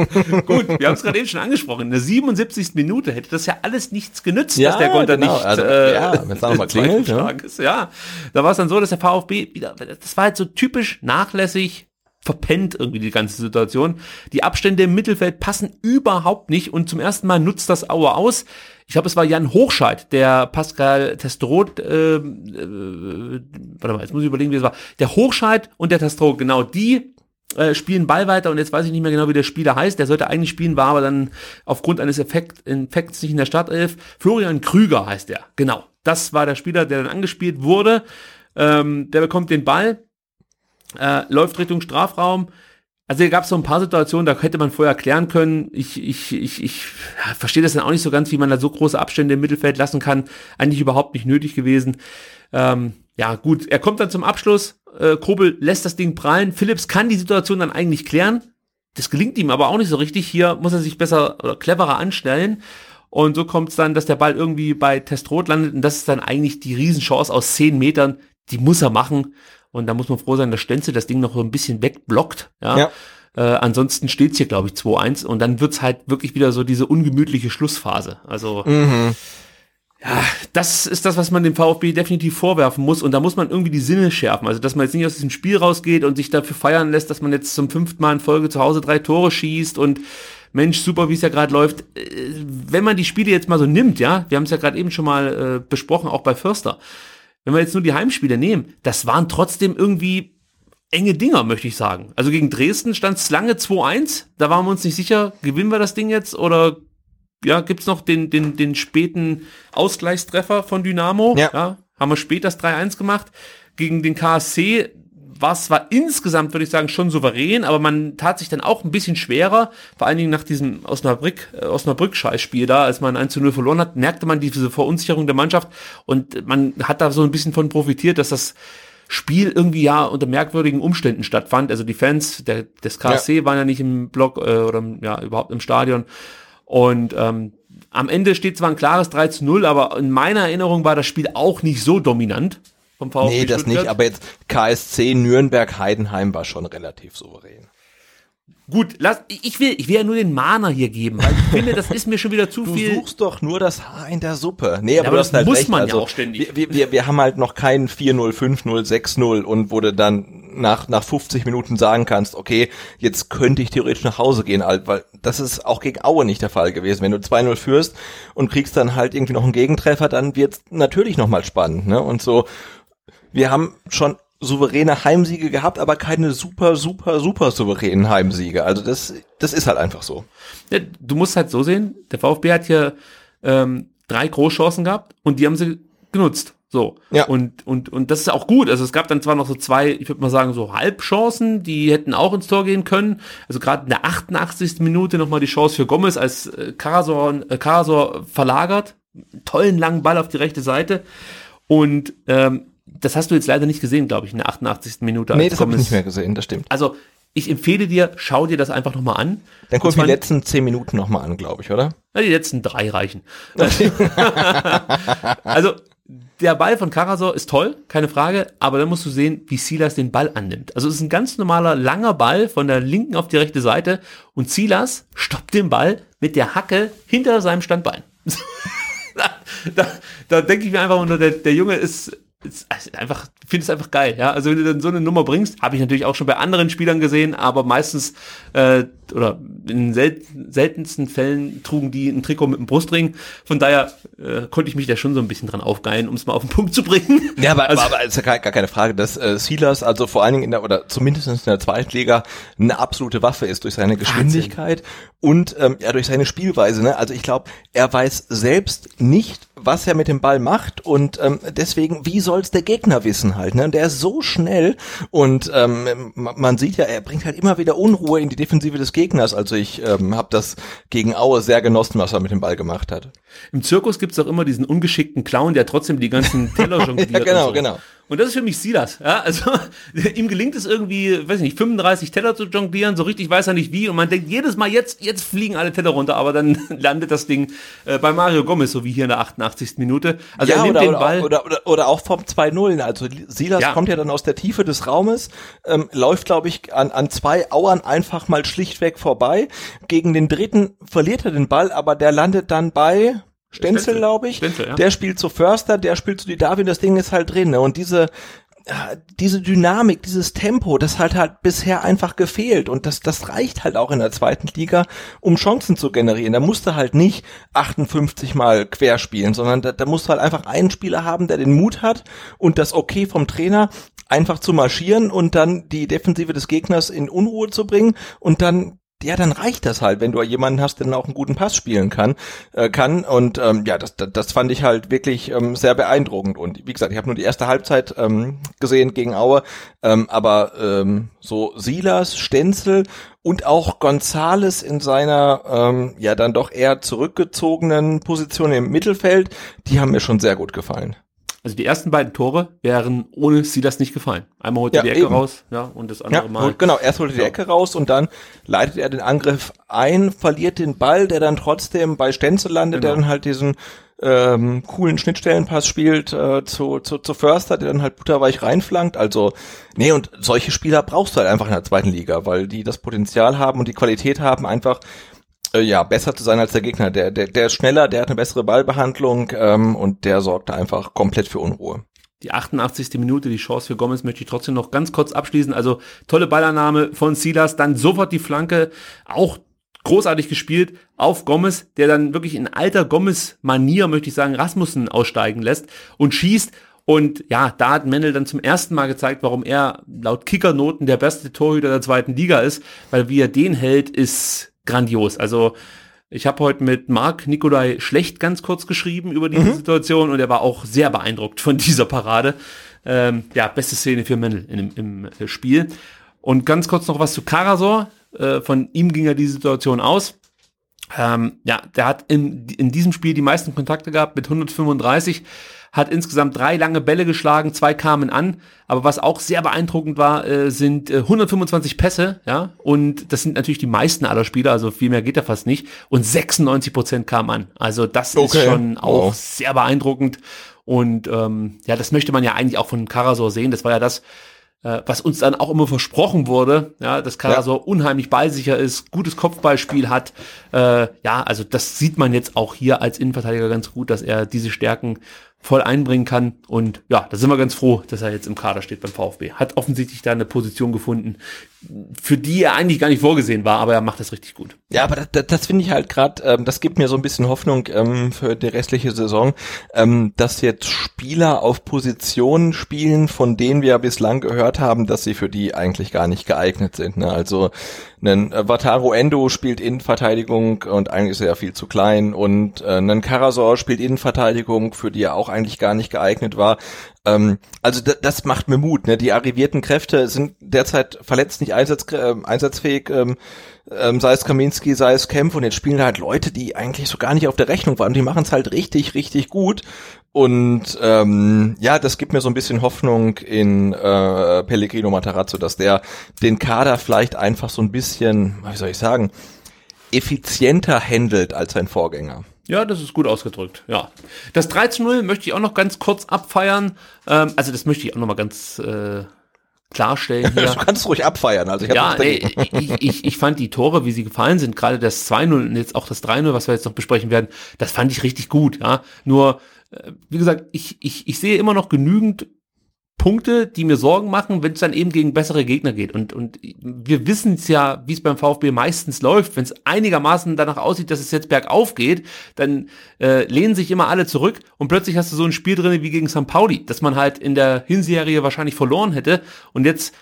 Gut, wir haben es gerade eben schon angesprochen. In der 77. Minute hätte das ja alles nichts genützt, ja, dass der Konter genau. nicht also, äh, ja, wenn es dann mal klingelt, ist. Ja, da war es dann so, dass der VfB wieder, das war halt so typisch nachlässig verpennt irgendwie die ganze Situation. Die Abstände im Mittelfeld passen überhaupt nicht und zum ersten Mal nutzt das Auer aus. Ich glaube, es war Jan Hochscheid, der Pascal Testrot, äh, äh, warte mal, jetzt muss ich überlegen, wie es war. Der Hochscheid und der Testrot, genau, die äh, spielen Ball weiter und jetzt weiß ich nicht mehr genau, wie der Spieler heißt. Der sollte eigentlich spielen, war aber dann aufgrund eines Effekt, Infekts nicht in der Startelf. Florian Krüger heißt der. Genau. Das war der Spieler, der dann angespielt wurde. Ähm, der bekommt den Ball, äh, läuft Richtung Strafraum. Also hier gab es so ein paar Situationen, da hätte man vorher klären können. Ich, ich, ich, ich verstehe das dann auch nicht so ganz, wie man da so große Abstände im Mittelfeld lassen kann. Eigentlich überhaupt nicht nötig gewesen. Ähm, ja, gut, er kommt dann zum Abschluss. Äh, Kobel lässt das Ding prallen. Phillips kann die Situation dann eigentlich klären. Das gelingt ihm aber auch nicht so richtig. Hier muss er sich besser oder cleverer anstellen. Und so kommt es dann, dass der Ball irgendwie bei Testrot landet. Und das ist dann eigentlich die Riesenchance aus zehn Metern. Die muss er machen. Und da muss man froh sein, dass Stenzel das Ding noch so ein bisschen wegblockt. Ja. ja. Äh, ansonsten steht's hier, glaube ich, 2-1. Und dann wird's halt wirklich wieder so diese ungemütliche Schlussphase. Also. Mhm ja, das ist das, was man dem VfB definitiv vorwerfen muss. Und da muss man irgendwie die Sinne schärfen. Also, dass man jetzt nicht aus diesem Spiel rausgeht und sich dafür feiern lässt, dass man jetzt zum fünften Mal in Folge zu Hause drei Tore schießt und Mensch, super, wie es ja gerade läuft. Äh, wenn man die Spiele jetzt mal so nimmt, ja, wir haben es ja gerade eben schon mal äh, besprochen, auch bei Förster. Wenn wir jetzt nur die Heimspiele nehmen, das waren trotzdem irgendwie enge Dinger, möchte ich sagen. Also gegen Dresden stand es lange 2-1. Da waren wir uns nicht sicher, gewinnen wir das Ding jetzt oder ja, gibt's noch den, den, den späten Ausgleichstreffer von Dynamo. Ja. ja haben wir spät das 3-1 gemacht. Gegen den KSC war es zwar insgesamt, würde ich sagen, schon souverän, aber man tat sich dann auch ein bisschen schwerer, vor allen Dingen nach diesem Osnabrück, äh, Osnabrück-Scheißspiel da, als man 1 zu 0 verloren hat, merkte man diese Verunsicherung der Mannschaft und man hat da so ein bisschen von profitiert, dass das Spiel irgendwie ja unter merkwürdigen Umständen stattfand. Also die Fans der, des KSC ja. waren ja nicht im Block äh, oder ja überhaupt im Stadion und ähm, am Ende steht zwar ein klares 3 zu 0, aber in meiner Erinnerung war das Spiel auch nicht so dominant vom VfB Nee, das Stuttgart. nicht, aber jetzt KSC Nürnberg Heidenheim war schon relativ souverän. Gut, lass, ich will, ich will ja nur den Mahner hier geben, weil ich finde, das ist mir schon wieder zu viel. Du suchst doch nur das Haar in der Suppe. Nee, aber, ja, aber das halt muss recht. man also, ja auch ständig. Wir, wir, wir haben halt noch keinen 4-0, 5-0, 6-0 und wo du dann nach, nach 50 Minuten sagen kannst, okay, jetzt könnte ich theoretisch nach Hause gehen, halt, weil das ist auch gegen Aue nicht der Fall gewesen. Wenn du 2-0 führst und kriegst dann halt irgendwie noch einen Gegentreffer, dann wird's natürlich nochmal spannend, ne? Und so, wir haben schon souveräne Heimsiege gehabt, aber keine super, super, super souveränen Heimsiege. Also das, das ist halt einfach so. Ja, du musst halt so sehen, der VfB hat hier ähm, drei Großchancen gehabt und die haben sie genutzt. So. Ja. Und, und, und das ist auch gut. Also es gab dann zwar noch so zwei, ich würde mal sagen, so Halbchancen, die hätten auch ins Tor gehen können. Also gerade in der 88. Minute nochmal die Chance für Gomez, als äh, Karasor, äh, Karasor verlagert. Tollen langen Ball auf die rechte Seite. Und ähm, das hast du jetzt leider nicht gesehen, glaube ich, in der 88. Minute. Nee, das habe ich nicht mehr gesehen, das stimmt. Also ich empfehle dir, schau dir das einfach nochmal an. Dann guck die letzten zehn Minuten nochmal an, glaube ich, oder? Ja, die letzten drei reichen. also der Ball von Karasor ist toll, keine Frage, aber dann musst du sehen, wie Silas den Ball annimmt. Also es ist ein ganz normaler, langer Ball von der linken auf die rechte Seite und Silas stoppt den Ball mit der Hacke hinter seinem Standbein. da da, da denke ich mir einfach, der, der Junge ist ist einfach, finde es einfach geil, ja. Also wenn du dann so eine Nummer bringst, habe ich natürlich auch schon bei anderen Spielern gesehen, aber meistens äh, oder in sel seltensten Fällen trugen die ein Trikot mit einem Brustring. Von daher äh, konnte ich mich da schon so ein bisschen dran aufgeilen, um es mal auf den Punkt zu bringen. Ja, aber, also, aber, aber ist ja gar, gar keine Frage, dass äh, Silas also vor allen Dingen in der oder zumindest in der zweiten Liga eine absolute Waffe ist durch seine Geschwindigkeit Wahnsinn. und ähm, ja durch seine Spielweise. Ne? Also ich glaube, er weiß selbst nicht, was er mit dem Ball macht und ähm, deswegen, wie soll's der Gegner wissen halt? Ne? Und der ist so schnell und ähm, man sieht ja, er bringt halt immer wieder Unruhe in die Defensive des Gegners. Also ich ähm, habe das gegen Aue sehr genossen, was er mit dem Ball gemacht hat. Im Zirkus gibt's auch immer diesen ungeschickten Clown, der trotzdem die ganzen Teller jongliert. ja, genau, so. genau. Und das ist für mich Silas. Ja, also ihm gelingt es irgendwie, weiß ich nicht, 35 Teller zu jonglieren, so richtig weiß er nicht wie. Und man denkt jedes Mal, jetzt, jetzt fliegen alle Teller runter, aber dann landet das Ding äh, bei Mario Gomez, so wie hier in der 88. Minute. Also ja, er nimmt oder, den Ball. Oder, oder, oder auch vom 2-0. Also Silas ja. kommt ja dann aus der Tiefe des Raumes, ähm, läuft, glaube ich, an, an zwei Auern einfach mal schlichtweg vorbei. Gegen den dritten verliert er den Ball, aber der landet dann bei Stenzel, glaube ich. Stenzel, ja. Der spielt zu Förster, der spielt zu die Darwin, das Ding ist halt drin. Ne? Und diese diese Dynamik, dieses Tempo, das hat halt bisher einfach gefehlt und das, das reicht halt auch in der zweiten Liga, um Chancen zu generieren. Da musst du halt nicht 58 mal querspielen, sondern da, da musst du halt einfach einen Spieler haben, der den Mut hat und das Okay vom Trainer einfach zu marschieren und dann die Defensive des Gegners in Unruhe zu bringen und dann ja, dann reicht das halt, wenn du jemanden hast, der dann auch einen guten Pass spielen kann, äh, kann. Und ähm, ja, das, das, das fand ich halt wirklich ähm, sehr beeindruckend. Und wie gesagt, ich habe nur die erste Halbzeit ähm, gesehen gegen Aue, ähm, aber ähm, so Silas, Stenzel und auch Gonzales in seiner ähm, ja dann doch eher zurückgezogenen Position im Mittelfeld, die haben mir schon sehr gut gefallen. Also die ersten beiden Tore wären ohne sie das nicht gefallen. Einmal holt er ja, die Ecke eben. raus, ja, und das andere ja, Mal. Genau, erst holt er die Ecke raus und dann leitet er den Angriff ein, verliert den Ball, der dann trotzdem bei Stenzel landet, genau. der dann halt diesen ähm, coolen Schnittstellenpass spielt äh, zu, zu, zu Förster, der dann halt butterweich reinflankt. Also, nee, und solche Spieler brauchst du halt einfach in der zweiten Liga, weil die das Potenzial haben und die Qualität haben, einfach ja, besser zu sein als der Gegner. Der, der, der ist schneller, der hat eine bessere Ballbehandlung ähm, und der sorgt einfach komplett für Unruhe. Die 88. Minute, die Chance für Gomez möchte ich trotzdem noch ganz kurz abschließen. Also tolle Ballannahme von Silas, dann sofort die Flanke, auch großartig gespielt auf Gomez, der dann wirklich in alter Gomez-Manier, möchte ich sagen, Rasmussen aussteigen lässt und schießt. Und ja, da hat Mendel dann zum ersten Mal gezeigt, warum er laut Kickernoten der beste Torhüter der zweiten Liga ist, weil wie er den hält, ist grandios. Also ich habe heute mit Marc Nikolai Schlecht ganz kurz geschrieben über diese mhm. Situation und er war auch sehr beeindruckt von dieser Parade. Ähm, ja, beste Szene für Mendel im, im Spiel. Und ganz kurz noch was zu Karasor. Äh, von ihm ging ja die Situation aus. Ähm, ja, der hat in, in diesem Spiel die meisten Kontakte gehabt mit 135 hat insgesamt drei lange Bälle geschlagen, zwei kamen an. Aber was auch sehr beeindruckend war, äh, sind äh, 125 Pässe, ja, und das sind natürlich die meisten aller Spieler, also viel mehr geht da fast nicht. Und 96 Prozent kamen an. Also das okay. ist schon auch wow. sehr beeindruckend. Und ähm, ja, das möchte man ja eigentlich auch von Karasor sehen. Das war ja das, äh, was uns dann auch immer versprochen wurde, ja, dass Karasor ja. unheimlich ballsicher ist, gutes Kopfballspiel hat. Äh, ja, also das sieht man jetzt auch hier als Innenverteidiger ganz gut, dass er diese Stärken voll einbringen kann. Und ja, da sind wir ganz froh, dass er jetzt im Kader steht beim VfB. Hat offensichtlich da eine Position gefunden, für die er eigentlich gar nicht vorgesehen war, aber er macht das richtig gut. Ja, aber das, das, das finde ich halt gerade, ähm, das gibt mir so ein bisschen Hoffnung ähm, für die restliche Saison, ähm, dass jetzt Spieler auf Positionen spielen, von denen wir bislang gehört haben, dass sie für die eigentlich gar nicht geeignet sind. Ne? Also ein äh, Wataru Endo spielt Innenverteidigung und eigentlich ist er ja viel zu klein und äh, ein Karasor spielt Innenverteidigung, für die er auch eigentlich gar nicht geeignet war. Ähm, also das macht mir Mut. Ne? Die arrivierten Kräfte sind derzeit verletzt, nicht einsatz, äh, einsatzfähig. Ähm, ähm, sei es Kaminski, sei es Kempf und jetzt spielen halt Leute, die eigentlich so gar nicht auf der Rechnung waren. Die machen es halt richtig, richtig gut. Und ähm, ja, das gibt mir so ein bisschen Hoffnung in äh, Pellegrino Matarazzo, dass der den Kader vielleicht einfach so ein bisschen, wie soll ich sagen, effizienter handelt als sein Vorgänger. Ja, das ist gut ausgedrückt, ja. Das 3 zu 0 möchte ich auch noch ganz kurz abfeiern. Ähm, also das möchte ich auch noch mal ganz äh, klarstellen hier. du kannst ruhig abfeiern, also ich ja, ey, ich, ich, ich fand die Tore, wie sie gefallen sind, gerade das 2-0 und jetzt auch das 3-0, was wir jetzt noch besprechen werden, das fand ich richtig gut, ja. Nur, wie gesagt, ich, ich, ich sehe immer noch genügend Punkte, die mir Sorgen machen, wenn es dann eben gegen bessere Gegner geht. Und, und wir wissen es ja, wie es beim VfB meistens läuft. Wenn es einigermaßen danach aussieht, dass es jetzt bergauf geht, dann äh, lehnen sich immer alle zurück und plötzlich hast du so ein Spiel drin wie gegen St. Pauli, dass man halt in der Hinserie wahrscheinlich verloren hätte und jetzt,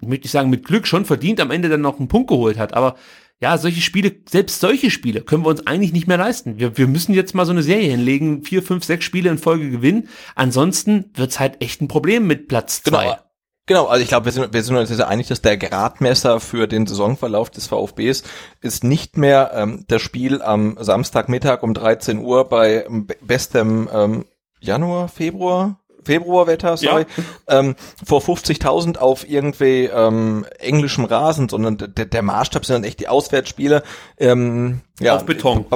möchte ich sagen, mit Glück schon verdient am Ende dann noch einen Punkt geholt hat. Aber ja, solche Spiele, selbst solche Spiele können wir uns eigentlich nicht mehr leisten. Wir, wir müssen jetzt mal so eine Serie hinlegen, vier, fünf, sechs Spiele in Folge gewinnen. Ansonsten wird's halt echt ein Problem mit Platz zwei. Genau. Genau, also ich glaube, wir sind, wir sind uns sehr einig, dass der Gradmesser für den Saisonverlauf des VfBs ist nicht mehr ähm, das Spiel am Samstagmittag um 13 Uhr bei bestem ähm, Januar, Februar, Februarwetter, sorry, ja. ähm, vor 50.000 auf irgendwie ähm, englischem Rasen, sondern der, der Maßstab sind dann echt die Auswärtsspiele. Ähm, ja, auf Beton.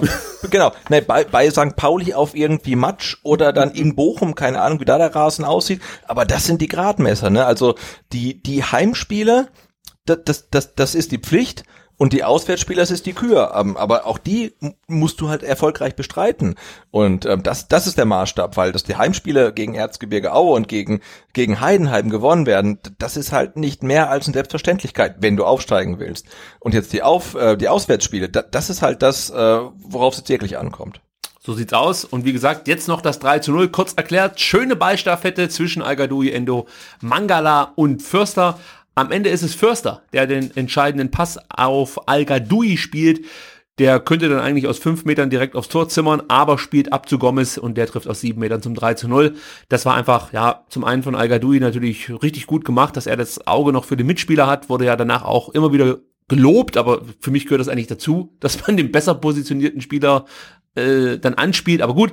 Genau, ne, bei, bei St. Pauli auf irgendwie Matsch oder dann in Bochum, keine Ahnung, wie da der Rasen aussieht, aber das sind die Gradmesser, ne? Also die, die Heimspiele, das, das, das, das ist die Pflicht und die Auswärtsspieler, das ist die Kür. Ähm, aber auch die musst du halt erfolgreich bestreiten. Und ähm, das, das ist der Maßstab, weil dass die Heimspiele gegen Erzgebirge Aue und gegen, gegen Heidenheim gewonnen werden, das ist halt nicht mehr als eine Selbstverständlichkeit, wenn du aufsteigen willst. Und jetzt die, Auf, äh, die Auswärtsspiele, das ist halt das, äh, worauf es wirklich ankommt. So sieht's aus. Und wie gesagt, jetzt noch das 3 zu 0. Kurz erklärt, schöne Ballstaffette zwischen Algadoui, Endo, Mangala und Fürster. Am Ende ist es Förster, der den entscheidenden Pass auf Al Gadoui spielt. Der könnte dann eigentlich aus fünf Metern direkt aufs Tor zimmern, aber spielt ab zu Gomez und der trifft aus sieben Metern zum 3 zu 0. Das war einfach, ja, zum einen von Al Gadoui natürlich richtig gut gemacht, dass er das Auge noch für den Mitspieler hat, wurde ja danach auch immer wieder gelobt, aber für mich gehört das eigentlich dazu, dass man den besser positionierten Spieler äh, dann anspielt. Aber gut,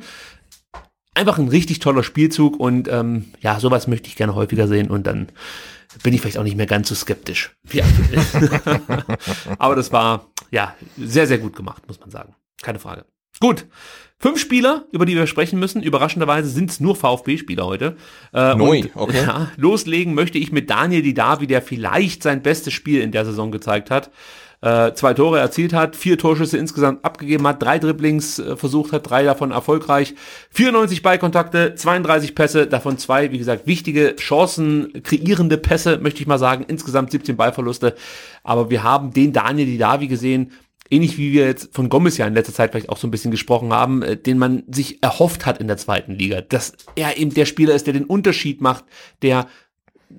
einfach ein richtig toller Spielzug und ähm, ja, sowas möchte ich gerne häufiger sehen und dann bin ich vielleicht auch nicht mehr ganz so skeptisch wie Aber das war ja sehr, sehr gut gemacht, muss man sagen. Keine Frage. Gut. Fünf Spieler, über die wir sprechen müssen. Überraschenderweise sind es nur VfB-Spieler heute. Äh, Neu, okay. Ja, loslegen möchte ich mit Daniel Didavi, der vielleicht sein bestes Spiel in der Saison gezeigt hat äh, zwei Tore erzielt hat, vier Torschüsse insgesamt abgegeben hat, drei Dribblings äh, versucht hat, drei davon erfolgreich, 94 Ballkontakte, 32 Pässe, davon zwei, wie gesagt, wichtige Chancen, kreierende Pässe, möchte ich mal sagen, insgesamt 17 Ballverluste. Aber wir haben den Daniel Didavi gesehen, ähnlich wie wir jetzt von Gomez ja in letzter Zeit vielleicht auch so ein bisschen gesprochen haben, äh, den man sich erhofft hat in der zweiten Liga, dass er eben der Spieler ist, der den Unterschied macht, der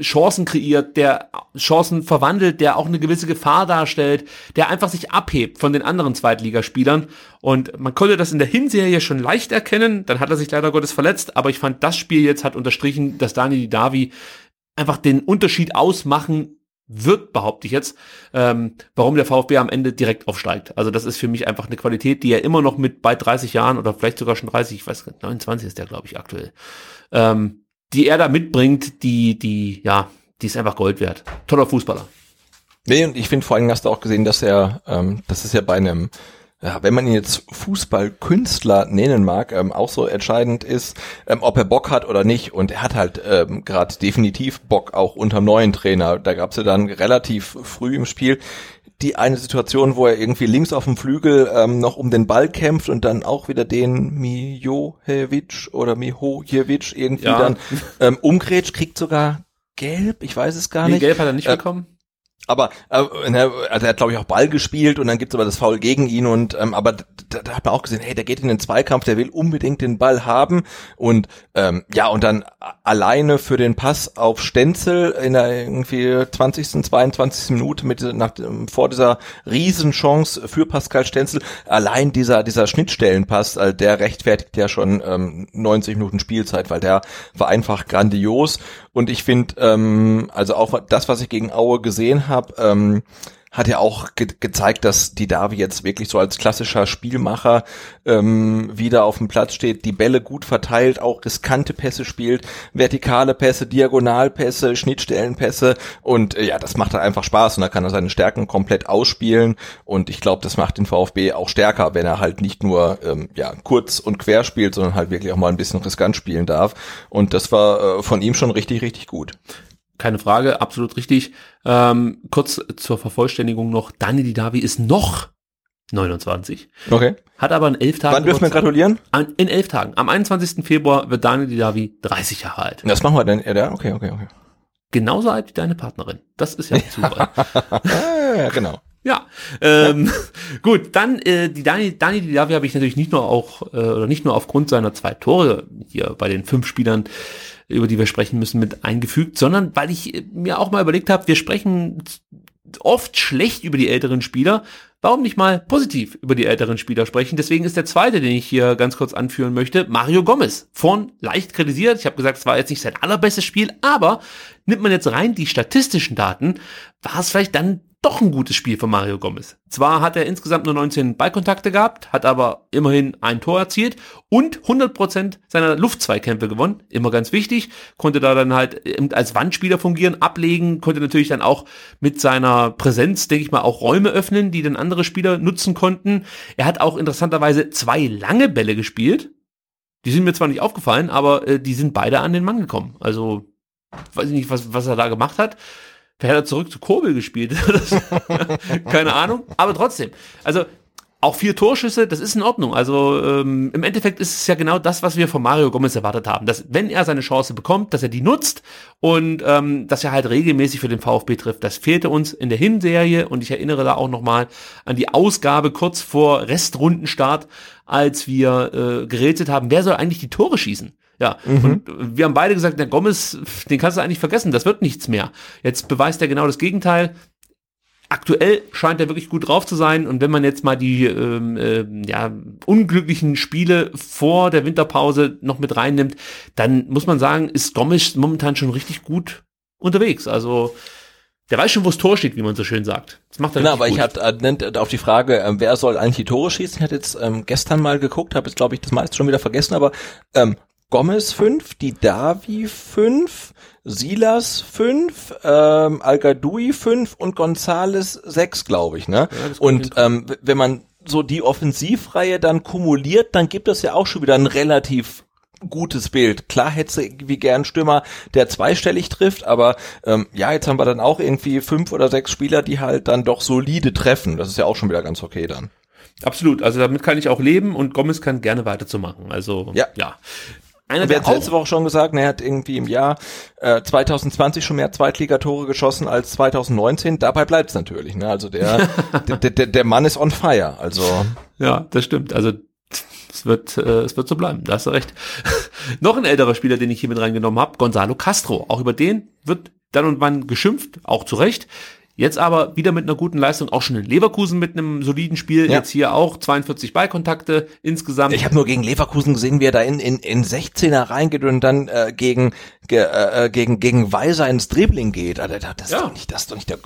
Chancen kreiert, der Chancen verwandelt, der auch eine gewisse Gefahr darstellt, der einfach sich abhebt von den anderen Zweitligaspielern. Und man konnte das in der Hinserie schon leicht erkennen. Dann hat er sich leider Gottes verletzt. Aber ich fand, das Spiel jetzt hat unterstrichen, dass Dani Davi einfach den Unterschied ausmachen wird, behaupte ich jetzt, ähm, warum der VfB am Ende direkt aufsteigt. Also das ist für mich einfach eine Qualität, die er immer noch mit bei 30 Jahren oder vielleicht sogar schon 30, ich weiß nicht, 29 ist der, glaube ich, aktuell, ähm, die er da mitbringt, die, die, ja, die ist einfach Gold wert. Toller Fußballer. Nee, und ich finde vor allem hast du auch gesehen, dass er, ähm, das ist ja bei einem, ja, wenn man ihn jetzt Fußballkünstler nennen mag, ähm, auch so entscheidend ist, ähm, ob er Bock hat oder nicht. Und er hat halt ähm, gerade definitiv Bock, auch unterm neuen Trainer. Da gab's ja dann relativ früh im Spiel die eine Situation, wo er irgendwie links auf dem Flügel ähm, noch um den Ball kämpft und dann auch wieder den Mijojevic oder Mihojevic irgendwie ja. dann ähm, umgrätscht, kriegt sogar gelb, ich weiß es gar nee, nicht. Gelb hat er nicht äh, bekommen. Aber äh, ne, also er hat glaube ich auch Ball gespielt und dann gibt's aber das Foul gegen ihn und ähm, aber da, da hat man auch gesehen, hey, der geht in den Zweikampf, der will unbedingt den Ball haben und ähm, ja und dann alleine für den Pass auf Stenzel in der irgendwie 20. 22. Minute mit nach vor dieser Riesenchance für Pascal Stenzel allein dieser dieser Schnittstellenpass, äh, der rechtfertigt ja schon ähm, 90 Minuten Spielzeit, weil der war einfach grandios und ich finde ähm, also auch das was ich gegen Aue gesehen habe ähm, hat ja auch ge gezeigt, dass die Davi jetzt wirklich so als klassischer Spielmacher ähm, wieder auf dem Platz steht, die Bälle gut verteilt, auch riskante Pässe spielt, vertikale Pässe, Diagonalpässe, Schnittstellenpässe. Und äh, ja, das macht er einfach Spaß und da kann er seine Stärken komplett ausspielen. Und ich glaube, das macht den VfB auch stärker, wenn er halt nicht nur ähm, ja kurz und quer spielt, sondern halt wirklich auch mal ein bisschen riskant spielen darf. Und das war äh, von ihm schon richtig, richtig gut. Keine Frage, absolut richtig. Ähm, kurz zur Vervollständigung noch, Dani Didavi ist noch 29. Okay. Hat aber in elf Tagen. Wann dürfen wir gratulieren? An, in elf Tagen. Am 21. Februar wird Dani Didavi 30 Jahre alt. Das machen wir dann. Ja, okay, okay, okay. Genauso alt wie deine Partnerin. Das ist ja ein Zufall. ja, ja, genau. Ja, ähm, ja. gut, dann äh, die Dani, Dani Didavi habe ich natürlich nicht nur auch, äh, oder nicht nur aufgrund seiner zwei Tore hier bei den fünf Spielern, über die wir sprechen müssen, mit eingefügt, sondern weil ich äh, mir auch mal überlegt habe, wir sprechen oft schlecht über die älteren Spieler. Warum nicht mal positiv über die älteren Spieler sprechen? Deswegen ist der zweite, den ich hier ganz kurz anführen möchte, Mario Gomez. Vorn leicht kritisiert. Ich habe gesagt, es war jetzt nicht sein allerbestes Spiel, aber nimmt man jetzt rein die statistischen Daten, war es vielleicht dann doch ein gutes Spiel von Mario Gomez. Zwar hat er insgesamt nur 19 Ballkontakte gehabt, hat aber immerhin ein Tor erzielt und 100% seiner Luftzweikämpfe gewonnen. Immer ganz wichtig. Konnte da dann halt als Wandspieler fungieren, ablegen, konnte natürlich dann auch mit seiner Präsenz, denke ich mal, auch Räume öffnen, die dann andere Spieler nutzen konnten. Er hat auch interessanterweise zwei lange Bälle gespielt. Die sind mir zwar nicht aufgefallen, aber äh, die sind beide an den Mann gekommen. Also, weiß ich nicht, was, was er da gemacht hat. Vielleicht hat er zurück zu Kurbel gespielt. Keine Ahnung. Aber trotzdem. Also auch vier Torschüsse, das ist in Ordnung. Also ähm, im Endeffekt ist es ja genau das, was wir von Mario Gomez erwartet haben. Dass wenn er seine Chance bekommt, dass er die nutzt und ähm, dass er halt regelmäßig für den VfB trifft. Das fehlte uns in der Hinserie und ich erinnere da auch nochmal an die Ausgabe kurz vor Restrundenstart, als wir äh, gerätselt haben, wer soll eigentlich die Tore schießen? Ja, mhm. und wir haben beide gesagt, der Gomez, den kannst du eigentlich vergessen, das wird nichts mehr. Jetzt beweist er genau das Gegenteil. Aktuell scheint er wirklich gut drauf zu sein und wenn man jetzt mal die ähm, äh, ja, unglücklichen Spiele vor der Winterpause noch mit reinnimmt, dann muss man sagen, ist Gomez momentan schon richtig gut unterwegs. Also der weiß schon, wo das Tor steht, wie man so schön sagt. Das macht er Genau, aber gut. ich hatte äh, auf die Frage, äh, wer soll eigentlich die Tore schießen? Ich hatte jetzt ähm, gestern mal geguckt, habe jetzt glaube ich das meiste schon wieder vergessen, aber ähm, Gomez 5, die Davi 5, Silas 5, ähm, al 5 und Gonzales 6, glaube ich. Ne? Ja, und ähm, wenn man so die Offensivreihe dann kumuliert, dann gibt es ja auch schon wieder ein relativ gutes Bild. Klar hätte sie irgendwie gern Stürmer, der zweistellig trifft, aber ähm, ja, jetzt haben wir dann auch irgendwie fünf oder sechs Spieler, die halt dann doch solide treffen. Das ist ja auch schon wieder ganz okay dann. Absolut, also damit kann ich auch leben und Gomez kann gerne weiterzumachen. Also ja. ja. Einer, der hat letzte Woche schon gesagt, er hat irgendwie im Jahr äh, 2020 schon mehr Zweitligatore geschossen als 2019. Dabei bleibt es natürlich. Ne? Also der, der, der, der Mann ist on fire. Also ja, das stimmt. Also es wird, äh, es wird so bleiben. Da hast du recht. Noch ein älterer Spieler, den ich hier mit reingenommen habe, Gonzalo Castro. Auch über den wird dann und wann geschimpft, auch zu Recht. Jetzt aber wieder mit einer guten Leistung, auch schon in Leverkusen mit einem soliden Spiel. Ja. Jetzt hier auch 42 Ballkontakte insgesamt. Ich habe nur gegen Leverkusen gesehen, wie er da in, in, in 16er reingeht und dann äh, gegen, ge, äh, gegen, gegen Weiser ins Dribbling geht. Das, ist ja. doch nicht, das ist doch nicht der,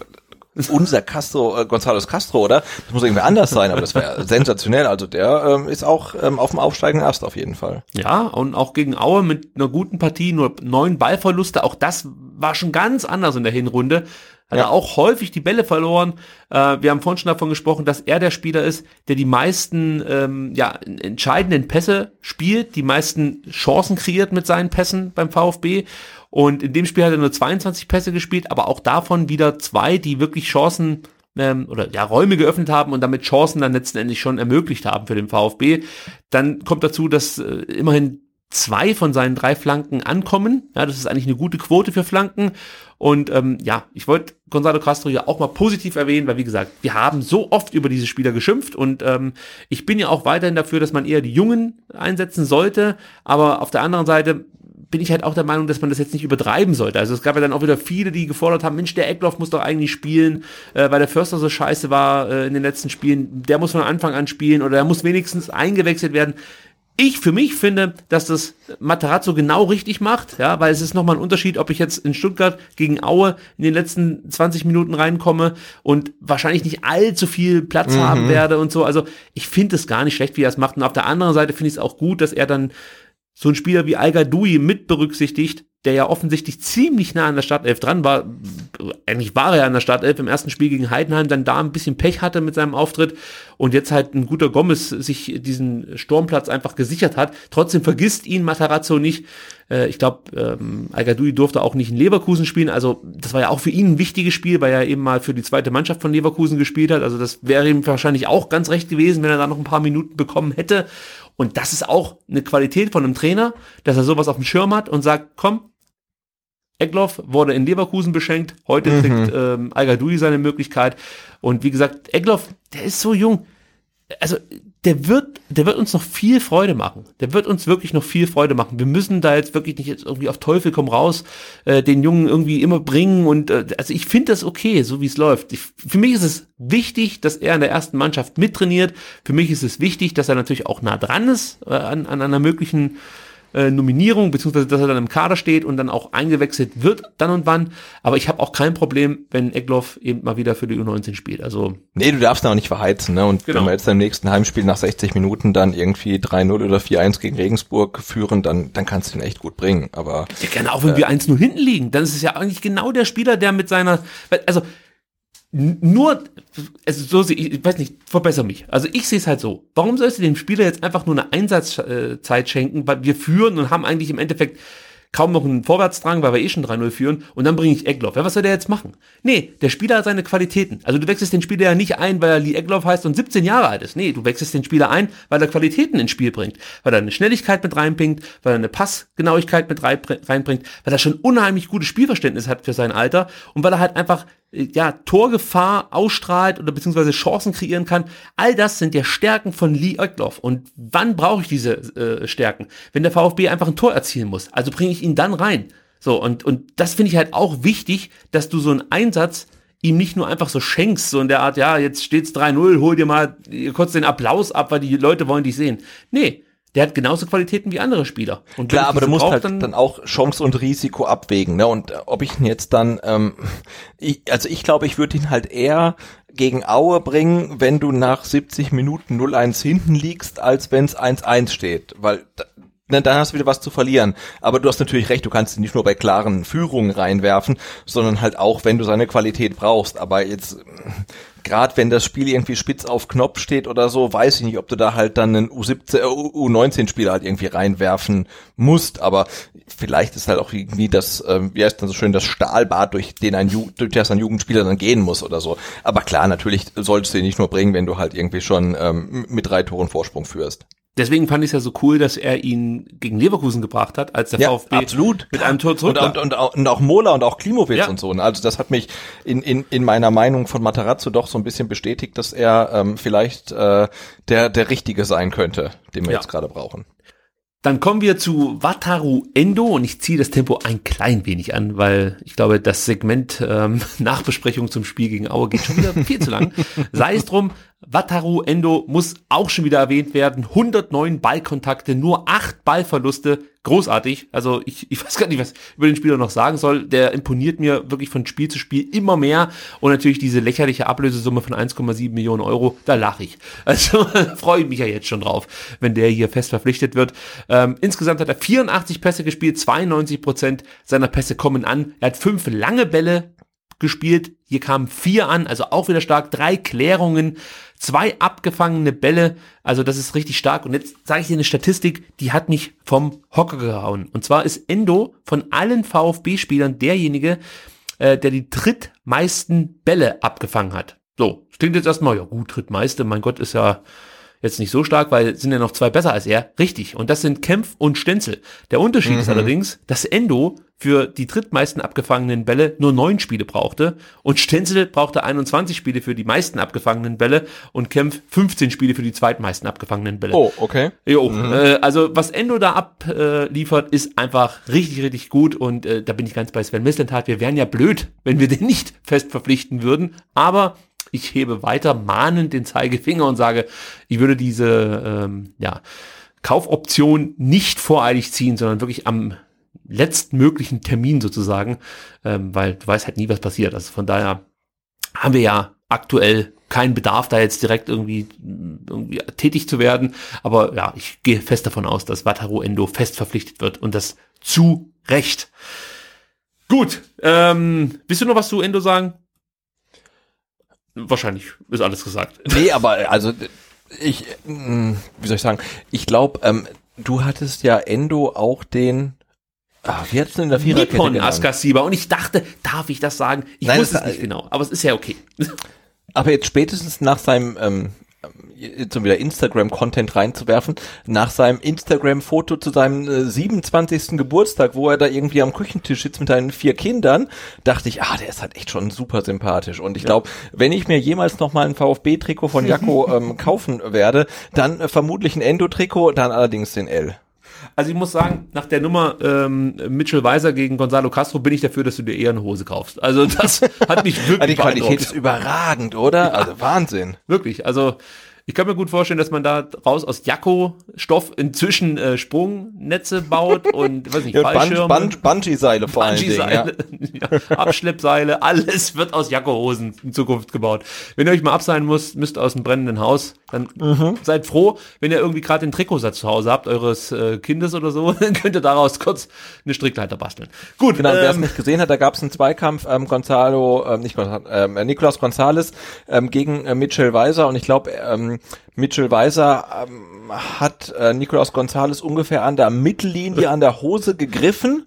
unser Castro, äh, González Castro, oder? Das muss irgendwie anders sein, aber das wäre sensationell. Also der ähm, ist auch ähm, auf dem aufsteigenden Ast auf jeden Fall. Ja, und auch gegen Aue mit einer guten Partie, nur neun Ballverluste. Auch das war schon ganz anders in der Hinrunde hat ja. er auch häufig die Bälle verloren. Äh, wir haben vorhin schon davon gesprochen, dass er der Spieler ist, der die meisten ähm, ja, entscheidenden Pässe spielt, die meisten Chancen kreiert mit seinen Pässen beim VfB. Und in dem Spiel hat er nur 22 Pässe gespielt, aber auch davon wieder zwei, die wirklich Chancen ähm, oder ja Räume geöffnet haben und damit Chancen dann letztendlich schon ermöglicht haben für den VfB. Dann kommt dazu, dass äh, immerhin zwei von seinen drei Flanken ankommen. Ja, das ist eigentlich eine gute Quote für Flanken. Und ähm, ja, ich wollte Gonzalo Castro ja auch mal positiv erwähnen, weil wie gesagt, wir haben so oft über diese Spieler geschimpft und ähm, ich bin ja auch weiterhin dafür, dass man eher die Jungen einsetzen sollte. Aber auf der anderen Seite bin ich halt auch der Meinung, dass man das jetzt nicht übertreiben sollte. Also es gab ja dann auch wieder viele, die gefordert haben, Mensch, der Eckloff muss doch eigentlich spielen, äh, weil der Förster so scheiße war äh, in den letzten Spielen. Der muss von Anfang an spielen oder der muss wenigstens eingewechselt werden ich für mich finde, dass das Materazzo genau richtig macht, ja, weil es ist nochmal ein Unterschied, ob ich jetzt in Stuttgart gegen Aue in den letzten 20 Minuten reinkomme und wahrscheinlich nicht allzu viel Platz mhm. haben werde und so. Also ich finde es gar nicht schlecht, wie er es macht. Und auf der anderen Seite finde ich es auch gut, dass er dann so ein Spieler wie Al Gadoui mit berücksichtigt, der ja offensichtlich ziemlich nah an der Startelf dran war. Eigentlich war er ja an der Startelf im ersten Spiel gegen Heidenheim, dann da ein bisschen Pech hatte mit seinem Auftritt und jetzt halt ein guter Gomez sich diesen Sturmplatz einfach gesichert hat. Trotzdem vergisst ihn Matarazzo nicht. Äh, ich glaube, ähm, al durfte auch nicht in Leverkusen spielen. Also das war ja auch für ihn ein wichtiges Spiel, weil er eben mal für die zweite Mannschaft von Leverkusen gespielt hat. Also das wäre ihm wahrscheinlich auch ganz recht gewesen, wenn er da noch ein paar Minuten bekommen hätte. Und das ist auch eine Qualität von einem Trainer, dass er sowas auf dem Schirm hat und sagt, komm, Egloff wurde in Leverkusen beschenkt, heute mhm. kriegt ähm, al seine Möglichkeit. Und wie gesagt, Egloff, der ist so jung. Also der wird, der wird uns noch viel Freude machen. Der wird uns wirklich noch viel Freude machen. Wir müssen da jetzt wirklich nicht jetzt irgendwie auf Teufel komm raus äh, den Jungen irgendwie immer bringen und äh, also ich finde das okay, so wie es läuft. Ich, für mich ist es wichtig, dass er in der ersten Mannschaft mittrainiert. Für mich ist es wichtig, dass er natürlich auch nah dran ist äh, an, an einer möglichen äh, Nominierung, beziehungsweise dass er dann im Kader steht und dann auch eingewechselt wird, dann und wann. Aber ich habe auch kein Problem, wenn Egloff eben mal wieder für die U19 spielt. Also Nee, du darfst da auch nicht verheizen, ne? Und genau. wenn wir jetzt im nächsten Heimspiel nach 60 Minuten dann irgendwie 3-0 oder 4-1 gegen Regensburg führen, dann, dann kannst du ihn echt gut bringen. Aber. Ja, gerne auch wenn äh, wir 1-0 hinten liegen, dann ist es ja eigentlich genau der Spieler, der mit seiner. Also nur, also so sehe ich, ich weiß nicht, verbessere mich. Also ich sehe es halt so. Warum sollst du dem Spieler jetzt einfach nur eine Einsatzzeit schenken, weil wir führen und haben eigentlich im Endeffekt kaum noch einen Vorwärtsdrang, weil wir eh schon 3-0 führen und dann bringe ich Egloff. Ja, was soll der jetzt machen? Nee, der Spieler hat seine Qualitäten. Also du wechselst den Spieler ja nicht ein, weil er Lee Egloff heißt und 17 Jahre alt ist. Nee, du wechselst den Spieler ein, weil er Qualitäten ins Spiel bringt, weil er eine Schnelligkeit mit reinbringt, weil er eine Passgenauigkeit mit reinbringt, weil er schon unheimlich gutes Spielverständnis hat für sein Alter und weil er halt einfach ja, Torgefahr ausstrahlt oder beziehungsweise Chancen kreieren kann. All das sind ja Stärken von Lee Oeckloff. Und wann brauche ich diese äh, Stärken? Wenn der VfB einfach ein Tor erzielen muss. Also bringe ich ihn dann rein. So, und, und das finde ich halt auch wichtig, dass du so einen Einsatz ihm nicht nur einfach so schenkst, so in der Art, ja, jetzt steht's 3-0, hol dir mal kurz den Applaus ab, weil die Leute wollen dich sehen. Nee, der hat genauso Qualitäten wie andere Spieler. Und Klar, aber du musst halt dann, dann, auch Chance und Risiko abwägen. Ne? Und äh, ob ich ihn jetzt dann, ähm, ich, also ich glaube, ich würde ihn halt eher gegen Aue bringen, wenn du nach 70 Minuten 0-1 hinten liegst, als wenn es 1-1 steht. Weil ne, dann hast du wieder was zu verlieren. Aber du hast natürlich recht, du kannst ihn nicht nur bei klaren Führungen reinwerfen, sondern halt auch, wenn du seine Qualität brauchst. Aber jetzt gerade wenn das Spiel irgendwie spitz auf Knopf steht oder so, weiß ich nicht, ob du da halt dann einen U17, äh, U19-Spieler halt irgendwie reinwerfen musst, aber vielleicht ist halt auch irgendwie das, äh, wie heißt dann so schön, das Stahlbad, durch den ein, Ju durch das ein Jugendspieler dann gehen muss oder so. Aber klar, natürlich solltest du ihn nicht nur bringen, wenn du halt irgendwie schon ähm, mit drei Toren Vorsprung führst. Deswegen fand ich es ja so cool, dass er ihn gegen Leverkusen gebracht hat, als der ja, VfB absolut. mit einem Tor zurück und, und, und, auch, Mola und auch Klimowitz ja. und so. Ne? Also das hat mich in, in, in meiner Meinung von Matarazzo doch so ein bisschen bestätigt, dass er ähm, vielleicht äh, der, der Richtige sein könnte, den wir ja. jetzt gerade brauchen. Dann kommen wir zu Wataru Endo und ich ziehe das Tempo ein klein wenig an, weil ich glaube, das Segment ähm, Nachbesprechung zum Spiel gegen Aue geht schon wieder viel zu lang. Sei es drum, Wataru Endo muss auch schon wieder erwähnt werden. 109 Ballkontakte, nur 8 Ballverluste. Großartig. Also ich, ich weiß gar nicht, was ich über den Spieler noch sagen soll. Der imponiert mir wirklich von Spiel zu Spiel immer mehr. Und natürlich diese lächerliche Ablösesumme von 1,7 Millionen Euro, da lache ich. Also freue ich mich ja jetzt schon drauf, wenn der hier fest verpflichtet wird. Ähm, insgesamt hat er 84 Pässe gespielt, 92 Prozent seiner Pässe kommen an. Er hat fünf lange Bälle gespielt. Hier kamen vier an, also auch wieder stark. Drei Klärungen, zwei abgefangene Bälle. Also das ist richtig stark. Und jetzt sage ich dir eine Statistik, die hat mich vom Hocker gehauen. Und zwar ist Endo von allen VfB-Spielern derjenige, äh, der die drittmeisten Bälle abgefangen hat. So, klingt jetzt erstmal, ja gut, drittmeiste, mein Gott, ist ja jetzt nicht so stark, weil sind ja noch zwei besser als er. Richtig. Und das sind Kempf und Stenzel. Der Unterschied mhm. ist allerdings, dass Endo für die drittmeisten abgefangenen Bälle nur neun Spiele brauchte und Stenzel brauchte 21 Spiele für die meisten abgefangenen Bälle und Kempf 15 Spiele für die zweitmeisten abgefangenen Bälle. Oh, okay. Jo, mhm. äh, also was Endo da abliefert, äh, ist einfach richtig, richtig gut und äh, da bin ich ganz bei Sven Mislintat. Wir wären ja blöd, wenn wir den nicht fest verpflichten würden, aber ich hebe weiter mahnend den Zeigefinger und sage, ich würde diese ähm, ja, Kaufoption nicht voreilig ziehen, sondern wirklich am letztmöglichen Termin sozusagen, ähm, weil du weißt halt nie, was passiert. Also von daher haben wir ja aktuell keinen Bedarf, da jetzt direkt irgendwie, irgendwie tätig zu werden. Aber ja, ich gehe fest davon aus, dass Wataru Endo fest verpflichtet wird und das zu Recht. Gut, ähm, willst du noch was zu Endo sagen? Wahrscheinlich ist alles gesagt. Nee, aber also ich, mh, wie soll ich sagen, ich glaube, ähm, du hattest ja Endo auch den, ah, wie hat's denn in der Viererkette Nippon genannt? Askasiba. Und ich dachte, darf ich das sagen? Ich Nein, wusste es nicht genau, aber es ist ja okay. Aber jetzt spätestens nach seinem, ähm, jetzt um wieder Instagram-Content reinzuwerfen, nach seinem Instagram-Foto zu seinem äh, 27. Geburtstag, wo er da irgendwie am Küchentisch sitzt mit seinen vier Kindern, dachte ich, ah, der ist halt echt schon super sympathisch. Und ich glaube, wenn ich mir jemals noch mal ein VfB-Trikot von Jacko ähm, kaufen werde, dann äh, vermutlich ein Endo-Trikot, dann allerdings den L. Also ich muss sagen, nach der Nummer ähm, Mitchell Weiser gegen Gonzalo Castro bin ich dafür, dass du dir eher eine Hose kaufst. Also das hat mich wirklich die Qualität ist überragend, oder? Also Wahnsinn. Wirklich, also ich kann mir gut vorstellen, dass man da raus aus Jakko-Stoff inzwischen äh, Sprungnetze baut und weiß nicht, Ja, Fallschirme, Bun Bungee-Seile vor allen Dingen. Ja. Ja, Abschleppseile, alles wird aus Jakko-Hosen in Zukunft gebaut. Wenn ihr euch mal abseilen müsst, müsst aus dem brennenden Haus, dann Mhm. seid froh, wenn ihr irgendwie gerade den Trikotsatz zu Hause habt, eures äh, Kindes oder so, dann könnt ihr daraus kurz eine Strickleiter basteln. Gut, Genau, wer es ähm, nicht gesehen hat, da gab es einen Zweikampf, ähm, Gonzalo, ähm, nicht Gonzalo, ähm, äh, Nicolas Gonzalez ähm, gegen äh, Mitchell Weiser und ich glaube, ähm, Mitchell Weiser ähm, hat äh, Nicolas Gonzalez ungefähr an der Mittellinie an der Hose gegriffen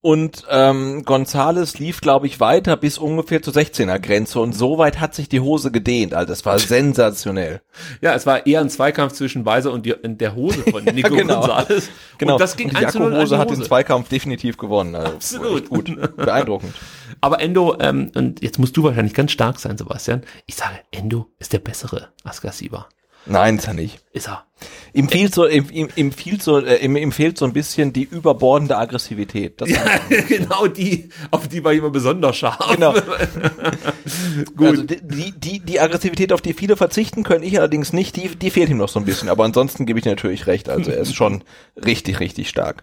und ähm, Gonzales lief, glaube ich, weiter bis ungefähr zur 16er Grenze und so weit hat sich die Hose gedehnt. Also das war sensationell. ja, es war eher ein Zweikampf zwischen Weiser und, die, und der Hose von Nico genau. Gonzalez. Genau. Und das ging und die 1 zu 0 an die Jakko-Hose hat den Hose. Zweikampf definitiv gewonnen. Also Absolut. Gut, beeindruckend. Aber Endo, ähm, und jetzt musst du wahrscheinlich ganz stark sein, Sebastian. Ich sage, Endo ist der bessere Askasiba. Nein, ist er nicht. Ist er. Ihm fehlt so, ihm, ihm, ihm fehlt so, äh, ihm, ihm fehlt so ein bisschen die überbordende Aggressivität. Das genau die, auf die war ich immer besonders scharf. Genau. Gut. Also die, die, die, Aggressivität, auf die viele verzichten können, ich allerdings nicht, die, die fehlt ihm noch so ein bisschen. Aber ansonsten gebe ich dir natürlich recht. Also er ist schon richtig, richtig stark.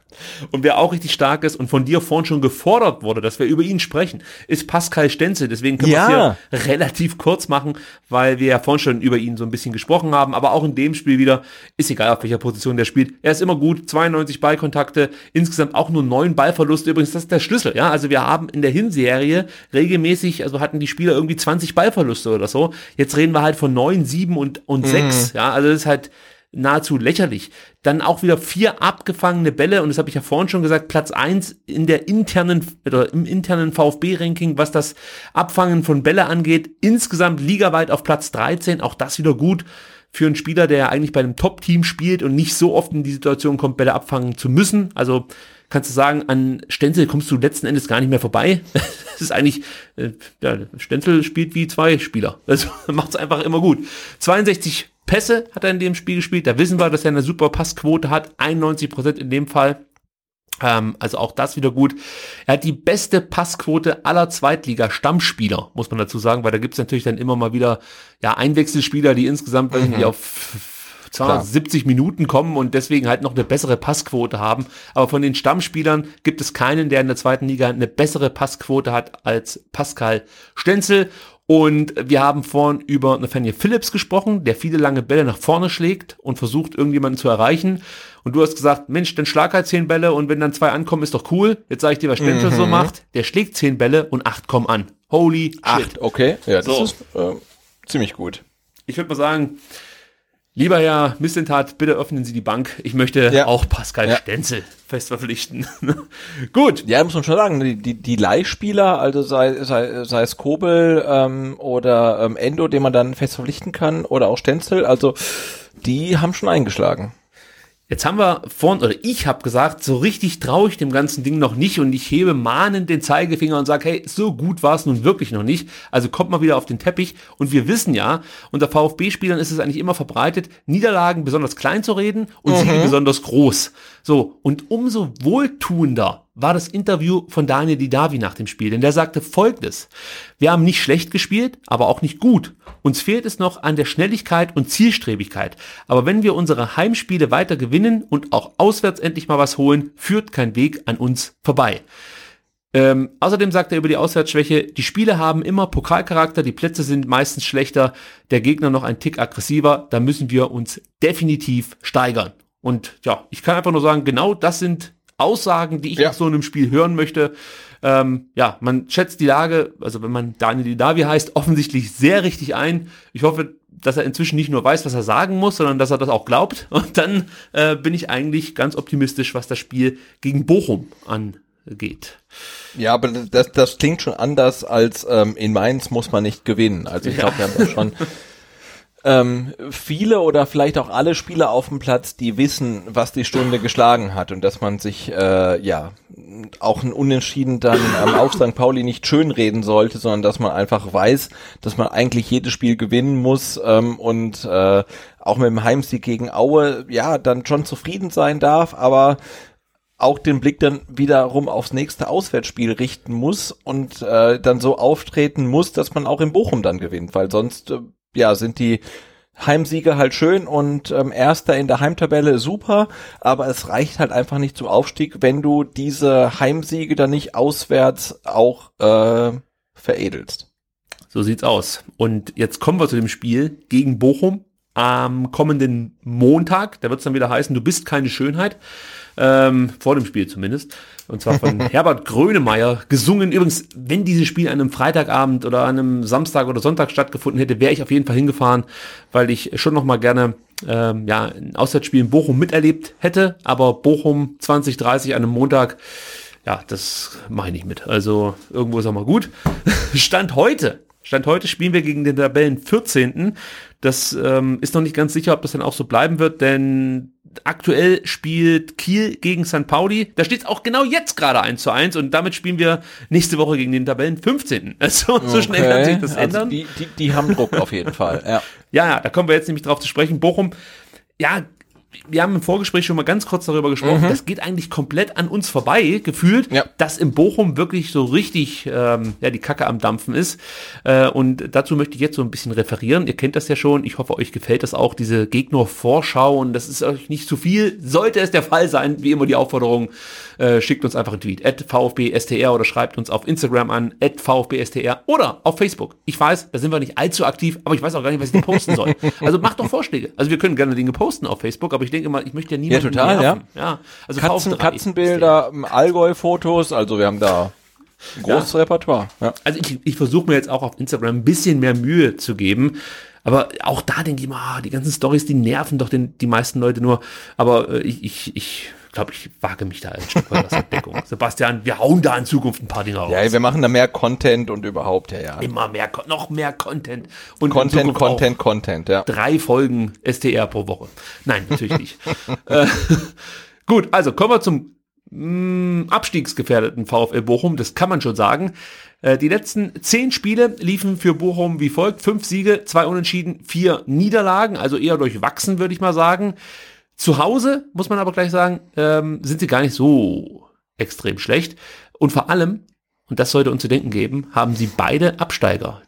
Und wer auch richtig stark ist und von dir vorhin schon gefordert wurde, dass wir über ihn sprechen, ist Pascal Stenzel. Deswegen können Ja. wir es hier relativ kurz machen, weil wir ja vorhin schon über ihn so ein bisschen gesprochen haben. Aber auch in dem Spiel wieder, ist egal auf welcher Position der spielt. Er ist immer gut, 92 Ballkontakte, insgesamt auch nur neun Ballverluste. Übrigens, das ist der Schlüssel. Ja, also wir haben in der Hinserie regelmäßig, also hatten die Spieler irgendwie 20 Ballverluste oder so. Jetzt reden wir halt von neun, sieben und, und sechs. Ja, also das ist halt nahezu lächerlich. Dann auch wieder vier abgefangene Bälle und das habe ich ja vorhin schon gesagt, Platz eins in der internen oder im internen VfB-Ranking, was das Abfangen von Bälle angeht. Insgesamt ligaweit auf Platz 13, auch das wieder gut für einen Spieler, der eigentlich bei einem Top-Team spielt und nicht so oft in die Situation kommt, Bälle abfangen zu müssen. Also kannst du sagen, an Stenzel kommst du letzten Endes gar nicht mehr vorbei. Das ist eigentlich, äh, ja, Stenzel spielt wie zwei Spieler. Also macht es einfach immer gut. 62 Pässe hat er in dem Spiel gespielt. Da wissen wir, dass er eine super Passquote hat. 91 Prozent in dem Fall. Ähm, also auch das wieder gut. Er hat die beste Passquote aller Zweitliga-Stammspieler, muss man dazu sagen, weil da gibt's natürlich dann immer mal wieder ja, Einwechselspieler, die insgesamt mhm. irgendwie auf 270 Minuten kommen und deswegen halt noch eine bessere Passquote haben. Aber von den Stammspielern gibt es keinen, der in der zweiten Liga eine bessere Passquote hat als Pascal Stenzel. Und wir haben vorhin über Nathaniel Phillips gesprochen, der viele lange Bälle nach vorne schlägt und versucht, irgendjemanden zu erreichen. Und du hast gesagt, Mensch, dann schlag halt zehn Bälle und wenn dann zwei ankommen, ist doch cool. Jetzt sage ich dir, was Stenzel mhm. so macht. Der schlägt zehn Bälle und acht kommen an. Holy shit. Acht, okay. Ja, das So. ist äh, ziemlich gut. Ich würde mal sagen, lieber Herr Missentat, bitte öffnen Sie die Bank. Ich möchte Ja. auch Pascal Ja. Stenzel fest verpflichten. Gut. Ja, muss man schon sagen, die, die, die Leihspieler, also sei, sei, sei es Kobel ähm, oder ähm, Endo, den man dann fest verpflichten kann, oder auch Stenzel, also die haben schon eingeschlagen. Jetzt haben wir vorhin, oder ich habe gesagt, so richtig traue ich dem ganzen Ding noch nicht und ich hebe mahnend den Zeigefinger und sage, hey, so gut war es nun wirklich noch nicht. Also kommt mal wieder auf den Teppich und wir wissen ja, unter VfB-Spielern ist es eigentlich immer verbreitet, Niederlagen besonders klein zu reden und Siege besonders groß. So, und umso wohltuender war das Interview von Daniel Didavi nach dem Spiel, denn der sagte folgendes. Wir haben nicht schlecht gespielt, aber auch nicht gut. Uns fehlt es noch an der Schnelligkeit und Zielstrebigkeit. Aber wenn wir unsere Heimspiele weiter gewinnen und auch auswärts endlich mal was holen, führt kein Weg an uns vorbei. Ähm, außerdem sagt er über die Auswärtsschwäche, die Spiele haben immer Pokalcharakter, die Plätze sind meistens schlechter, der Gegner noch ein Tick aggressiver, da müssen wir uns definitiv steigern. Und ja, ich kann einfach nur sagen, genau das sind Aussagen, die ich Ja. nach so einem Spiel hören möchte. Ähm, ja, man schätzt die Lage, also wenn man Daniel Didavi heißt, offensichtlich sehr richtig ein. Ich hoffe, dass er inzwischen nicht nur weiß, was er sagen muss, sondern dass er das auch glaubt. Und dann äh, bin ich eigentlich ganz optimistisch, was das Spiel gegen Bochum angeht. Ja, aber das, das klingt schon anders als ähm, in Mainz muss man nicht gewinnen. Also ich glaube, wir haben da schon ähm, viele oder vielleicht auch alle Spieler auf dem Platz, die wissen, was die Stunde geschlagen hat und dass man sich äh, ja auch ein Unentschieden dann ähm, auf St. Pauli nicht schönreden sollte, sondern dass man einfach weiß, dass man eigentlich jedes Spiel gewinnen muss ähm, und äh, auch mit dem Heimsieg gegen Aue ja dann schon zufrieden sein darf, aber auch den Blick dann wiederum aufs nächste Auswärtsspiel richten muss und äh, dann so auftreten muss, dass man auch in Bochum dann gewinnt, weil sonst äh, ja, sind die Heimsiege halt schön und ähm, Erster in der Heimtabelle super, aber es reicht halt einfach nicht zum Aufstieg, wenn du diese Heimsiege dann nicht auswärts auch äh, veredelst. So sieht's aus. Und jetzt kommen wir zu dem Spiel gegen Bochum am kommenden Montag. Da wird's dann wieder heißen, du bist keine Schönheit. Ähm, vor dem Spiel zumindest. Und zwar von Herbert Grönemeyer gesungen. Übrigens, wenn dieses Spiel an einem Freitagabend oder an einem Samstag oder Sonntag stattgefunden hätte, wäre ich auf jeden Fall hingefahren, weil ich schon noch mal gerne ähm, ja, ein Auswärtsspiel in Bochum miterlebt hätte. Aber Bochum 2030 an einem Montag, ja, das mache ich nicht mit. Also irgendwo ist auch mal gut. Stand heute. Stand heute spielen wir gegen den Tabellen 14. Das ähm, ist noch nicht ganz sicher, ob das dann auch so bleiben wird, denn aktuell spielt Kiel gegen St. Pauli. Da steht es auch genau jetzt gerade 1 zu 1 und damit spielen wir nächste Woche gegen den Tabellen 15. Also so schnell kann sich das also ändern. Die, die, die haben Druck auf jeden Fall. Ja. Ja, ja, da kommen wir jetzt nämlich drauf zu sprechen. Bochum, ja, wir haben im Vorgespräch schon mal ganz kurz darüber gesprochen, Mhm. das geht eigentlich komplett an uns vorbei, gefühlt, Ja. dass in Bochum wirklich so richtig ähm, ja, die Kacke am Dampfen ist. Äh, und dazu möchte ich jetzt so ein bisschen referieren. Ihr kennt das ja schon, ich hoffe, euch gefällt das auch, diese Gegner-Vorschau und das ist euch nicht zu viel. Sollte es der Fall sein, wie immer die Aufforderung, äh, schickt uns einfach einen Tweet, at VfBSTR oder schreibt uns auf Instagram an, at VfBSTR oder auf Facebook. Ich weiß, da sind wir nicht allzu aktiv, aber ich weiß auch gar nicht, was ich da posten soll. Also macht doch Vorschläge. Also wir können gerne Dinge posten auf Facebook, aber ich denke immer, ich möchte ja niemanden total, nerven. ja. Also Katzen, VfB Katzenbilder, Allgäu-Fotos, also wir haben da ein großes Repertoire. Ja. Also ich, ich versuche mir jetzt auch auf Instagram ein bisschen mehr Mühe zu geben. Aber auch da denke ich mal, ah, die ganzen Stories, die nerven doch den, die meisten Leute nur. Aber äh, ich, ich, ich glaube, ich wage mich da ein Stück weit aus der Deckung. Sebastian, wir hauen da in Zukunft ein paar Dinge raus. ja, wir machen da mehr Content und überhaupt, ja, ja. Immer mehr, noch mehr Content. Und Content, Content, Content, ja. Drei Folgen STR pro Woche. Nein, natürlich nicht. äh, gut, also kommen wir zum mh, abstiegsgefährdeten VfL Bochum. Das kann man schon sagen. Äh, die letzten zehn Spiele liefen für Bochum wie folgt. Fünf Siege, zwei Unentschieden, vier Niederlagen. Also eher durchwachsen, würde ich mal sagen. Zu Hause, muss man aber gleich sagen, ähm, sind sie gar nicht so extrem schlecht. Und vor allem, und das sollte uns zu denken geben, haben sie beide Absteiger,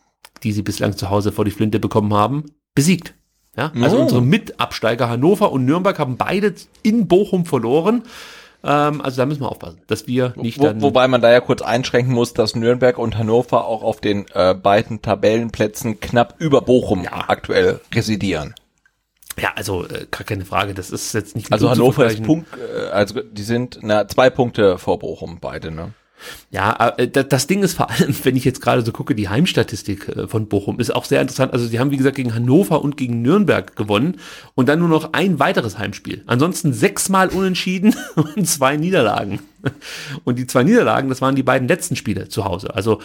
die sie bislang zu Hause vor die Flinte bekommen haben, besiegt. Ja, also Oh. unsere Mitabsteiger Hannover und Nürnberg haben beide in Bochum verloren. Ähm, also da müssen wir aufpassen, dass wir nicht Wo, dann. wobei man da ja kurz einschränken muss, dass Nürnberg und Hannover auch auf den äh, beiden Tabellenplätzen knapp über Bochum Ja. aktuell residieren. Ja, also äh, gar keine Frage. Das ist jetzt nicht Also Hannover ist. Punkt, äh, also die sind na, zwei Punkte vor Bochum beide, ne? Ja, äh, da- das Ding ist vor allem, wenn ich jetzt gerade so gucke, die Heimstatistik äh, von Bochum ist auch sehr interessant. Also sie haben, wie gesagt, gegen Hannover und gegen Nürnberg gewonnen und dann nur noch ein weiteres Heimspiel. Ansonsten sechsmal unentschieden und zwei Niederlagen. Und die zwei Niederlagen, das waren die beiden letzten Spiele zu Hause. Also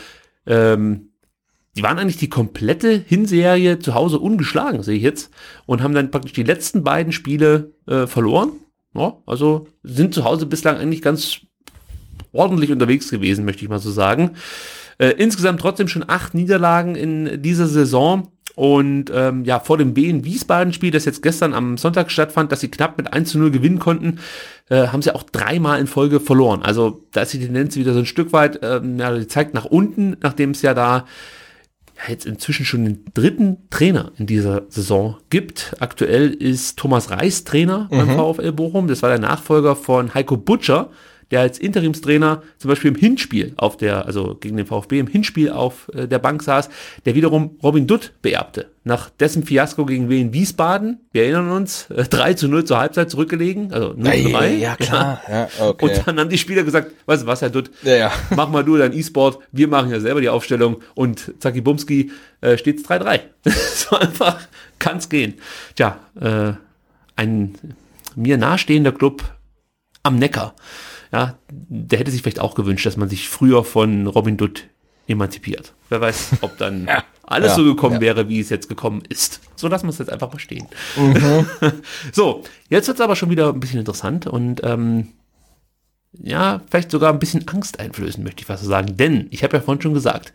ähm, die waren eigentlich die komplette Hinserie zu Hause ungeschlagen, sehe ich jetzt, und haben dann praktisch die letzten beiden Spiele äh, verloren. Ja, also sind zu Hause bislang eigentlich ganz ordentlich unterwegs gewesen, möchte ich mal so sagen. Äh, insgesamt trotzdem schon acht Niederlagen in dieser Saison. Und ähm, ja, vor dem B-in-Wiesbaden-Spiel, das jetzt gestern am Sonntag stattfand, dass sie knapp mit 1 zu 0 gewinnen konnten, äh, haben sie auch dreimal in Folge verloren. Also da ist die Tendenz wieder so ein Stück weit, ähm, ja, die zeigt nach unten, nachdem es ja da jetzt inzwischen schon den dritten Trainer in dieser Saison gibt. Aktuell ist Thomas Reis Trainer beim VfL Bochum. Das war der Nachfolger von Heiko Butcher, der als Interimstrainer zum Beispiel im Hinspiel auf der, also gegen den VfB im Hinspiel auf äh, der Bank saß, der wiederum Robin Dutt beerbte. Nach dessen Fiasko gegen Wien Wiesbaden, wir erinnern uns, äh, 3 zu 0 zur Halbzeit zurückgelegen, also 0 zu 3. Ja, klar. Ja, okay. Und dann haben die Spieler gesagt, weißt du was, Herr Dutt, Ja, ja. mach mal du dein E-Sport, wir machen ja selber die Aufstellung und Zacki Bumski äh, steht's 3-3. so einfach kann's gehen. Tja, äh, ein mir nahestehender Club am Neckar, ja, der hätte sich vielleicht auch gewünscht, dass man sich früher von Robin Dutt emanzipiert. Wer weiß, ob dann alles Ja, so gekommen ja. wäre, wie es jetzt gekommen ist. So lassen wir es jetzt einfach mal stehen. Mhm. so, jetzt wird's aber schon wieder ein bisschen interessant und ähm, ja, vielleicht sogar ein bisschen Angst einflößen, möchte ich fast so sagen. Denn, ich habe ja vorhin schon gesagt,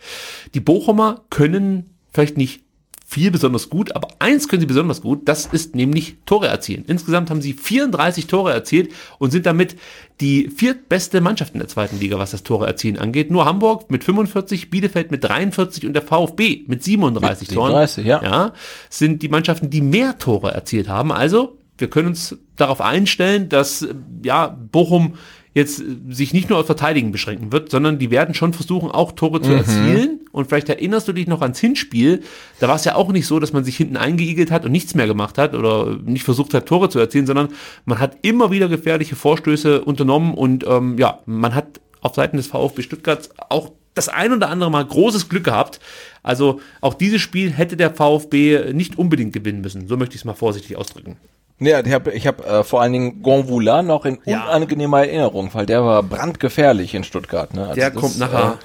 die Bochumer können vielleicht nicht viel besonders gut, aber eins können sie besonders gut, das ist nämlich Tore erzielen. Insgesamt haben sie 34 Tore erzielt und sind damit die viertbeste Mannschaft in der zweiten Liga, was das Tore erzielen angeht. Nur Hamburg mit 45, Bielefeld mit 43 und der VfB mit 37 Mit Toren. 37, ja. ja, sind die Mannschaften, die mehr Tore erzielt haben. Also, wir können uns darauf einstellen, dass ja Bochum jetzt äh, sich nicht nur auf Verteidigen beschränken wird, sondern die werden schon versuchen, auch Tore zu erzielen. Und vielleicht erinnerst du dich noch ans Hinspiel. Da war es ja auch nicht so, dass man sich hinten eingeigelt hat und nichts mehr gemacht hat oder nicht versucht hat, Tore zu erzielen, sondern man hat immer wieder gefährliche Vorstöße unternommen und ähm, ja, man hat auf Seiten des VfB Stuttgart auch das ein oder andere Mal großes Glück gehabt. Also auch dieses Spiel hätte der VfB nicht unbedingt gewinnen müssen. So möchte ich es mal vorsichtig ausdrücken. Ja, ich habe ich hab, äh, vor allen Dingen Gonvoula noch in Ja. unangenehmer Erinnerung, weil der war brandgefährlich in Stuttgart. Ne? Also Der das, kommt nachher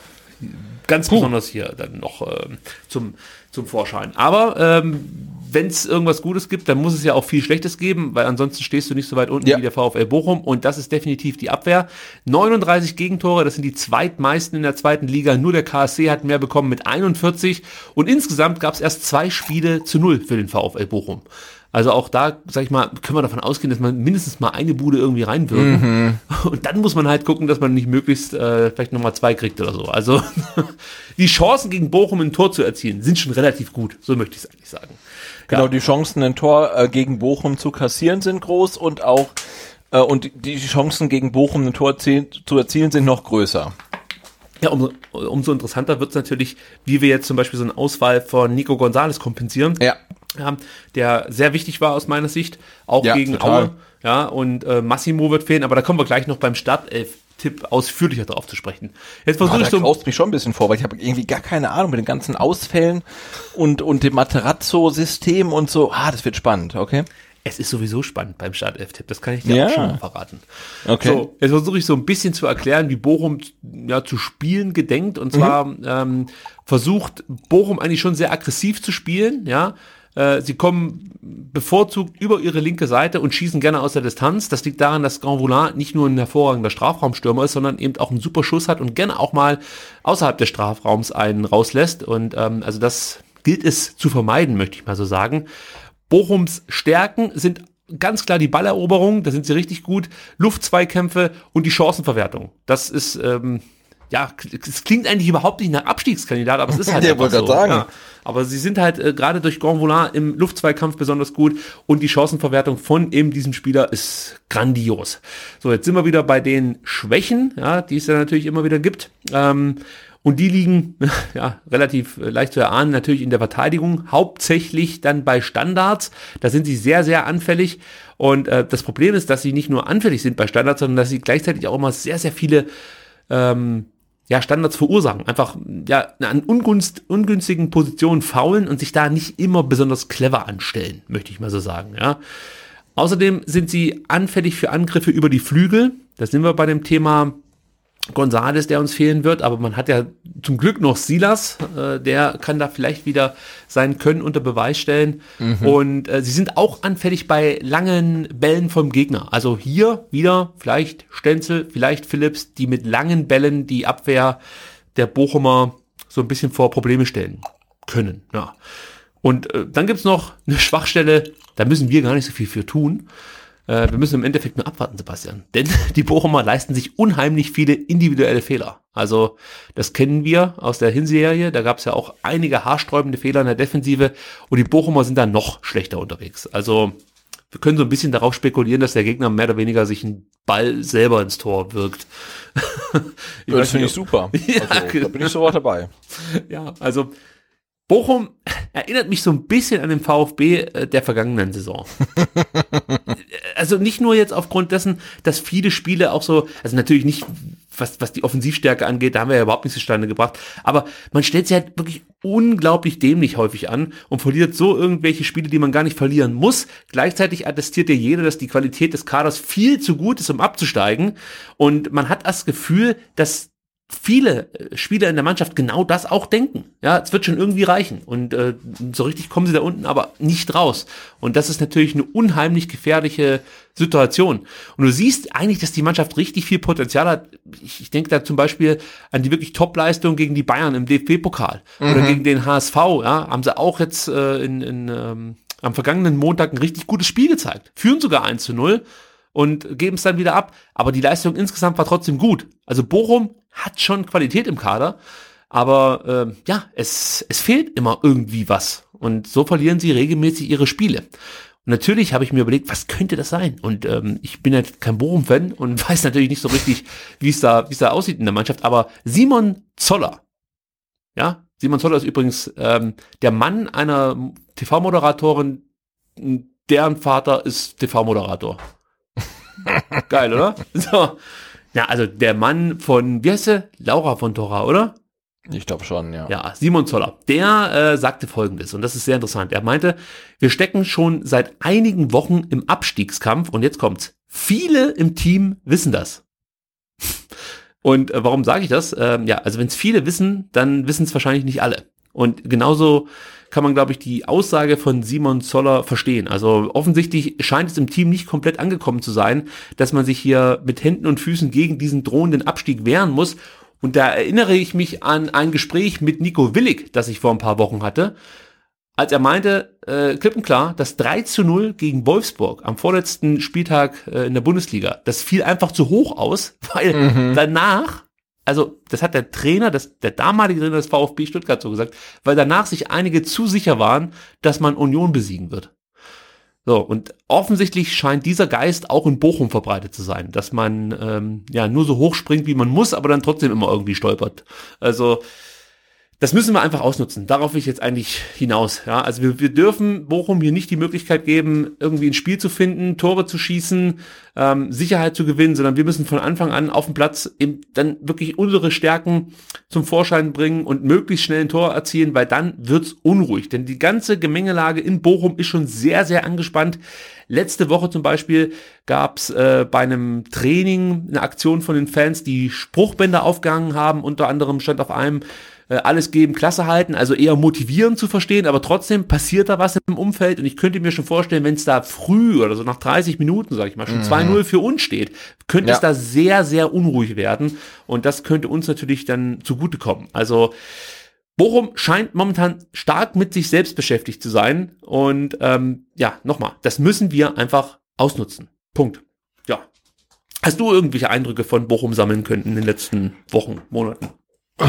ganz besonders hier dann noch ähm, zum, zum Vorschein. Aber ähm, wenn es irgendwas Gutes gibt, dann muss es ja auch viel Schlechtes geben, weil ansonsten stehst du nicht so weit unten Ja. wie der VfL Bochum und das ist definitiv die Abwehr. 39 Gegentore, das sind die zweitmeisten in der zweiten Liga. Nur der KSC hat mehr bekommen mit 41 und insgesamt gab es erst zwei Spiele zu null für den VfL Bochum. Also auch da, sag ich mal, können wir davon ausgehen, dass man mindestens mal eine Bude irgendwie reinwirken. Und dann muss man halt gucken, dass man nicht möglichst äh, vielleicht nochmal zwei kriegt oder so. Also die Chancen gegen Bochum ein Tor zu erzielen, sind schon relativ gut. So möchte ich es eigentlich sagen. Genau, Ja. die Chancen, ein Tor äh, gegen Bochum zu kassieren, sind groß und auch äh, und die Chancen gegen Bochum ein Tor zu erzielen sind noch größer. Ja, umso, umso interessanter wird es natürlich, wie wir jetzt zum Beispiel so eine Auswahl von Nico Gonzalez kompensieren. Ja. Ja, der sehr wichtig war aus meiner Sicht, auch Ja, gegen total. Aue. Ja, und äh, Massimo wird fehlen, aber da kommen wir gleich noch beim Startelf-Tipp ausführlicher drauf zu sprechen. Jetzt versuche ich so. graust mich schon ein bisschen vor, weil ich habe irgendwie gar keine Ahnung mit den ganzen Ausfällen und, und dem Materazzo-System und so. Ah, das wird spannend, okay? Es ist sowieso spannend beim Startelf-Tipp, das kann ich dir Ja. auch schon mal verraten. Okay. So, jetzt versuche ich so ein bisschen zu erklären, wie Bochum ja, zu spielen gedenkt. Und zwar Mhm. ähm, versucht Bochum eigentlich schon sehr aggressiv zu spielen, ja. Äh, Sie kommen bevorzugt über ihre linke Seite und schießen gerne aus der Distanz. Das liegt daran, dass Grand Voulin nicht nur ein hervorragender Strafraumstürmer ist, sondern eben auch einen super Schuss hat und gerne auch mal außerhalb des Strafraums einen rauslässt. Und ähm, also das gilt es zu vermeiden, möchte ich mal so sagen. Bochums Stärken sind ganz klar die Balleroberung, da sind sie richtig gut, Luftzweikämpfe und die Chancenverwertung. Das ist, ähm, ja, es klingt eigentlich überhaupt nicht nach Abstiegskandidat, aber es ist halt Ja, einfach so. sagen. Ja. Aber sie sind halt äh, gerade durch Grand Voulin im Luftzweikampf besonders gut und die Chancenverwertung von eben diesem Spieler ist grandios. So, jetzt sind wir wieder bei den Schwächen, ja, die es ja natürlich immer wieder gibt. Ähm, und die liegen ja relativ äh, leicht zu erahnen, natürlich in der Verteidigung, hauptsächlich dann bei Standards. Da sind sie sehr, sehr anfällig. Und äh, das Problem ist, dass sie nicht nur anfällig sind bei Standards, sondern dass sie gleichzeitig auch immer sehr, sehr viele ähm, ja, Standards verursachen. Einfach ja, an ungunst, ungünstigen Positionen faulen und sich da nicht immer besonders clever anstellen, möchte ich mal so sagen. Ja. Außerdem sind sie anfällig für Angriffe über die Flügel. Da sind wir bei dem Thema Gonzales, der uns fehlen wird, aber man hat ja zum Glück noch Silas, äh, der kann da vielleicht wieder sein Können unter Beweis stellen. Und äh, sie sind auch anfällig bei langen Bällen vom Gegner. Also hier wieder vielleicht Stenzel, vielleicht Phillips, die mit langen Bällen die Abwehr der Bochumer so ein bisschen vor Probleme stellen können. Ja. Und äh, dann gibt's noch eine Schwachstelle, da müssen wir gar nicht so viel für tun. Äh, wir müssen im Endeffekt nur abwarten, Sebastian. Denn die Bochumer leisten sich unheimlich viele individuelle Fehler. Also das kennen wir aus der Hinserie. Da gab's ja auch einige haarsträubende Fehler in der Defensive. Und die Bochumer sind da noch schlechter unterwegs. Also wir können so ein bisschen darauf spekulieren, dass der Gegner mehr oder weniger sich einen Ball selber ins Tor wirkt. ich das finde ich super. Ja, also, da bin ich sofort dabei. Ja, also Bochum erinnert mich so ein bisschen an den VfB äh, der vergangenen Saison. also nicht nur jetzt aufgrund dessen, dass viele Spiele auch so, also natürlich nicht, was, was die Offensivstärke angeht, da haben wir ja überhaupt nicht zustande gebracht, aber man stellt sich halt wirklich unglaublich dämlich häufig an und verliert so irgendwelche Spiele, die man gar nicht verlieren muss. Gleichzeitig attestiert ja jeder, dass die Qualität des Kaders viel zu gut ist, um abzusteigen und man hat das Gefühl, dass viele äh, Spieler in der Mannschaft genau das auch denken. Ja, es wird schon irgendwie reichen. Und äh, so richtig kommen sie da unten aber nicht raus. Und das ist natürlich eine unheimlich gefährliche Situation. Und du siehst eigentlich, dass die Mannschaft richtig viel Potenzial hat. Ich, ich denke da zum Beispiel an die wirklich Top-Leistung gegen die Bayern im DFB-Pokal mhm. oder gegen den HSV. Ja, haben sie auch jetzt äh, in, in, ähm, am vergangenen Montag ein richtig gutes Spiel gezeigt. Führen sogar 1 zu 0 und geben es dann wieder ab. Aber die Leistung insgesamt war trotzdem gut. Also Bochum hat schon Qualität im Kader, aber äh, ja, es, es fehlt immer irgendwie was. Und so verlieren sie regelmäßig ihre Spiele. Und natürlich habe ich mir überlegt, was könnte das sein? Und ähm, ich bin halt kein Bochum-Fan und weiß natürlich nicht so richtig, wie es da, wie es da aussieht in der Mannschaft. Aber Simon Zoller, ja, Simon Zoller ist übrigens ähm, der Mann einer TV-Moderatorin, deren Vater ist TV-Moderator. Geil, oder? So. Ja, also der Mann von, wie heißt sie? Laura von Tora, oder? Ich glaube schon, ja. Ja, Simon Zoller. Der äh, sagte folgendes, und das ist sehr interessant. Er meinte, wir stecken schon seit einigen Wochen im Abstiegskampf und jetzt kommt's. Viele im Team wissen das. Und äh, warum sage ich das? Ähm, ja, also wenn es viele wissen, dann wissen es wahrscheinlich nicht alle. Und genauso kann man, glaube ich, die Aussage von Simon Zoller verstehen. Also offensichtlich scheint es im Team nicht komplett angekommen zu sein, dass man sich hier mit Händen und Füßen gegen diesen drohenden Abstieg wehren muss. Und da erinnere ich mich an ein Gespräch mit Nico Willig, das ich vor ein paar Wochen hatte, als er meinte, äh, klipp und klar, das 3 zu 0 gegen Wolfsburg am vorletzten Spieltag äh, in der Bundesliga, das fiel einfach zu hoch aus, weil mhm. danach also das hat der Trainer, das, der damalige Trainer des VfB Stuttgart so gesagt, weil danach sich einige zu sicher waren, dass man Union besiegen wird. So, und offensichtlich scheint dieser Geist auch in Bochum verbreitet zu sein, dass man ähm, ja nur so hoch springt, wie man muss, aber dann trotzdem immer irgendwie stolpert. Also das müssen wir einfach ausnutzen. Darauf will ich jetzt eigentlich hinaus. Ja, also wir, wir dürfen Bochum hier nicht die Möglichkeit geben, irgendwie ein Spiel zu finden, Tore zu schießen, ähm, Sicherheit zu gewinnen, sondern wir müssen von Anfang an auf dem Platz eben dann wirklich unsere Stärken zum Vorschein bringen und möglichst schnell ein Tor erzielen, weil dann wird's unruhig. Denn die ganze Gemengelage in Bochum ist schon sehr, sehr angespannt. Letzte Woche zum Beispiel gab's äh, bei einem Training eine Aktion von den Fans, die Spruchbänder aufgehangen haben. Unter anderem stand auf einem äh, alles geben, Klasse halten, also eher motivierend zu verstehen, aber trotzdem passiert da was im Umfeld und ich könnte mir schon vorstellen, wenn es da früh oder so nach 30 Minuten, sag ich mal, schon mhm. 2-0 für uns steht, könnte ja. es da sehr, sehr unruhig werden und das könnte uns natürlich dann zugutekommen. Also Bochum scheint momentan stark mit sich selbst beschäftigt zu sein und ähm, ja, nochmal, das müssen wir einfach ausnutzen. Punkt. Ja. Hast du irgendwelche Eindrücke von Bochum sammeln können in den letzten Wochen, Monaten? Oh,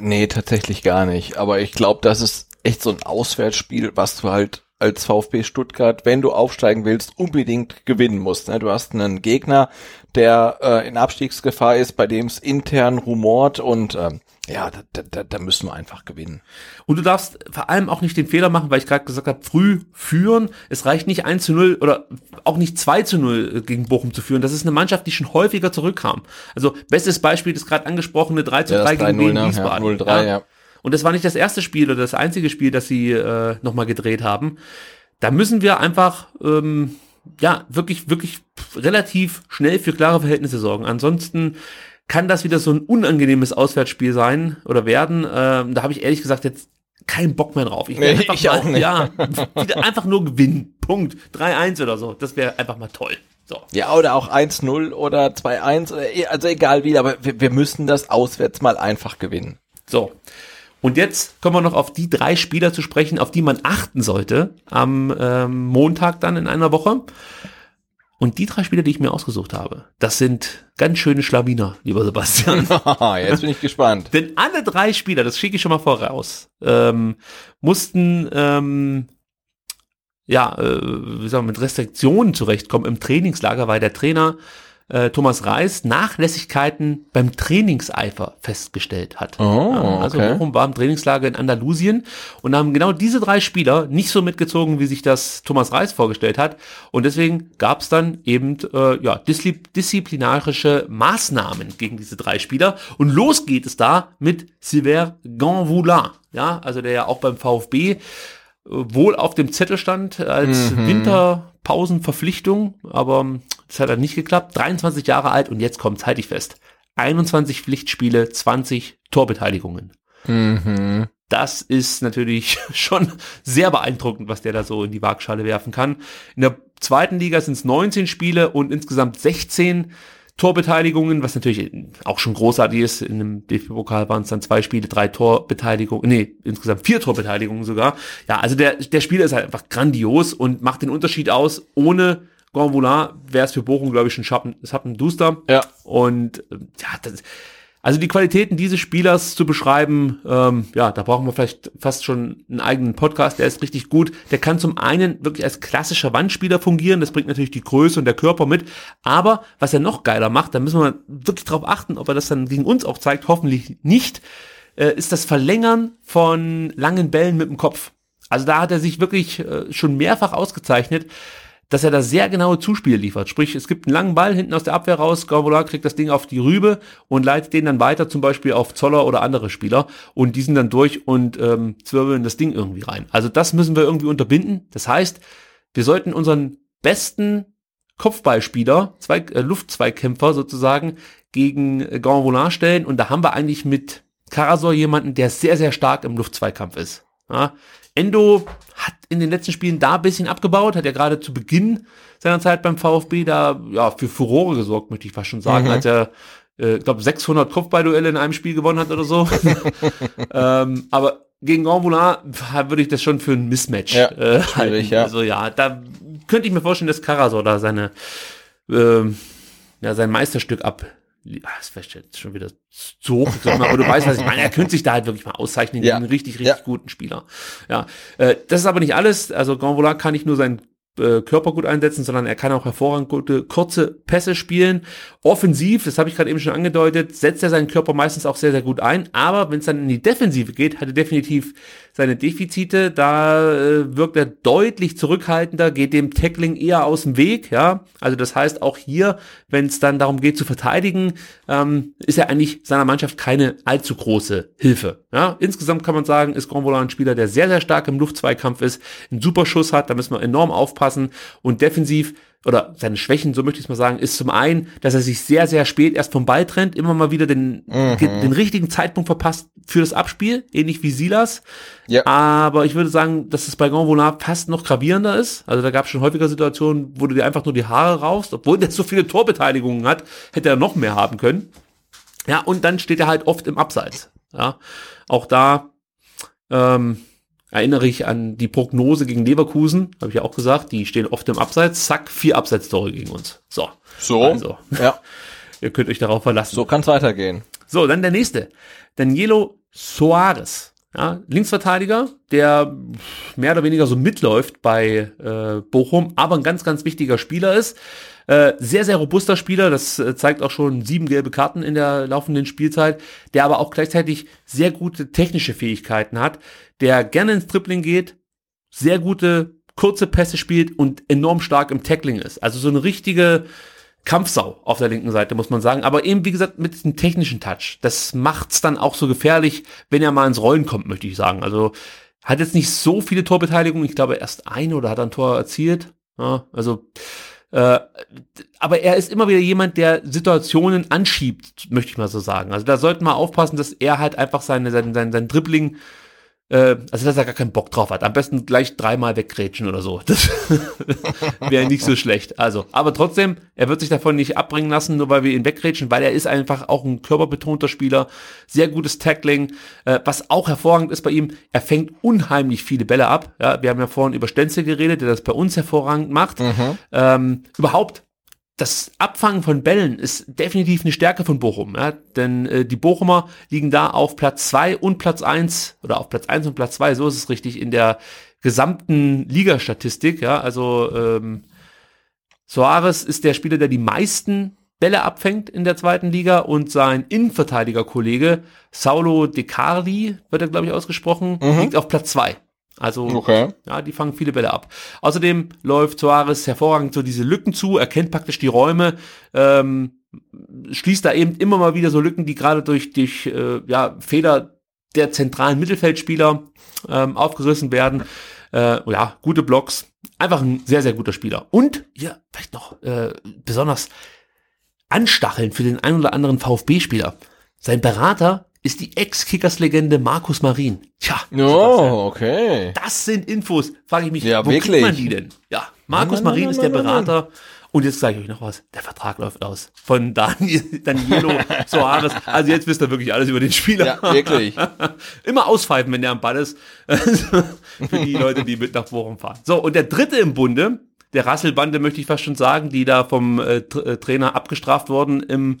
nee, tatsächlich gar nicht. Aber ich glaube, das ist echt so ein Auswärtsspiel, was du halt als VfB Stuttgart, wenn du aufsteigen willst, unbedingt gewinnen musst. Ne? Du hast einen Gegner, der äh, in Abstiegsgefahr ist, bei dem es intern rumort und ähm, ja, da, da, da müssen wir einfach gewinnen. Und du darfst vor allem auch nicht den Fehler machen, weil ich gerade gesagt habe, früh führen. Es reicht nicht 1 zu 0 oder auch nicht 2 zu 0 gegen Bochum zu führen. Das ist eine Mannschaft, die schon häufiger zurückkam. Also bestes Beispiel ist gerade angesprochene 3 zu 3 ja, gegen Wien ne? Wiesbaden. Ja, 0-3, ja. ja. Und das war nicht das erste Spiel oder das einzige Spiel, das sie äh, nochmal gedreht haben. Da müssen wir einfach ähm, ja wirklich, wirklich relativ schnell für klare Verhältnisse sorgen. Ansonsten kann das wieder so ein unangenehmes Auswärtsspiel sein oder werden. Ähm, da habe ich ehrlich gesagt jetzt keinen Bock mehr drauf. Ich, nee, einfach ich mal, auch nicht. Ja, einfach nur gewinnen. Punkt. 3-1 oder so. Das wäre einfach mal toll. So. Ja, oder auch 1-0 oder 2-1, e, also egal wie, aber wir, wir müssen das auswärts mal einfach gewinnen. So. Und jetzt kommen wir noch auf die drei Spieler zu sprechen, auf die man achten sollte am ähm, Montag dann in einer Woche. Und die drei Spieler, die ich mir ausgesucht habe, das sind ganz schöne Schlawiner, lieber Sebastian. Jetzt bin ich gespannt. Denn alle drei Spieler, das schicke ich schon mal voraus, ähm, mussten ähm, ja, äh, wie sagen wir, mit Restriktionen zurechtkommen im Trainingslager, weil der Trainer äh, Thomas Reis Nachlässigkeiten beim Trainingseifer festgestellt hat. Oh, Ja, also okay. Bochum war im Trainingslager in Andalusien und haben genau diese drei Spieler nicht so mitgezogen, wie sich das Thomas Reis vorgestellt hat. Und deswegen gab es dann eben äh, ja, diszi disziplinarische Maßnahmen gegen diese drei Spieler. Und los geht es da mit Silver Ganvoula, ja, also der ja auch beim VfB äh, wohl auf dem Zettel stand als Winterpausenverpflichtung, aber ähm, das hat dann nicht geklappt. 23 Jahre alt und jetzt kommt, halte ich fest. 21 Pflichtspiele, 20 Torbeteiligungen. Mhm. Das ist natürlich schon sehr beeindruckend, was der da so in die Waagschale werfen kann. In der zweiten Liga sind es 19 Spiele und insgesamt 16 Torbeteiligungen, was natürlich auch schon großartig ist. In dem DFB-Pokal waren es dann zwei Spiele, drei Torbeteiligungen, nee, insgesamt vier Torbeteiligungen sogar. Ja, also der, der Spieler ist halt einfach grandios und macht den Unterschied aus. Ohne Gonvoula wäre es für Bochum, glaube ich, schon Schappen, Schappen Duster. Ja. Und ähm, ja, das, also die Qualitäten dieses Spielers zu beschreiben, ähm, ja, da brauchen wir vielleicht fast schon einen eigenen Podcast, der ist richtig gut. Der kann zum einen wirklich als klassischer Wandspieler fungieren, das bringt natürlich die Größe und der Körper mit, aber was er noch geiler macht, da müssen wir wirklich drauf achten, ob er das dann gegen uns auch zeigt, hoffentlich nicht, äh, ist das Verlängern von langen Bällen mit dem Kopf. Also da hat er sich wirklich äh, schon mehrfach ausgezeichnet, dass er da sehr genaue Zuspiele liefert. Sprich, es gibt einen langen Ball hinten aus der Abwehr raus, Gavola kriegt das Ding auf die Rübe und leitet den dann weiter zum Beispiel auf Zoller oder andere Spieler und die sind dann durch und ähm, zwirbeln das Ding irgendwie rein. Also das müssen wir irgendwie unterbinden. Das heißt, wir sollten unseren besten Kopfballspieler, zwei, äh, Luftzweikämpfer sozusagen, gegen äh, Gavola stellen und da haben wir eigentlich mit Karasor jemanden, der sehr, sehr stark im Luftzweikampf ist. Ja, Endo hat in den letzten Spielen da ein bisschen abgebaut, hat ja gerade zu Beginn seiner Zeit beim VfB da ja für Furore gesorgt, möchte ich fast schon sagen, Mhm. als er äh, ich glaube 600 Kopfballduelle in einem Spiel gewonnen hat oder so. ähm, aber gegen Gambola würde ich das schon für ein Mismatch Ja, äh, halten. ja. Also ja, da könnte ich mir vorstellen, dass Karasor da seine ähm, ja, sein Meisterstück ab das wäre jetzt schon wieder zu hoch, aber du weißt, was ich meine. Er könnte sich da halt wirklich mal auszeichnen Ja. einen richtig, richtig Ja. guten Spieler. Ja, äh, das ist aber nicht alles. Also Gonvola kann nicht nur seinen äh, Körper gut einsetzen, sondern er kann auch hervorragend gute kurze Pässe spielen. Offensiv, das habe ich gerade eben schon angedeutet, setzt er seinen Körper meistens auch sehr, sehr gut ein. Aber wenn es dann in die Defensive geht, hat er definitiv seine Defizite. Da äh, wirkt er deutlich zurückhaltender, geht dem Tackling eher aus dem Weg. Ja, also das heißt auch hier, wenn es dann darum geht zu verteidigen, ähm, ist er eigentlich seiner Mannschaft keine allzu große Hilfe. Ja, insgesamt kann man sagen, ist Grombola ein Spieler, der sehr, sehr stark im Luftzweikampf ist, einen super Schuss hat, da müssen wir enorm aufpassen und defensiv oder seine Schwächen, so möchte ich es mal sagen, ist zum einen, dass er sich sehr, sehr spät erst vom Ball trennt, immer mal wieder den, den richtigen Zeitpunkt verpasst für das Abspiel, ähnlich wie Silas. Ja. Aber ich würde sagen, dass es bei Gonvola fast noch gravierender ist. Also da gab es schon häufiger Situationen, wo du dir einfach nur die Haare raufst, obwohl der so viele Torbeteiligungen hat, hätte er noch mehr haben können. Ja, und dann steht er halt oft im Abseits. Ja, auch da ähm, erinnere ich an die Prognose gegen Leverkusen, habe ich ja auch gesagt, die stehen oft im Abseits, zack, vier Abseitstore gegen uns. So, So. also, Ja, ihr könnt euch darauf verlassen. so kann's weitergehen. So, dann der nächste. Danielo Soares. Ja, Linksverteidiger, der mehr oder weniger so mitläuft bei äh, Bochum, aber ein ganz, ganz wichtiger Spieler ist. Äh, sehr, sehr robuster Spieler, das äh, zeigt auch schon sieben gelbe Karten in der laufenden Spielzeit, der aber auch gleichzeitig sehr gute technische Fähigkeiten hat, der gerne ins Dribbling geht, sehr gute kurze Pässe spielt und enorm stark im Tackling ist. Also so eine richtige Kampfsau auf der linken Seite, muss man sagen. Aber eben, wie gesagt, mit diesem technischen Touch. Das macht's dann auch so gefährlich, wenn er mal ins Rollen kommt, möchte ich sagen. Also hat jetzt nicht so viele Torbeteiligungen. Ich glaube, erst eine oder hat ein Tor erzielt. Ja, also, äh, aber er ist immer wieder jemand, der Situationen anschiebt, möchte ich mal so sagen. Also da sollten wir aufpassen, dass er halt einfach seine, sein, sein, sein Dribbling äh, also dass er gar keinen Bock drauf hat. Am besten gleich dreimal weggrätschen oder so. Das wäre nicht so schlecht. Also, aber trotzdem, er wird sich davon nicht abbringen lassen, nur weil wir ihn weggrätschen, weil er ist einfach auch ein körperbetonter Spieler. Sehr gutes Tackling. Äh, was auch hervorragend ist bei ihm, er fängt unheimlich viele Bälle ab. Ja, wir haben ja vorhin über Stenzel geredet, der das bei uns hervorragend macht. Ähm, überhaupt das Abfangen von Bällen ist definitiv eine Stärke von Bochum, ja, denn äh, die Bochumer liegen da auf Platz zwei und Platz eins oder auf Platz eins und Platz zwei, so ist es richtig, in der gesamten Ligastatistik, ja, also ähm, Soares ist der Spieler, der die meisten Bälle abfängt in der zweiten Liga und sein Innenverteidigerkollege Saulo De Carli, wird er glaube ich ausgesprochen, Mhm. liegt auf Platz zwei. Also Okay. ja, die fangen viele Bälle ab. Außerdem läuft Soares hervorragend so diese Lücken zu, erkennt praktisch die Räume, ähm, schließt da eben immer mal wieder so Lücken, die gerade durch, durch äh, ja, Fehler der zentralen Mittelfeldspieler ähm, aufgerissen werden. Äh, ja, gute Blocks. Einfach ein sehr, sehr guter Spieler. Und, ja, vielleicht noch äh, besonders anstacheln für den einen oder anderen VfB-Spieler. Sein Berater ist die Ex-Kickers-Legende Markus Marin. Tja, Oh, okay. das sind Infos. Frage ich mich, Ja, wo wirklich. kriegt man die denn? Ja, Markus Nein, nein, Marin nein, ist der Berater. Und jetzt sage ich euch noch was. Der Vertrag läuft aus. Von Daniel, Danilo Soares. Also jetzt wisst ihr wirklich alles über den Spieler. Ja, wirklich. Immer auspfeifen, wenn der am Ball ist. Für die Leute, die mit nach Bochum fahren. So, und der dritte im Bunde, der Rasselbande möchte ich fast schon sagen, die da vom äh, äh, Trainer abgestraft wurden im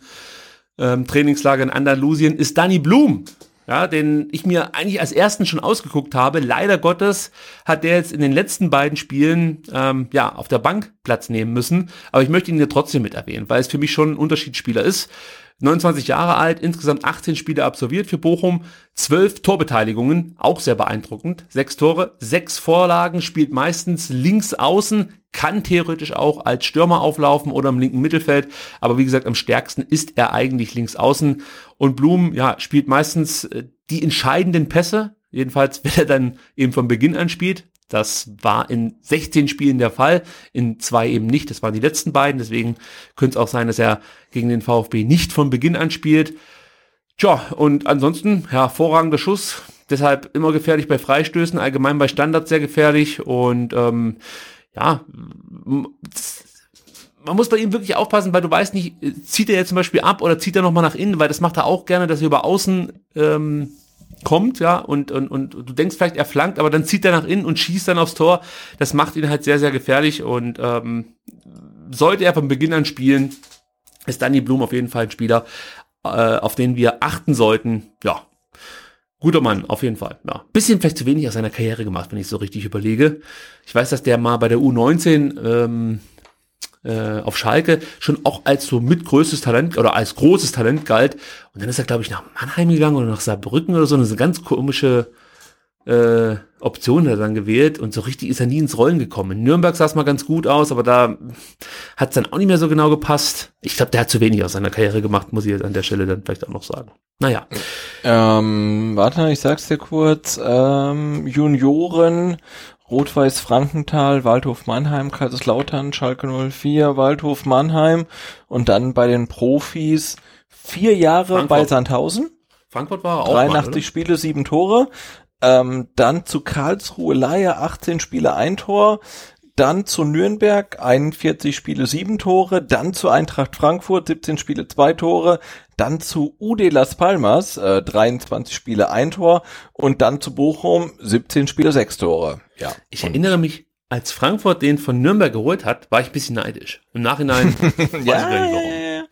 ähm, Trainingslager in Andalusien, ist Danny Blum. Ja, den ich mir eigentlich als ersten schon ausgeguckt habe. Leider Gottes hat der jetzt in den letzten beiden Spielen ähm, ja auf der Bank Platz nehmen müssen. Aber ich möchte ihn hier trotzdem mit erwähnen, weil es für mich schon ein Unterschiedsspieler ist. 29 Jahre alt, insgesamt 18 Spiele absolviert für Bochum, 12 Torbeteiligungen, auch sehr beeindruckend, sechs Tore, sechs Vorlagen, spielt meistens links außen, kann theoretisch auch als Stürmer auflaufen oder im linken Mittelfeld, aber wie gesagt, am stärksten ist er eigentlich links außen. Und Blum, ja, spielt meistens äh, die entscheidenden Pässe, jedenfalls, wenn er dann eben von Beginn an spielt, das war in 16 Spielen der Fall, in zwei eben nicht. Das waren die letzten beiden. Deswegen könnte es auch sein, dass er gegen den VfB nicht von Beginn an spielt. Tja, und ansonsten, hervorragender Schuss. Deshalb immer gefährlich bei Freistößen, allgemein bei Standards sehr gefährlich. Und ähm, ja, man muss bei ihm wirklich aufpassen, weil du weißt nicht, äh, zieht er jetzt zum Beispiel ab oder zieht er nochmal nach innen, weil das macht er auch gerne, dass er über außen ähm, kommt, ja, und, und, und du denkst vielleicht, er flankt, aber dann zieht er nach innen und schießt dann aufs Tor. Das macht ihn halt sehr, sehr gefährlich und ähm, sollte er von Beginn an spielen, ist Danny Blum auf jeden Fall ein Spieler, äh, auf den wir achten sollten. Ja, guter Mann, auf jeden Fall. Ja, bisschen vielleicht zu wenig aus seiner Karriere gemacht, wenn ich so richtig überlege. Ich weiß, dass der mal bei der U19 ähm, äh, auf Schalke schon auch als so mitgrößtes Talent oder als großes Talent galt. Und dann ist er, glaube ich, nach Mannheim gegangen oder nach Saarbrücken oder so. Eine ganz komische äh, Option hat er dann gewählt und so richtig ist er nie ins Rollen gekommen. In Nürnberg sah es mal ganz gut aus, aber da hat es dann auch nicht mehr so genau gepasst. Ich glaube, der hat zu wenig aus seiner Karriere gemacht, muss ich jetzt an der Stelle dann vielleicht auch noch sagen. Naja, Ähm, warte, ich sag's dir kurz. Ähm, Junioren, Rot-Weiß Frankenthal, Waldhof Mannheim, Kaiserslautern, Schalke 04, Waldhof Mannheim und dann bei den Profis vier Jahre Frankfurt. bei Sandhausen, Frankfurt war auch 83 mal, Spiele, sieben Tore. Ähm, dann zu Karlsruhe Leihe 18 Spiele, ein Tor. Dann zu Nürnberg 41 Spiele, sieben Tore. Dann zu Eintracht Frankfurt 17 Spiele, zwei Tore. Dann zu UD Las Palmas äh, 23 Spiele, ein Tor. Und dann zu Bochum 17 Spiele, sechs Tore. Ja. Ich erinnere mich, als Frankfurt den von Nürnberg geholt hat, war ich ein bisschen neidisch. Im Nachhinein weiß ich gar nicht warum.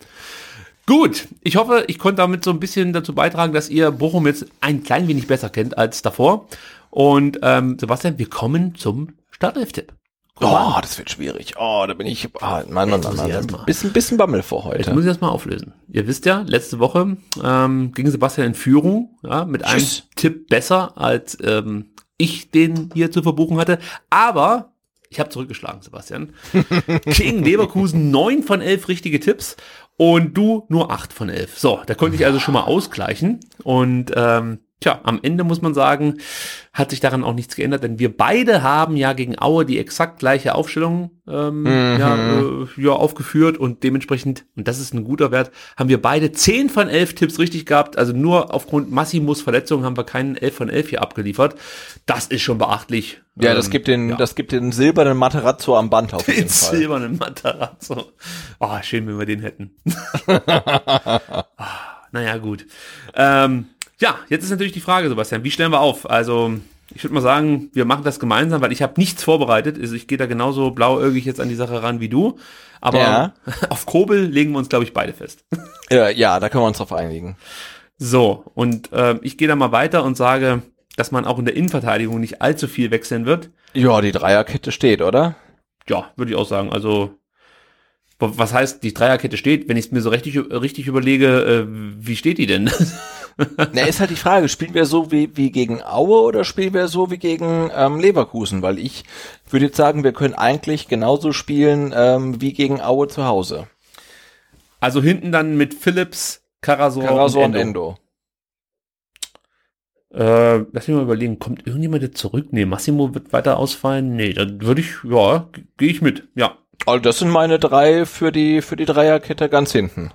Gut, ich hoffe, ich konnte damit so ein bisschen dazu beitragen, dass ihr Bochum jetzt ein klein wenig besser kennt als davor. Und ähm, Sebastian, wir kommen zum Startelf-Tipp. Oh, das wird schwierig. Oh, da bin ich, ah, Mann, Mann, Jetzt Mann, Mann, ein bisschen, bisschen Bammel vor Jetzt heute. muss ich das mal auflösen. Ihr wisst ja, letzte Woche ähm, ging Sebastian in Führung ja, mit einem Tschüss. Tipp besser, als ähm, ich den hier zu verbuchen hatte. Aber ich habe zurückgeschlagen, Sebastian. Gegen Leverkusen neun von elf richtige Tipps und du nur acht von elf. So, da konnte ich also schon mal ausgleichen. Und ähm, tja, am Ende muss man sagen, hat sich daran auch nichts geändert, denn wir beide haben ja gegen Aue die exakt gleiche Aufstellung ähm, ja, äh, ja, aufgeführt und dementsprechend, und das ist ein guter Wert, haben wir beide 10 von 11 Tipps richtig gehabt. Also nur aufgrund Massimus Verletzung haben wir keinen 11 von 11 hier abgeliefert. Das ist schon beachtlich. Ja, das Ähm, gibt den, ja. das gibt den silbernen Materazzo am Band auf jeden den Fall. silbernen Matarazzo. Oh, schön, wenn wir den hätten. ah, naja, gut. Ähm, ja, jetzt ist natürlich die Frage, Sebastian, wie stellen wir auf? Also, ich würde mal sagen, wir machen das gemeinsam, weil ich habe nichts vorbereitet. Also ich gehe da genauso blauäugig jetzt an die Sache ran wie du. Aber Ja. auf Kobel legen wir uns, glaube ich, beide fest. Ja, ja, da können wir uns drauf einigen. So, und ähm, ich gehe da mal weiter und sage, dass man auch in der Innenverteidigung nicht allzu viel wechseln wird. Ja, die Dreierkette steht, oder? Ja, würde ich auch sagen. Also was heißt, die Dreierkette steht, wenn ich es mir so richtig, richtig überlege, äh, wie steht die denn? Na, ist halt die Frage, spielen wir so wie, wie gegen Aue oder spielen wir so wie gegen ähm, Leverkusen? Weil ich würde jetzt sagen, wir können eigentlich genauso spielen ähm, wie gegen Aue zu Hause. Also hinten dann mit Philips, Karasor, Karasor und Endo. Und Endo. Äh, lass mich mal überlegen, kommt irgendjemand jetzt zurück? Nee, Massimo wird weiter ausfallen. Nee, dann würde ich, ja, gehe ich mit, ja. Also das sind meine drei für die, für die Dreierkette ganz hinten.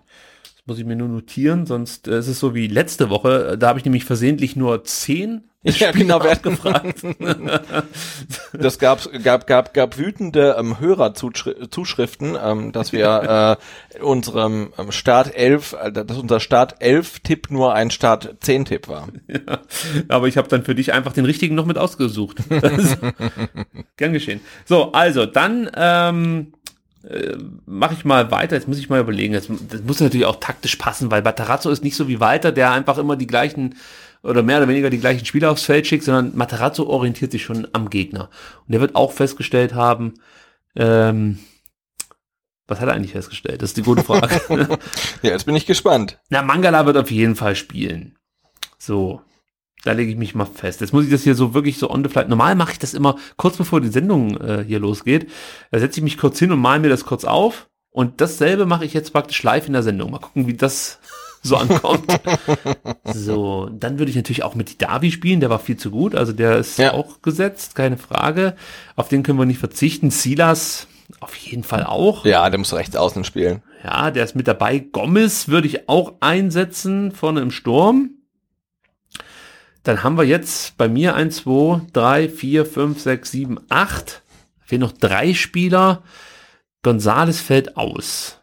Muss ich mir nur notieren, sonst äh, ist es so wie letzte Woche. Da habe ich nämlich versehentlich nur zehn ja, genau, wer hat gefragt? das gab, gab, gab, gab wütende ähm, Hörerzuschriften, ähm, dass wir äh, unserem ähm, Start 11, äh, dass unser Start 11 Tipp nur ein Start 10 Tipp war. Ja, aber ich habe dann für dich einfach den richtigen noch mit ausgesucht. gern geschehen. So, also dann ähm, äh, mache ich mal weiter. Jetzt muss ich mal überlegen. Das, das muss natürlich auch taktisch passen, weil Batarazzo ist nicht so wie Walter, der einfach immer die gleichen oder mehr oder weniger die gleichen Spieler aufs Feld schickt, sondern Materazzo orientiert sich schon am Gegner. Und der wird auch festgestellt haben, ähm, was hat er eigentlich festgestellt? Das ist die gute Frage. ja, jetzt bin ich gespannt. Na, Mangala wird auf jeden Fall spielen. So. Da lege ich mich mal fest. Jetzt muss ich das hier so wirklich so on the fly. Normal mache ich das immer kurz bevor die Sendung äh, hier losgeht. Da setze ich mich kurz hin und mal mir das kurz auf. Und dasselbe mache ich jetzt praktisch live in der Sendung. Mal gucken, wie das so ankommt. so, dann würde ich natürlich auch mit Davi spielen, der war viel zu gut, also der ist ja. auch gesetzt, keine Frage. Auf den können wir nicht verzichten. Silas auf jeden Fall auch. Ja, der muss rechts außen spielen. Ja, der ist mit dabei. Gomez würde ich auch einsetzen, vorne im Sturm. Dann haben wir jetzt bei mir 1, 2, 3, 4, 5, 6, 7, 8. Fehlen noch drei Spieler. Gonzales fällt aus.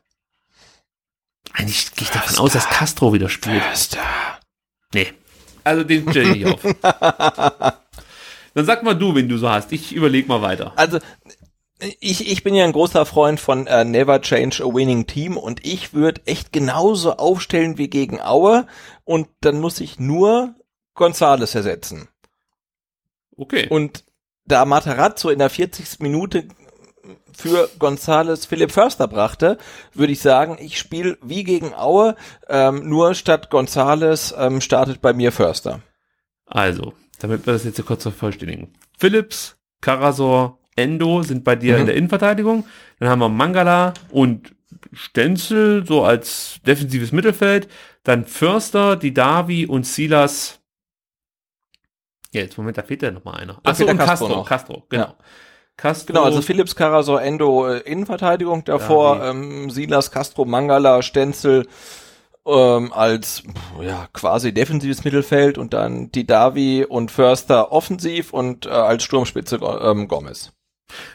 Eigentlich gehe ich davon Förster. aus, dass Castro wieder spielt. Förster. Nee. Also den stelle ich auf. Dann sag mal du, wenn du so hast. Ich überleg mal weiter. Also ich, ich bin ja ein großer Freund von uh, Never Change a Winning Team und ich würde echt genauso aufstellen wie gegen Aue und dann muss ich nur Gonzales ersetzen. Okay. Und da Matarazzo in der 40. Minute für Gonzales Philipp Förster brachte, würde ich sagen, ich spiele wie gegen Aue, ähm, nur statt Gonzales ähm, startet bei mir Förster. Also, damit wir das jetzt hier kurz vervollständigen. Philips, Karasor, Endo sind bei dir mhm. in der Innenverteidigung. Dann haben wir Mangala und Stenzel so als defensives Mittelfeld. Dann Förster, Didavi und Silas. Ja, jetzt Moment, da fehlt ja noch mal einer. Achso, und Castro, Castro, Castro genau. Ja. Castro. Genau, also Philips, Karasor, Endo äh, Innenverteidigung davor, ja, ähm, Silas, Castro, Mangala, Stenzel ähm, als ja quasi defensives Mittelfeld und dann die Davi und Förster offensiv und äh, als Sturmspitze ähm, Gomez.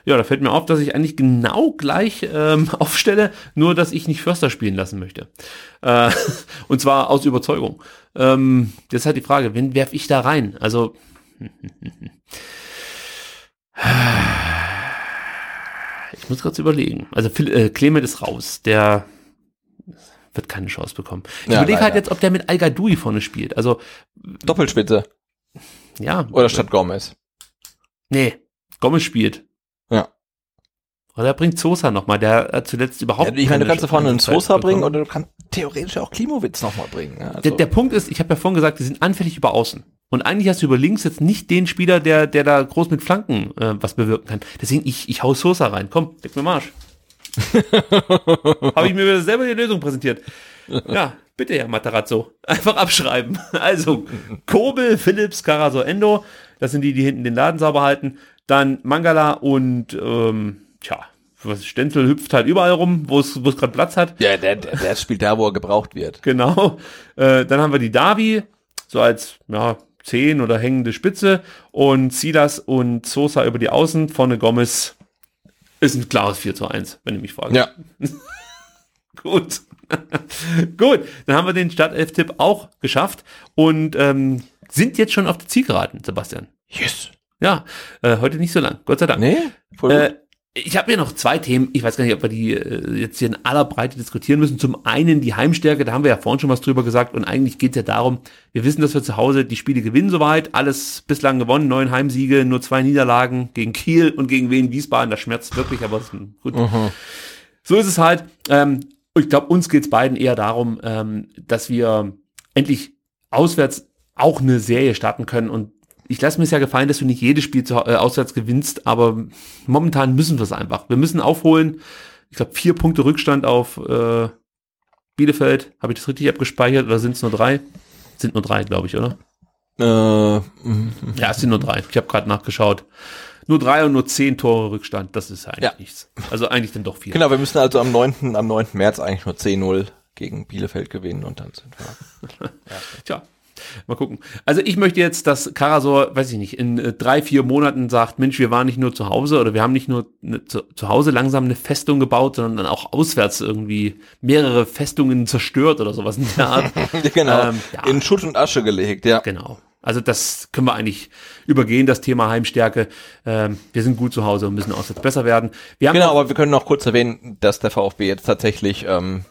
Ja, da fällt mir auf, dass ich eigentlich genau gleich ähm, aufstelle, nur dass ich nicht Förster spielen lassen möchte. Äh, und zwar aus Überzeugung. Ähm, jetzt halt die Frage, wen werf ich da rein? Also ich muss kurz überlegen. Also äh, Clement ist raus. Der wird keine Chance bekommen. Ich ja, überlege halt jetzt, ob der mit Al Gadoui vorne spielt. Also Doppelspitze. Ja. Oder statt Gomez. Nee, Gomez spielt. Ja. Oder er bringt Sosa nochmal, der hat zuletzt überhaupt ja, Ich meine, du kannst vorne einen Sosa bringen oder du kannst theoretisch auch Klimowitz nochmal bringen. Also. der, der Punkt ist, ich habe ja vorhin gesagt, die sind anfällig über außen. Und eigentlich hast du über links jetzt nicht den Spieler, der, der da groß mit Flanken äh, was bewirken kann. Deswegen, ich, ich hau Sosa rein. Komm, leg mir Marsch. Habe ich mir selber die Lösung präsentiert. Ja, bitte, Herr Matarazzo. Einfach abschreiben. Also, Kobel, Philips, Caraso, Endo. Das sind die, die hinten den Laden sauber halten. Dann Mangala und, ähm, tja, was Stenzel hüpft halt überall rum, wo es, wo es gerade Platz hat. Ja, der, der, der spielt da, wo er gebraucht wird. Genau. Äh, dann haben wir die Davi, so als, ja, 10 oder hängende Spitze und Silas und Sosa über die Außen, vorne Gomez ist ein klares 4 zu 1, wenn du mich fragst. Ja. Gut. Gut, dann haben wir den Startelf-Tipp auch geschafft und ähm, sind jetzt schon auf der Zielgeraden, Sebastian. Yes. Ja, äh, heute nicht so lang, Gott sei Dank. Nee, voll äh, Ich habe hier noch zwei Themen. Ich weiß gar nicht, ob wir die äh, jetzt hier in aller Breite diskutieren müssen. Zum einen die Heimstärke, da haben wir ja vorhin schon was drüber gesagt. Und eigentlich geht es ja darum, wir wissen, dass wir zu Hause die Spiele gewinnen soweit. Alles bislang gewonnen, neun Heimsiege, nur zwei Niederlagen gegen Kiel und gegen Wien Wiesbaden. Das schmerzt wirklich, aber ist gut. Mhm. So ist es halt. Ähm, ich glaube, uns geht es beiden eher darum, ähm, dass wir endlich auswärts auch eine Serie starten können und ich lasse mir es ja gefallen, dass du nicht jedes Spiel zu, äh, auswärts gewinnst, aber momentan müssen wir es einfach. Wir müssen aufholen. Ich glaube, vier Punkte Rückstand auf äh, Bielefeld. Habe ich das richtig abgespeichert oder sind es nur drei? Sind nur drei, glaube ich, oder? Äh, ja, es sind nur drei. Ich habe gerade nachgeschaut. Nur drei und nur zehn Tore Rückstand. Das ist eigentlich ja. nichts. Also eigentlich dann doch vier. Genau, wir müssen also am 9. am 9. März eigentlich nur 10-0 gegen Bielefeld gewinnen und dann sind wir. ja. Tja, Mal gucken. Also ich möchte jetzt, dass Karasor, weiß ich nicht, in äh, drei, vier Monaten sagt, Mensch, wir waren nicht nur zu Hause oder wir haben nicht nur ne, zu, zu, Hause langsam eine Festung gebaut, sondern dann auch auswärts irgendwie mehrere Festungen zerstört oder sowas in der Art. genau. Ähm, ja. In Schutt und Asche gelegt, ja. Genau. Also das können wir eigentlich übergehen, das Thema Heimstärke. Ähm, wir sind gut zu Hause und müssen auswärts besser werden. Wir genau, aber wir können noch kurz erwähnen, dass der VfB jetzt tatsächlich ähm,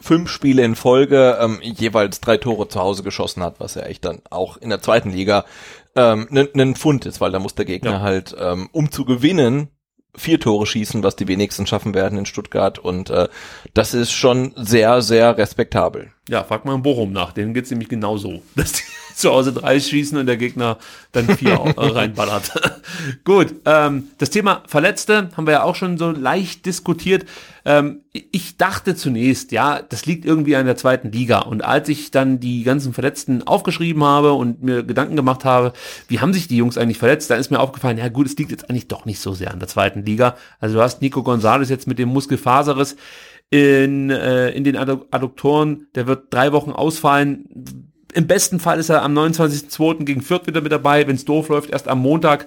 fünf Spiele in Folge ähm, jeweils drei Tore zu Hause geschossen hat, was ja echt dann auch in der zweiten Liga ähm, ein ne, Fund ist, weil da muss der Gegner ja. halt, ähm, um zu gewinnen, vier Tore schießen, was die wenigsten schaffen werden in Stuttgart und äh, das ist schon sehr, sehr respektabel. Ja, frag mal in Bochum nach, denen geht's nämlich genau so, dass die zu Hause drei schießen und der Gegner dann vier reinballert. Gut, ähm, das Thema Verletzte haben wir ja auch schon so leicht diskutiert. Ähm, ich dachte zunächst, ja, das liegt irgendwie an der zweiten Liga. Und als ich dann die ganzen Verletzten aufgeschrieben habe und mir Gedanken gemacht habe, wie haben sich die Jungs eigentlich verletzt, da ist mir aufgefallen, ja gut, es liegt jetzt eigentlich doch nicht so sehr an der zweiten Liga. Also du hast Nico Gonzalez jetzt mit dem Muskelfaserriss in, äh, in den Adduktoren, der wird drei Wochen ausfallen im besten Fall ist er am 29.02. gegen Fürth wieder mit dabei. Wenn es doof läuft, erst am Montag,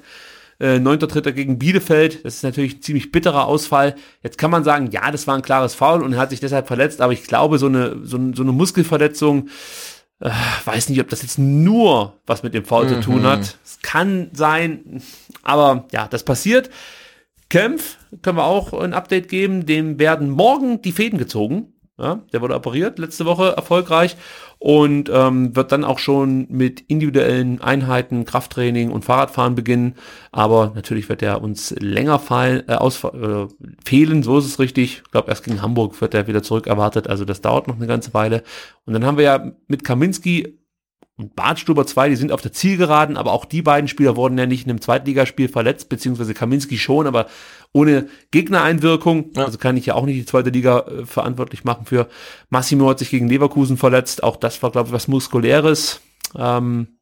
äh, 9.3. gegen Bielefeld. Das ist natürlich ein ziemlich bitterer Ausfall. Jetzt kann man sagen, ja, das war ein klares Foul und er hat sich deshalb verletzt. Aber ich glaube, so eine, so, so eine Muskelverletzung, äh, weiß nicht, ob das jetzt nur was mit dem Foul mhm. zu tun hat. Es kann sein, aber ja, das passiert. Kempf können wir auch ein Update geben. Dem werden morgen die Fäden gezogen. Ja, der wurde operiert letzte Woche erfolgreich und ähm, wird dann auch schon mit individuellen Einheiten, Krafttraining und Fahrradfahren beginnen. Aber natürlich wird er uns länger fallen, äh, aus, äh, fehlen, so ist es richtig. Ich glaube, erst gegen Hamburg wird er wieder zurück erwartet. Also das dauert noch eine ganze Weile. Und dann haben wir ja mit Kaminski und Bartstuber 2, die sind auf der Zielgeraden, aber auch die beiden Spieler wurden ja nicht in einem Zweitligaspiel verletzt, beziehungsweise Kaminski schon, aber ohne Gegnereinwirkung. Ja. Also kann ich ja auch nicht die zweite Liga äh, verantwortlich machen für. Massimo hat sich gegen Leverkusen verletzt, auch das war, glaube ich, was Muskuläres. Ähm,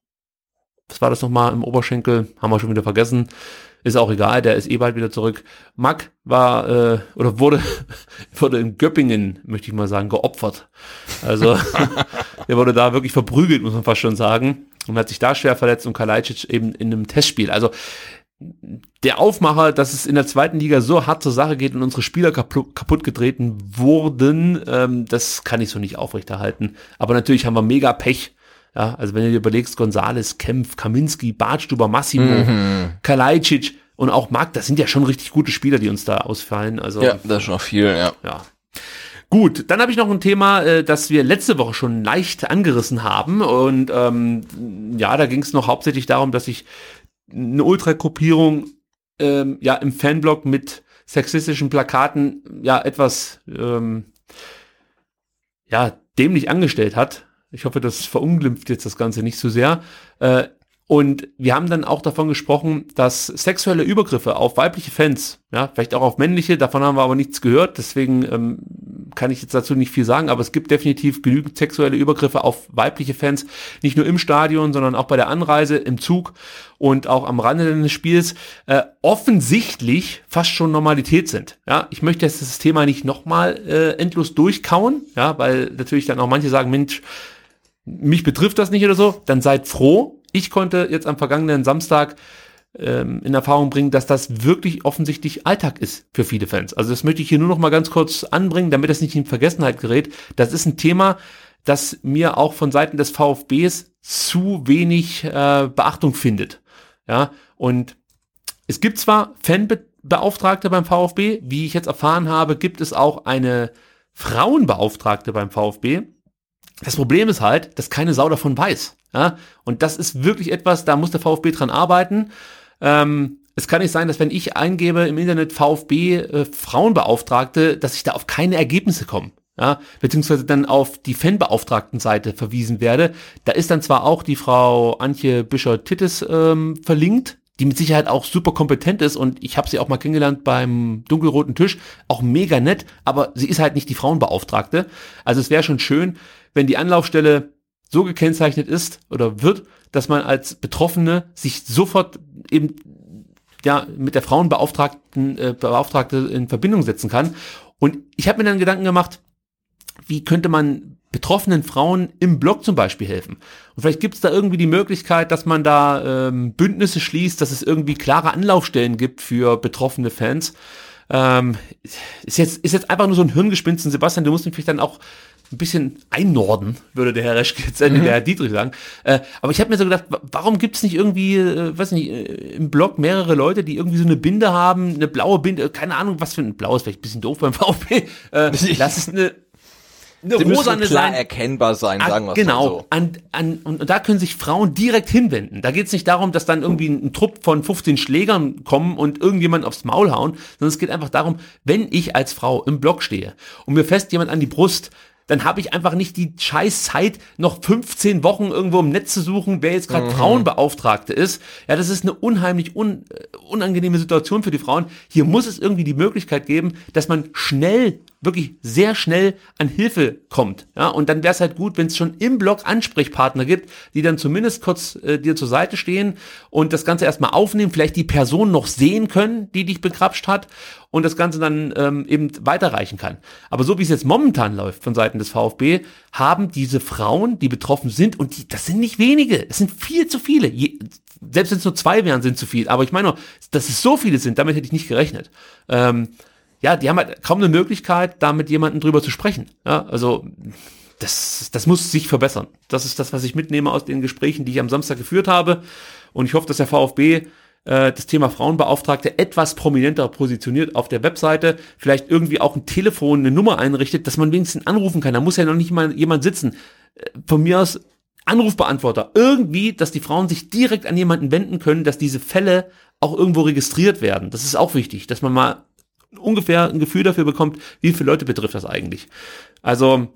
was war das nochmal im Oberschenkel? Haben wir schon wieder vergessen. Ist auch egal, der ist eh bald wieder zurück. Mack war äh, oder wurde wurde in Göppingen, möchte ich mal sagen, geopfert. Also der wurde da wirklich verprügelt, muss man fast schon sagen. Und hat sich da schwer verletzt und Kalajdzic eben in einem Testspiel. Also der Aufmacher, dass es in der zweiten Liga so hart zur Sache geht und unsere Spieler kaputt, kaputt getreten wurden, ähm, das kann ich so nicht aufrechterhalten. Aber natürlich haben wir mega Pech ja, also wenn du dir überlegst, Gonzales, Kempf, Kaminski, Bartstuber, Massimo, mhm. Kalajdzic und auch Marc, das sind ja schon richtig gute Spieler, die uns da ausfallen. Also, ja, das ist schon viel, ja. Ja. Gut, dann habe ich noch ein Thema, äh, das wir letzte Woche schon leicht angerissen haben. Und ähm, ja, da ging es noch hauptsächlich darum, dass ich eine Ultragruppierung ähm, ja im Fanblog mit sexistischen Plakaten ja etwas ähm, ja dämlich angestellt hat. Ich hoffe, das verunglimpft jetzt das Ganze nicht zu so sehr. Äh, und wir haben dann auch davon gesprochen, dass sexuelle Übergriffe auf weibliche Fans, ja, vielleicht auch auf männliche, davon haben wir aber nichts gehört, deswegen ähm, kann ich jetzt dazu nicht viel sagen, aber es gibt definitiv genügend sexuelle Übergriffe auf weibliche Fans, nicht nur im Stadion, sondern auch bei der Anreise, im Zug und auch am Rande des Spiels, äh, offensichtlich fast schon Normalität sind. Ja, ich möchte jetzt das Thema nicht nochmal äh, endlos durchkauen, ja, weil natürlich dann auch manche sagen, Mensch, mich betrifft das nicht oder so, dann seid froh. Ich konnte jetzt am vergangenen Samstag ähm, in Erfahrung bringen, dass das wirklich offensichtlich Alltag ist für viele Fans. Also das möchte ich hier nur noch mal ganz kurz anbringen, damit das nicht in Vergessenheit gerät. Das ist ein Thema, das mir auch von Seiten des VfBs zu wenig äh, Beachtung findet. Ja, und es gibt zwar Fanbe Fanbeauftragte beim VfB. Wie ich jetzt erfahren habe, gibt es auch eine Frauenbeauftragte beim VfB. Das Problem ist halt, dass keine Sau davon weiß. Ja? Und das ist wirklich etwas, da muss der VfB dran arbeiten. Ähm, es kann nicht sein, dass wenn ich eingebe im Internet VfB äh, Frauenbeauftragte, dass ich da auf keine Ergebnisse komme. Ja, beziehungsweise dann auf die Fanbeauftragten-Seite verwiesen werde. Da ist dann zwar auch die Frau Antje Büscher-Tittis ähm, verlinkt, die mit Sicherheit auch super kompetent ist und ich habe sie auch mal kennengelernt beim dunkelroten Tisch, auch mega nett, aber sie ist halt nicht die Frauenbeauftragte. Also es wäre schon schön, wenn die Anlaufstelle so gekennzeichnet ist oder wird, dass man als Betroffene sich sofort eben ja mit der Frauenbeauftragten äh, Beauftragte in Verbindung setzen kann. Und ich habe mir dann Gedanken gemacht, wie könnte man betroffenen Frauen im Blog zum Beispiel helfen. Und vielleicht gibt es da irgendwie die Möglichkeit, dass man da ähm, Bündnisse schließt, dass es irgendwie klare Anlaufstellen gibt für betroffene Fans. Ähm, ist, jetzt, ist jetzt einfach nur so ein Hirngespinst. Sebastian, du musst mich vielleicht dann auch ein bisschen einnorden, würde der Herr Reschke jetzt, äh, mhm. der Herr Dietrich sagen. Äh, aber ich habe mir so gedacht, warum gibt es nicht irgendwie, äh, weiß nicht, äh, im Blog mehrere Leute, die irgendwie so eine Binde haben, eine blaue Binde, keine Ahnung, was für ein blau ist vielleicht ein bisschen doof beim VfB. Äh, lass es eine eine Sie rosane klar sein. erkennbar sein, an, sagen wir Genau. So. An, an, und da können sich Frauen direkt hinwenden. Da geht es nicht darum, dass dann irgendwie ein, ein, Trupp von 15 Schlägern kommen und irgendjemand aufs Maul hauen, sondern es geht einfach darum, wenn ich als Frau im Block stehe und mir fest jemand an die Brust, dann habe ich einfach nicht die scheiß Zeit, noch 15 Wochen irgendwo im Netz zu suchen, wer jetzt gerade mhm. Frauenbeauftragte ist. Ja, das ist eine unheimlich un, äh, unangenehme Situation für die Frauen. Hier muss es irgendwie die Möglichkeit geben, dass man schnell wirklich sehr schnell an Hilfe kommt. Ja, und dann wäre es halt gut, wenn es schon im Blog Ansprechpartner gibt, die dann zumindest kurz äh, dir zur Seite stehen und das Ganze erstmal aufnehmen, vielleicht die Person noch sehen können, die dich begrapscht hat und das Ganze dann ähm, eben weiterreichen kann. Aber so wie es jetzt momentan läuft von Seiten des VfB, haben diese Frauen, die betroffen sind, und die, das sind nicht wenige, es sind viel zu viele. Je, selbst wenn es nur zwei wären, sind zu viel. Aber ich meine, dass es so viele sind, damit hätte ich nicht gerechnet. Ähm, ja, die haben halt kaum eine Möglichkeit, da mit jemandem drüber zu sprechen. Ja, also das, das muss sich verbessern. Das ist das, was ich mitnehme aus den Gesprächen, die ich am Samstag geführt habe. Und ich hoffe, dass der VfB äh, das Thema Frauenbeauftragte etwas prominenter positioniert auf der Webseite, vielleicht irgendwie auch ein Telefon, eine Nummer einrichtet, dass man wenigstens anrufen kann. Da muss ja noch nicht mal jemand sitzen. Äh, von mir aus Anrufbeantworter. Irgendwie, dass die Frauen sich direkt an jemanden wenden können, dass diese Fälle auch irgendwo registriert werden. Das ist auch wichtig, dass man mal ungefähr ein Gefühl dafür bekommt, wie viele Leute betrifft das eigentlich. Also,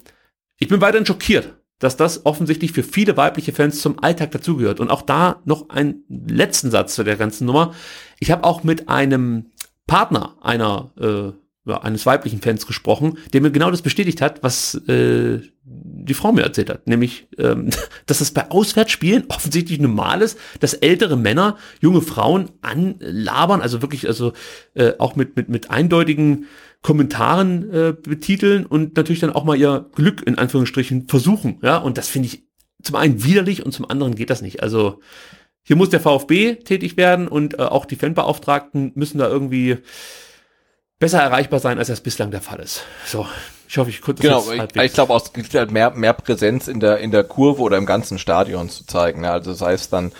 ich bin weiterhin schockiert, dass das offensichtlich für viele weibliche Fans zum Alltag dazugehört. Und auch da noch einen letzten Satz zu der ganzen Nummer. Ich habe auch mit einem Partner einer äh, ja, eines weiblichen Fans gesprochen, der mir genau das bestätigt hat, was äh, die Frau mir erzählt hat, nämlich, ähm, dass es bei Auswärtsspielen offensichtlich normal ist, dass ältere Männer junge Frauen anlabern, also wirklich, also äh, auch mit mit mit eindeutigen Kommentaren äh, betiteln und natürlich dann auch mal ihr Glück in Anführungsstrichen versuchen, ja, und das finde ich zum einen widerlich und zum anderen geht das nicht. Also hier muss der VfB tätig werden und äh, auch die Fanbeauftragten müssen da irgendwie besser erreichbar sein, als das bislang der Fall ist. So, ich hoffe, ich konnte das Genau, ich, ich glaube auch, es gibt halt mehr, mehr Präsenz in der, in der Kurve oder im ganzen Stadion zu zeigen. Ne? Also sei es dann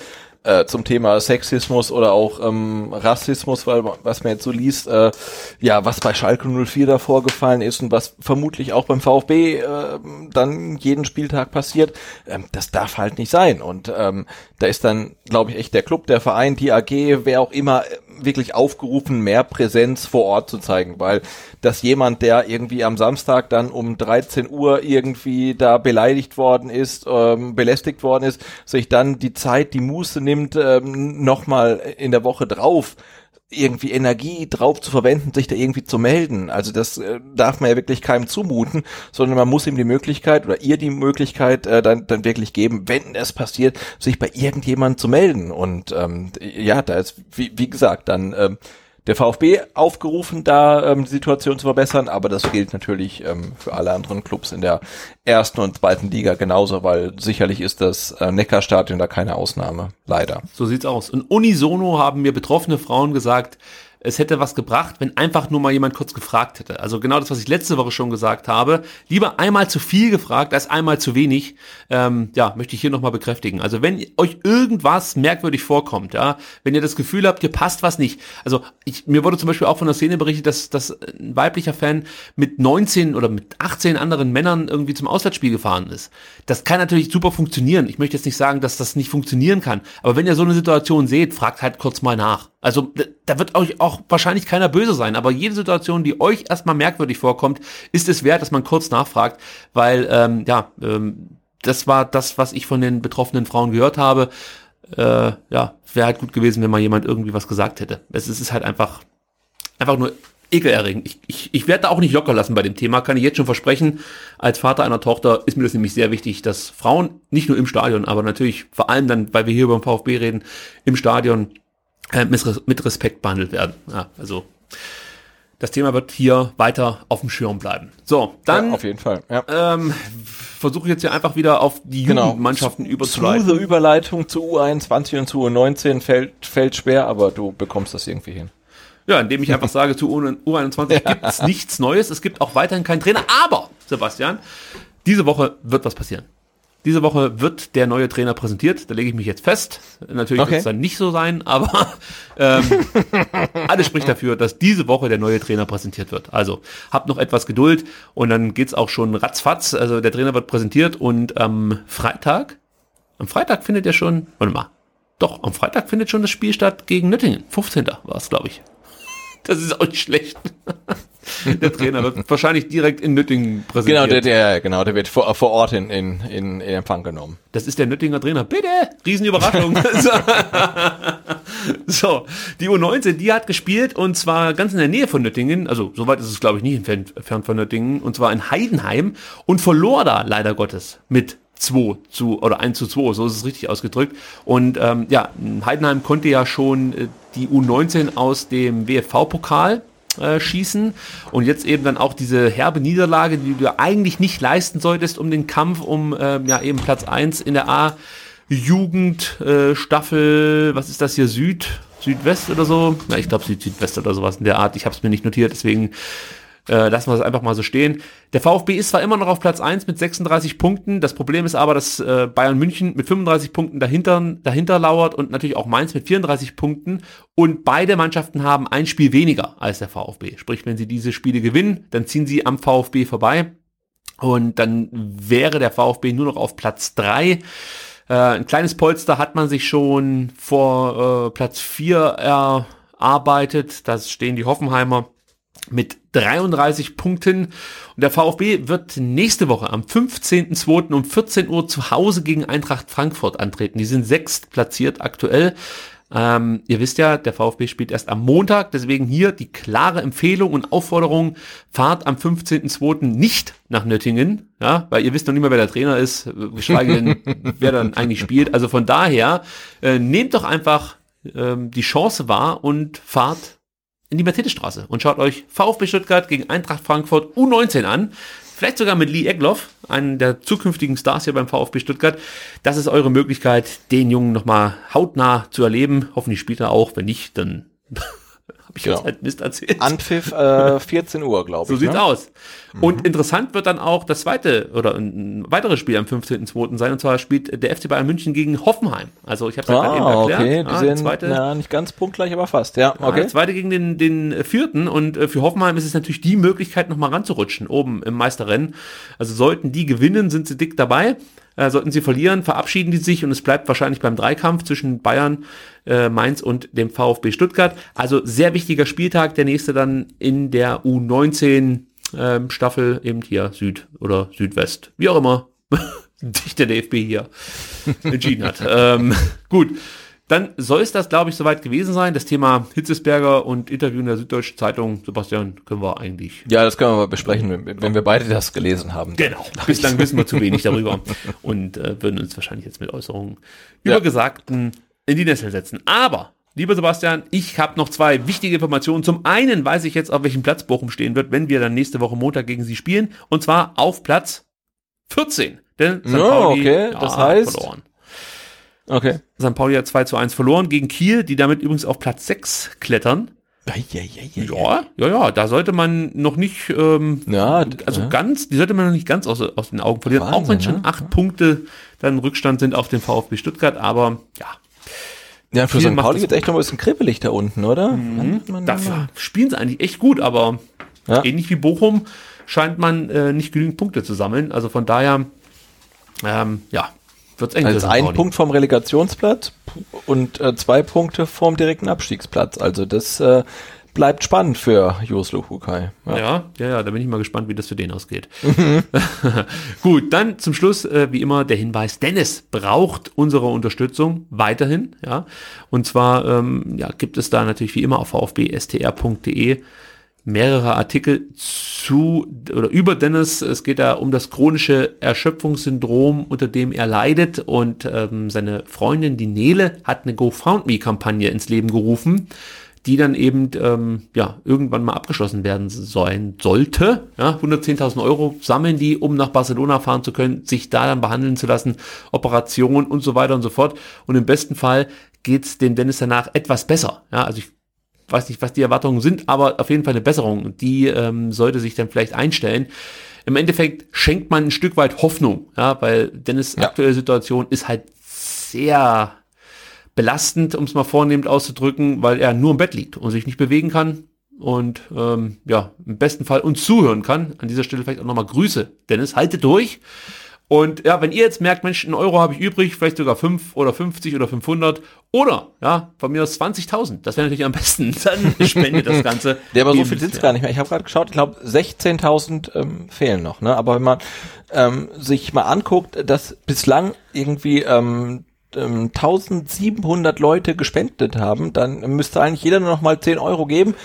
äh, zum Thema Sexismus oder auch ähm, Rassismus, weil was man jetzt so liest, äh, ja, was bei Schalke 04 da vorgefallen ist und was vermutlich auch beim VfB äh, dann jeden Spieltag passiert, ähm, das darf halt nicht sein. Und ähm, da ist dann, glaube ich, echt der Club, der Verein, die AG, wer auch immer, wirklich aufgerufen, mehr Präsenz vor Ort zu zeigen, weil dass jemand, der irgendwie am Samstag dann um 13 Uhr irgendwie da beleidigt worden ist, ähm, belästigt worden ist, sich dann die Zeit, die Muße nimmt, ähm, nochmal in der Woche drauf irgendwie Energie drauf zu verwenden, sich da irgendwie zu melden. Also das äh, darf man ja wirklich keinem zumuten, sondern man muss ihm die Möglichkeit oder ihr die Möglichkeit äh, dann, dann wirklich geben, wenn es passiert, sich bei irgendjemandem zu melden. Und ähm, ja, da ist, wie, wie gesagt, dann ähm, der VfB aufgerufen, da ähm, die Situation zu verbessern, aber das gilt natürlich ähm, für alle anderen Clubs in der ersten und zweiten Liga genauso, weil sicherlich ist das äh, Neckarstadion da keine Ausnahme, leider. So sieht's aus. Und unisono haben mir betroffene Frauen gesagt, es hätte was gebracht, wenn einfach nur mal jemand kurz gefragt hätte. Also genau das, was ich letzte Woche schon gesagt habe. Lieber einmal zu viel gefragt als einmal zu wenig. Ähm, ja, möchte ich hier nochmal bekräftigen. Also wenn euch irgendwas merkwürdig vorkommt, ja, wenn ihr das Gefühl habt, ihr passt was nicht. Also ich, mir wurde zum Beispiel auch von der Szene berichtet, dass, dass ein weiblicher Fan mit 19 oder mit 18 anderen Männern irgendwie zum Auswärtsspiel gefahren ist. Das kann natürlich super funktionieren. Ich möchte jetzt nicht sagen, dass das nicht funktionieren kann. Aber wenn ihr so eine Situation seht, fragt halt kurz mal nach. Also da wird euch auch wahrscheinlich keiner böse sein, aber jede Situation, die euch erstmal merkwürdig vorkommt, ist es wert, dass man kurz nachfragt, weil ähm, ja, ähm, das war das, was ich von den betroffenen Frauen gehört habe. Äh, ja, wäre halt gut gewesen, wenn mal jemand irgendwie was gesagt hätte. Es ist halt einfach, einfach nur ekelerregend. Ich, ich, ich werde da auch nicht locker lassen bei dem Thema, kann ich jetzt schon versprechen. Als Vater einer Tochter ist mir das nämlich sehr wichtig, dass Frauen nicht nur im Stadion, aber natürlich vor allem dann, weil wir hier über den VfB reden, im Stadion äh, mit Respekt behandelt werden. Ja, also das Thema wird hier weiter auf dem Schirm bleiben. So, dann ja, auf jeden Fall. Ja. Ähm, versuche ich jetzt hier einfach wieder auf die genau. Jugendmannschaften überzuleiten. Smooth Überleitung zu U21 und zu U19 fällt, fällt schwer, aber du bekommst das irgendwie hin. Ja, indem ich einfach sage, zu U21 gibt es nichts Neues. Es gibt auch weiterhin keinen Trainer. Aber, Sebastian, diese Woche wird was passieren. Diese Woche wird der neue Trainer präsentiert. Da lege ich mich jetzt fest. Natürlich okay. wird es dann nicht so sein, aber ähm, alles spricht dafür, dass diese Woche der neue Trainer präsentiert wird. Also habt noch etwas Geduld und dann geht's auch schon ratzfatz. Also der Trainer wird präsentiert und am Freitag, am Freitag findet er schon, warte mal, doch, am Freitag findet schon das Spiel statt gegen Nöttingen. 15. war es, glaube ich. Das ist auch schlecht. der Trainer wird wahrscheinlich direkt in Nüttingen präsentiert. Genau, der, der, genau, der wird vor, vor Ort in, in, in, in Empfang genommen. Das ist der Nüttinger Trainer. Bitte! Riesenüberraschung. so, die U19, die hat gespielt und zwar ganz in der Nähe von Nüttingen. Also, soweit ist es, glaube ich, nicht entfernt, von Nüttingen. Und zwar in Heidenheim und verlor da leider Gottes mit 2 zu oder 1 zu 2, so ist es richtig ausgedrückt. Und ähm, ja, Heidenheim konnte ja schon äh, die U19 aus dem WFV-Pokal äh, schießen und jetzt eben dann auch diese herbe Niederlage, die du eigentlich nicht leisten solltest, um den Kampf um äh, ja eben Platz 1 in der A Jugend äh, Staffel, was ist das hier Süd Südwest oder so? Ja, ich glaube Süd Südwest oder sowas in der Art. Ich habe es mir nicht notiert, deswegen äh, lassen wir es einfach mal so stehen. Der VfB ist zwar immer noch auf Platz 1 mit 36 Punkten. Das Problem ist aber, dass äh, Bayern München mit 35 Punkten dahinter, dahinter lauert und natürlich auch Mainz mit 34 Punkten. Und beide Mannschaften haben ein Spiel weniger als der VfB. Sprich, wenn sie diese Spiele gewinnen, dann ziehen sie am VfB vorbei. Und dann wäre der VfB nur noch auf Platz 3. Äh, ein kleines Polster hat man sich schon vor äh, Platz 4 erarbeitet. Da stehen die Hoffenheimer mit 33 Punkten. Und der VfB wird nächste Woche am 15.02. um 14 Uhr zu Hause gegen Eintracht Frankfurt antreten. Die sind sechst platziert aktuell. Ähm, ihr wisst ja, der VfB spielt erst am Montag, deswegen hier die klare Empfehlung und Aufforderung, fahrt am 15.02. nicht nach Nöttingen, ja, weil ihr wisst noch nicht mehr, wer der Trainer ist, geschweige denn, wer dann eigentlich spielt. Also von daher, äh, nehmt doch einfach ähm, die Chance wahr und fahrt in die Mercedesstraße und schaut euch VfB Stuttgart gegen Eintracht Frankfurt U19 an. Vielleicht sogar mit Lee Egloff, einen der zukünftigen Stars hier beim VfB Stuttgart. Das ist eure Möglichkeit, den Jungen nochmal hautnah zu erleben. Hoffentlich spielt er auch. Wenn nicht, dann ich genau. jetzt halt Mist erzählt. Anpfiff äh, 14 Uhr, glaube ich. So sieht's ne? aus. Und mhm. interessant wird dann auch das zweite oder ein weiteres Spiel am 15.02. sein. Und zwar spielt der FC Bayern München gegen Hoffenheim. Also ich habe es ja ah, gerade eben erklärt. Okay, die ah, sind zweite, na, nicht ganz punktgleich, aber fast. Ja, okay. Ah, zweite gegen den, den vierten. Und äh, für Hoffenheim ist es natürlich die Möglichkeit, nochmal ranzurutschen, oben im Meisterrennen. Also sollten die gewinnen, sind sie dick dabei. Äh, sollten sie verlieren, verabschieden die sich und es bleibt wahrscheinlich beim Dreikampf zwischen Bayern, äh, Mainz und dem VfB Stuttgart. Also sehr wichtiger Spieltag, der nächste dann in der U19 ähm, Staffel, eben hier Süd oder Südwest, wie auch immer sich der DFB hier entschieden hat. ähm, gut, dann soll es das, glaube ich, soweit gewesen sein. Das Thema Hitzesberger und Interview in der Süddeutschen Zeitung, Sebastian, können wir eigentlich. Ja, das können wir mal besprechen, wenn, wenn wir beide das gelesen haben. Genau. Bislang wissen wir zu wenig darüber und äh, würden uns wahrscheinlich jetzt mit Äußerungen ja. über Gesagten in die Nessel setzen. Aber Lieber Sebastian, ich habe noch zwei wichtige Informationen. Zum einen weiß ich jetzt, auf welchem Platz Bochum stehen wird, wenn wir dann nächste Woche Montag gegen sie spielen. Und zwar auf Platz 14. Denn St. Oh, Pauli okay. das ja, heißt, verloren. Okay. St. Pauli hat 2 zu 1 verloren gegen Kiel, die damit übrigens auf Platz 6 klettern. Ja, ja, ja, Ja, ja, ja, da sollte man noch nicht, ähm, Ja, also ja. ganz, die sollte man noch nicht ganz aus, aus den Augen verlieren, auch Wahnsinn, wenn schon ne? acht Punkte dann Rückstand sind auf den VfB Stuttgart, aber ja, Ja, für St. Pauli wird echt noch ein bisschen kribbelig da unten, oder? Man- dafür spielen sie eigentlich echt gut, aber Ja. ähnlich wie Bochum scheint man äh, nicht genügend Punkte zu sammeln, also von daher, ähm, ja, wird's eng. für Als St. ein. Punkt vom Relegationsplatz und äh, zwei Punkte vom direkten Abstiegsplatz. Also das äh, bleibt spannend für Jos Luhukai. Ja. Ja, ja, ja, da bin ich mal gespannt, wie das für den ausgeht. Mhm. Gut, dann zum Schluss, äh, wie immer, der Hinweis, Dennis braucht unsere Unterstützung weiterhin, ja. Und zwar, ähm, ja, gibt es da natürlich wie immer auf vfbstr.de mehrere Artikel zu oder über Dennis. Es geht da um das chronische Erschöpfungssyndrom, unter dem er leidet. Und ähm, seine Freundin, die Nele, hat eine GoFoundMe-Kampagne ins Leben gerufen, die dann eben ähm, ja irgendwann mal abgeschlossen werden sollen sollte. Ja, 110.000 Euro sammeln die, um nach Barcelona fahren zu können, sich da dann behandeln zu lassen, Operation und so weiter und so fort. Und im besten Fall geht's dem Dennis danach etwas besser. Ja, also ich weiß nicht, was die Erwartungen sind, aber auf jeden Fall eine Besserung. Die ähm, sollte sich dann vielleicht einstellen. Im Endeffekt schenkt man ein Stück weit Hoffnung, ja, weil Dennis Ja. aktuelle Situation ist halt sehr belastend, um es mal vornehmend auszudrücken, weil er nur im Bett liegt und sich nicht bewegen kann und ähm, ja, im besten Fall uns zuhören kann. An dieser Stelle vielleicht auch nochmal Grüße. Dennis, halte durch. Und ja, wenn ihr jetzt merkt, Mensch, einen Euro habe ich übrig, vielleicht sogar 5 oder 50 oder 500 oder, ja, von mir aus 20.000, das wäre natürlich am besten, dann spendet das Ganze. Der aber so viel sind bisher. gar nicht mehr. Ich habe gerade geschaut, ich glaube 16.000 ähm, fehlen noch. Ne? Aber wenn man ähm, sich mal anguckt, dass bislang irgendwie ähm, ähm, 1700 Leute gespendet haben, dann müsste eigentlich jeder nur noch mal 10 Euro geben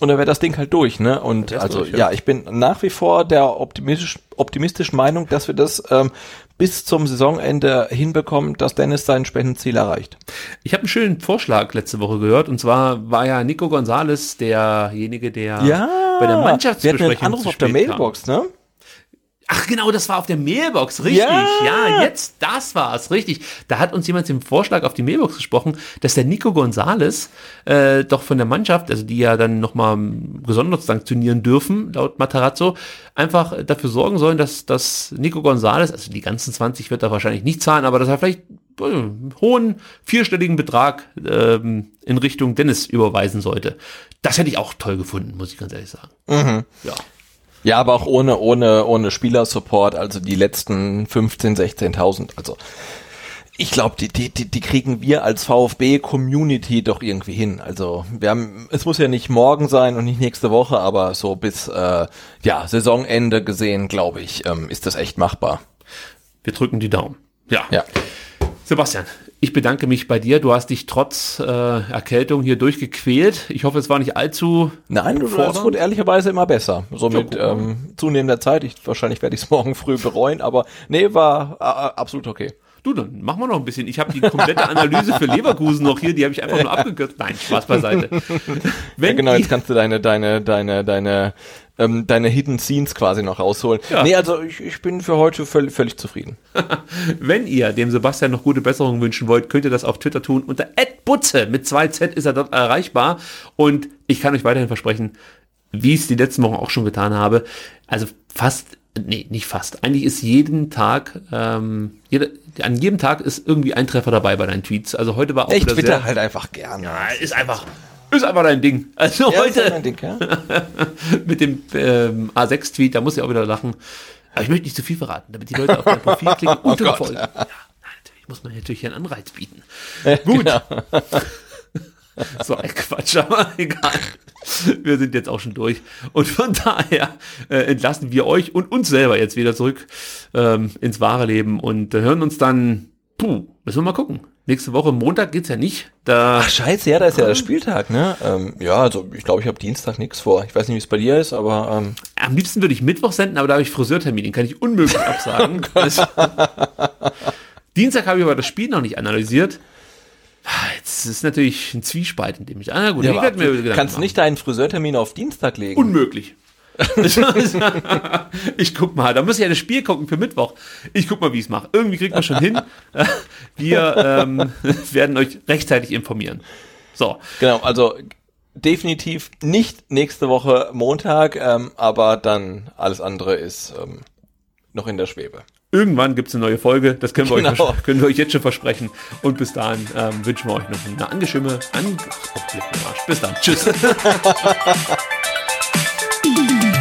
und dann wäre das Ding halt durch. Ne? Und also durch, ja. ja, ich bin nach wie vor der optimistisch, optimistischen Meinung, dass wir das ähm, bis zum Saisonende hinbekommen, dass Dennis sein Spendenziel erreicht. Ich habe einen schönen Vorschlag letzte Woche gehört und zwar war ja Nico Gonzales derjenige, der bei der wir hatten einen Mannschaftsbesprechung Anruf auf der spät kam. Mailbox, ne? Ach genau, das war auf der Mailbox, richtig. Ja. Ja, jetzt, das war's, richtig. Da hat uns jemand den Vorschlag auf die Mailbox gesprochen, dass der Nico Gonzales äh, doch von der Mannschaft, also die ja dann nochmal gesondert sanktionieren dürfen, laut Matarazzo, einfach dafür sorgen sollen, dass, dass Nico Gonzales, also die ganzen 20 wird er wahrscheinlich nicht zahlen, aber dass er vielleicht äh, einen hohen vierstelligen Betrag ähm, in Richtung Dennis überweisen sollte. Das hätte ich auch toll gefunden, muss ich ganz ehrlich sagen. Ja. Ja, aber auch ohne, ohne, ohne Spielersupport, also die letzten 15, 16.000, also ich glaube, die, die, die, die kriegen wir als VfB-Community doch irgendwie hin. Also wir haben, es muss ja nicht morgen sein und nicht nächste Woche, aber so bis äh, ja Saisonende gesehen, glaube ich, ähm, ist das echt machbar. Wir drücken die Daumen. Ja. Ja. Sebastian, ich bedanke mich bei dir. Du hast dich trotz äh, Erkältung hier durchgequält. Ich hoffe, es war nicht allzu. Nein, es wurde ehrlicherweise immer besser. So Ja, mit ähm, zunehmender Zeit. Ich, wahrscheinlich werde ich es morgen früh bereuen, aber nee, war äh, absolut okay. Du, dann machen wir noch ein bisschen. Ich habe die komplette Analyse für Leverkusen noch hier, die habe ich einfach nur abgekürzt. Nein, Spaß beiseite. Wenn Ja, genau, jetzt kannst du deine, deine, deine, deine, ähm, deine Hidden Scenes quasi noch rausholen. Ja. Nee, also ich, ich bin für heute völlig, völlig zufrieden. Wenn ihr dem Sebastian noch gute Besserung wünschen wollt, könnt ihr das auf Twitter tun. Unter @butze mit 2Z ist er dort erreichbar. Und ich kann euch weiterhin versprechen, wie ich es die letzten Wochen auch schon getan habe, also fast, nee, nicht fast. Eigentlich ist jeden Tag, ähm, jeder, an jedem Tag ist irgendwie ein Treffer dabei bei deinen Tweets. Also heute war auch Ich twitter halt einfach gerne. Ja, ist einfach, ist einfach dein Ding. Also Ja, ist ja heute mein Ding, ja? mit dem ähm, A6-Tweet, da muss ich auch wieder lachen. Aber ich möchte nicht zu viel verraten, damit die Leute auf dein Profil klicken und Oh folgen. Ja, natürlich muss man natürlich einen Anreiz bieten. Gut. Genau. So ein Quatsch, aber egal. Wir sind jetzt auch schon durch. Und von daher äh, entlassen wir euch und uns selber jetzt wieder zurück ähm, ins wahre Leben und äh, hören uns dann, puh, müssen wir mal gucken. Nächste Woche Montag geht's ja nicht. Da Ach scheiße, ja, da ist ja der Spieltag, ne? Ähm, ja, also ich glaube, ich habe Dienstag nichts vor. Ich weiß nicht, wie es bei dir ist, aber ähm, Am liebsten würde ich Mittwoch senden, aber da habe ich Friseurtermin, den kann ich unmöglich absagen. Das- Dienstag habe ich aber das Spiel noch nicht analysiert. Ah, Jetzt ist natürlich ein Zwiespalt, in dem ich. Ah, gut, ja, ich werde mir Gedanken kannst machen. nicht deinen Friseurtermin auf Dienstag legen. Unmöglich. ich guck mal, da muss ich ja das Spiel gucken für Mittwoch. Ich guck mal, wie ich es mache. Irgendwie kriegt man schon hin. Wir ähm, werden euch rechtzeitig informieren. So, Genau, also definitiv nicht nächste Woche Montag, ähm, aber dann alles andere ist ähm, noch in der Schwebe. Irgendwann gibt's eine neue Folge, das können wir, Genau. euch, können wir euch jetzt schon versprechen. Und bis dahin ähm, wünschen wir euch noch eine angeschirme, an, oh. Bis dann, tschüss. Thank you.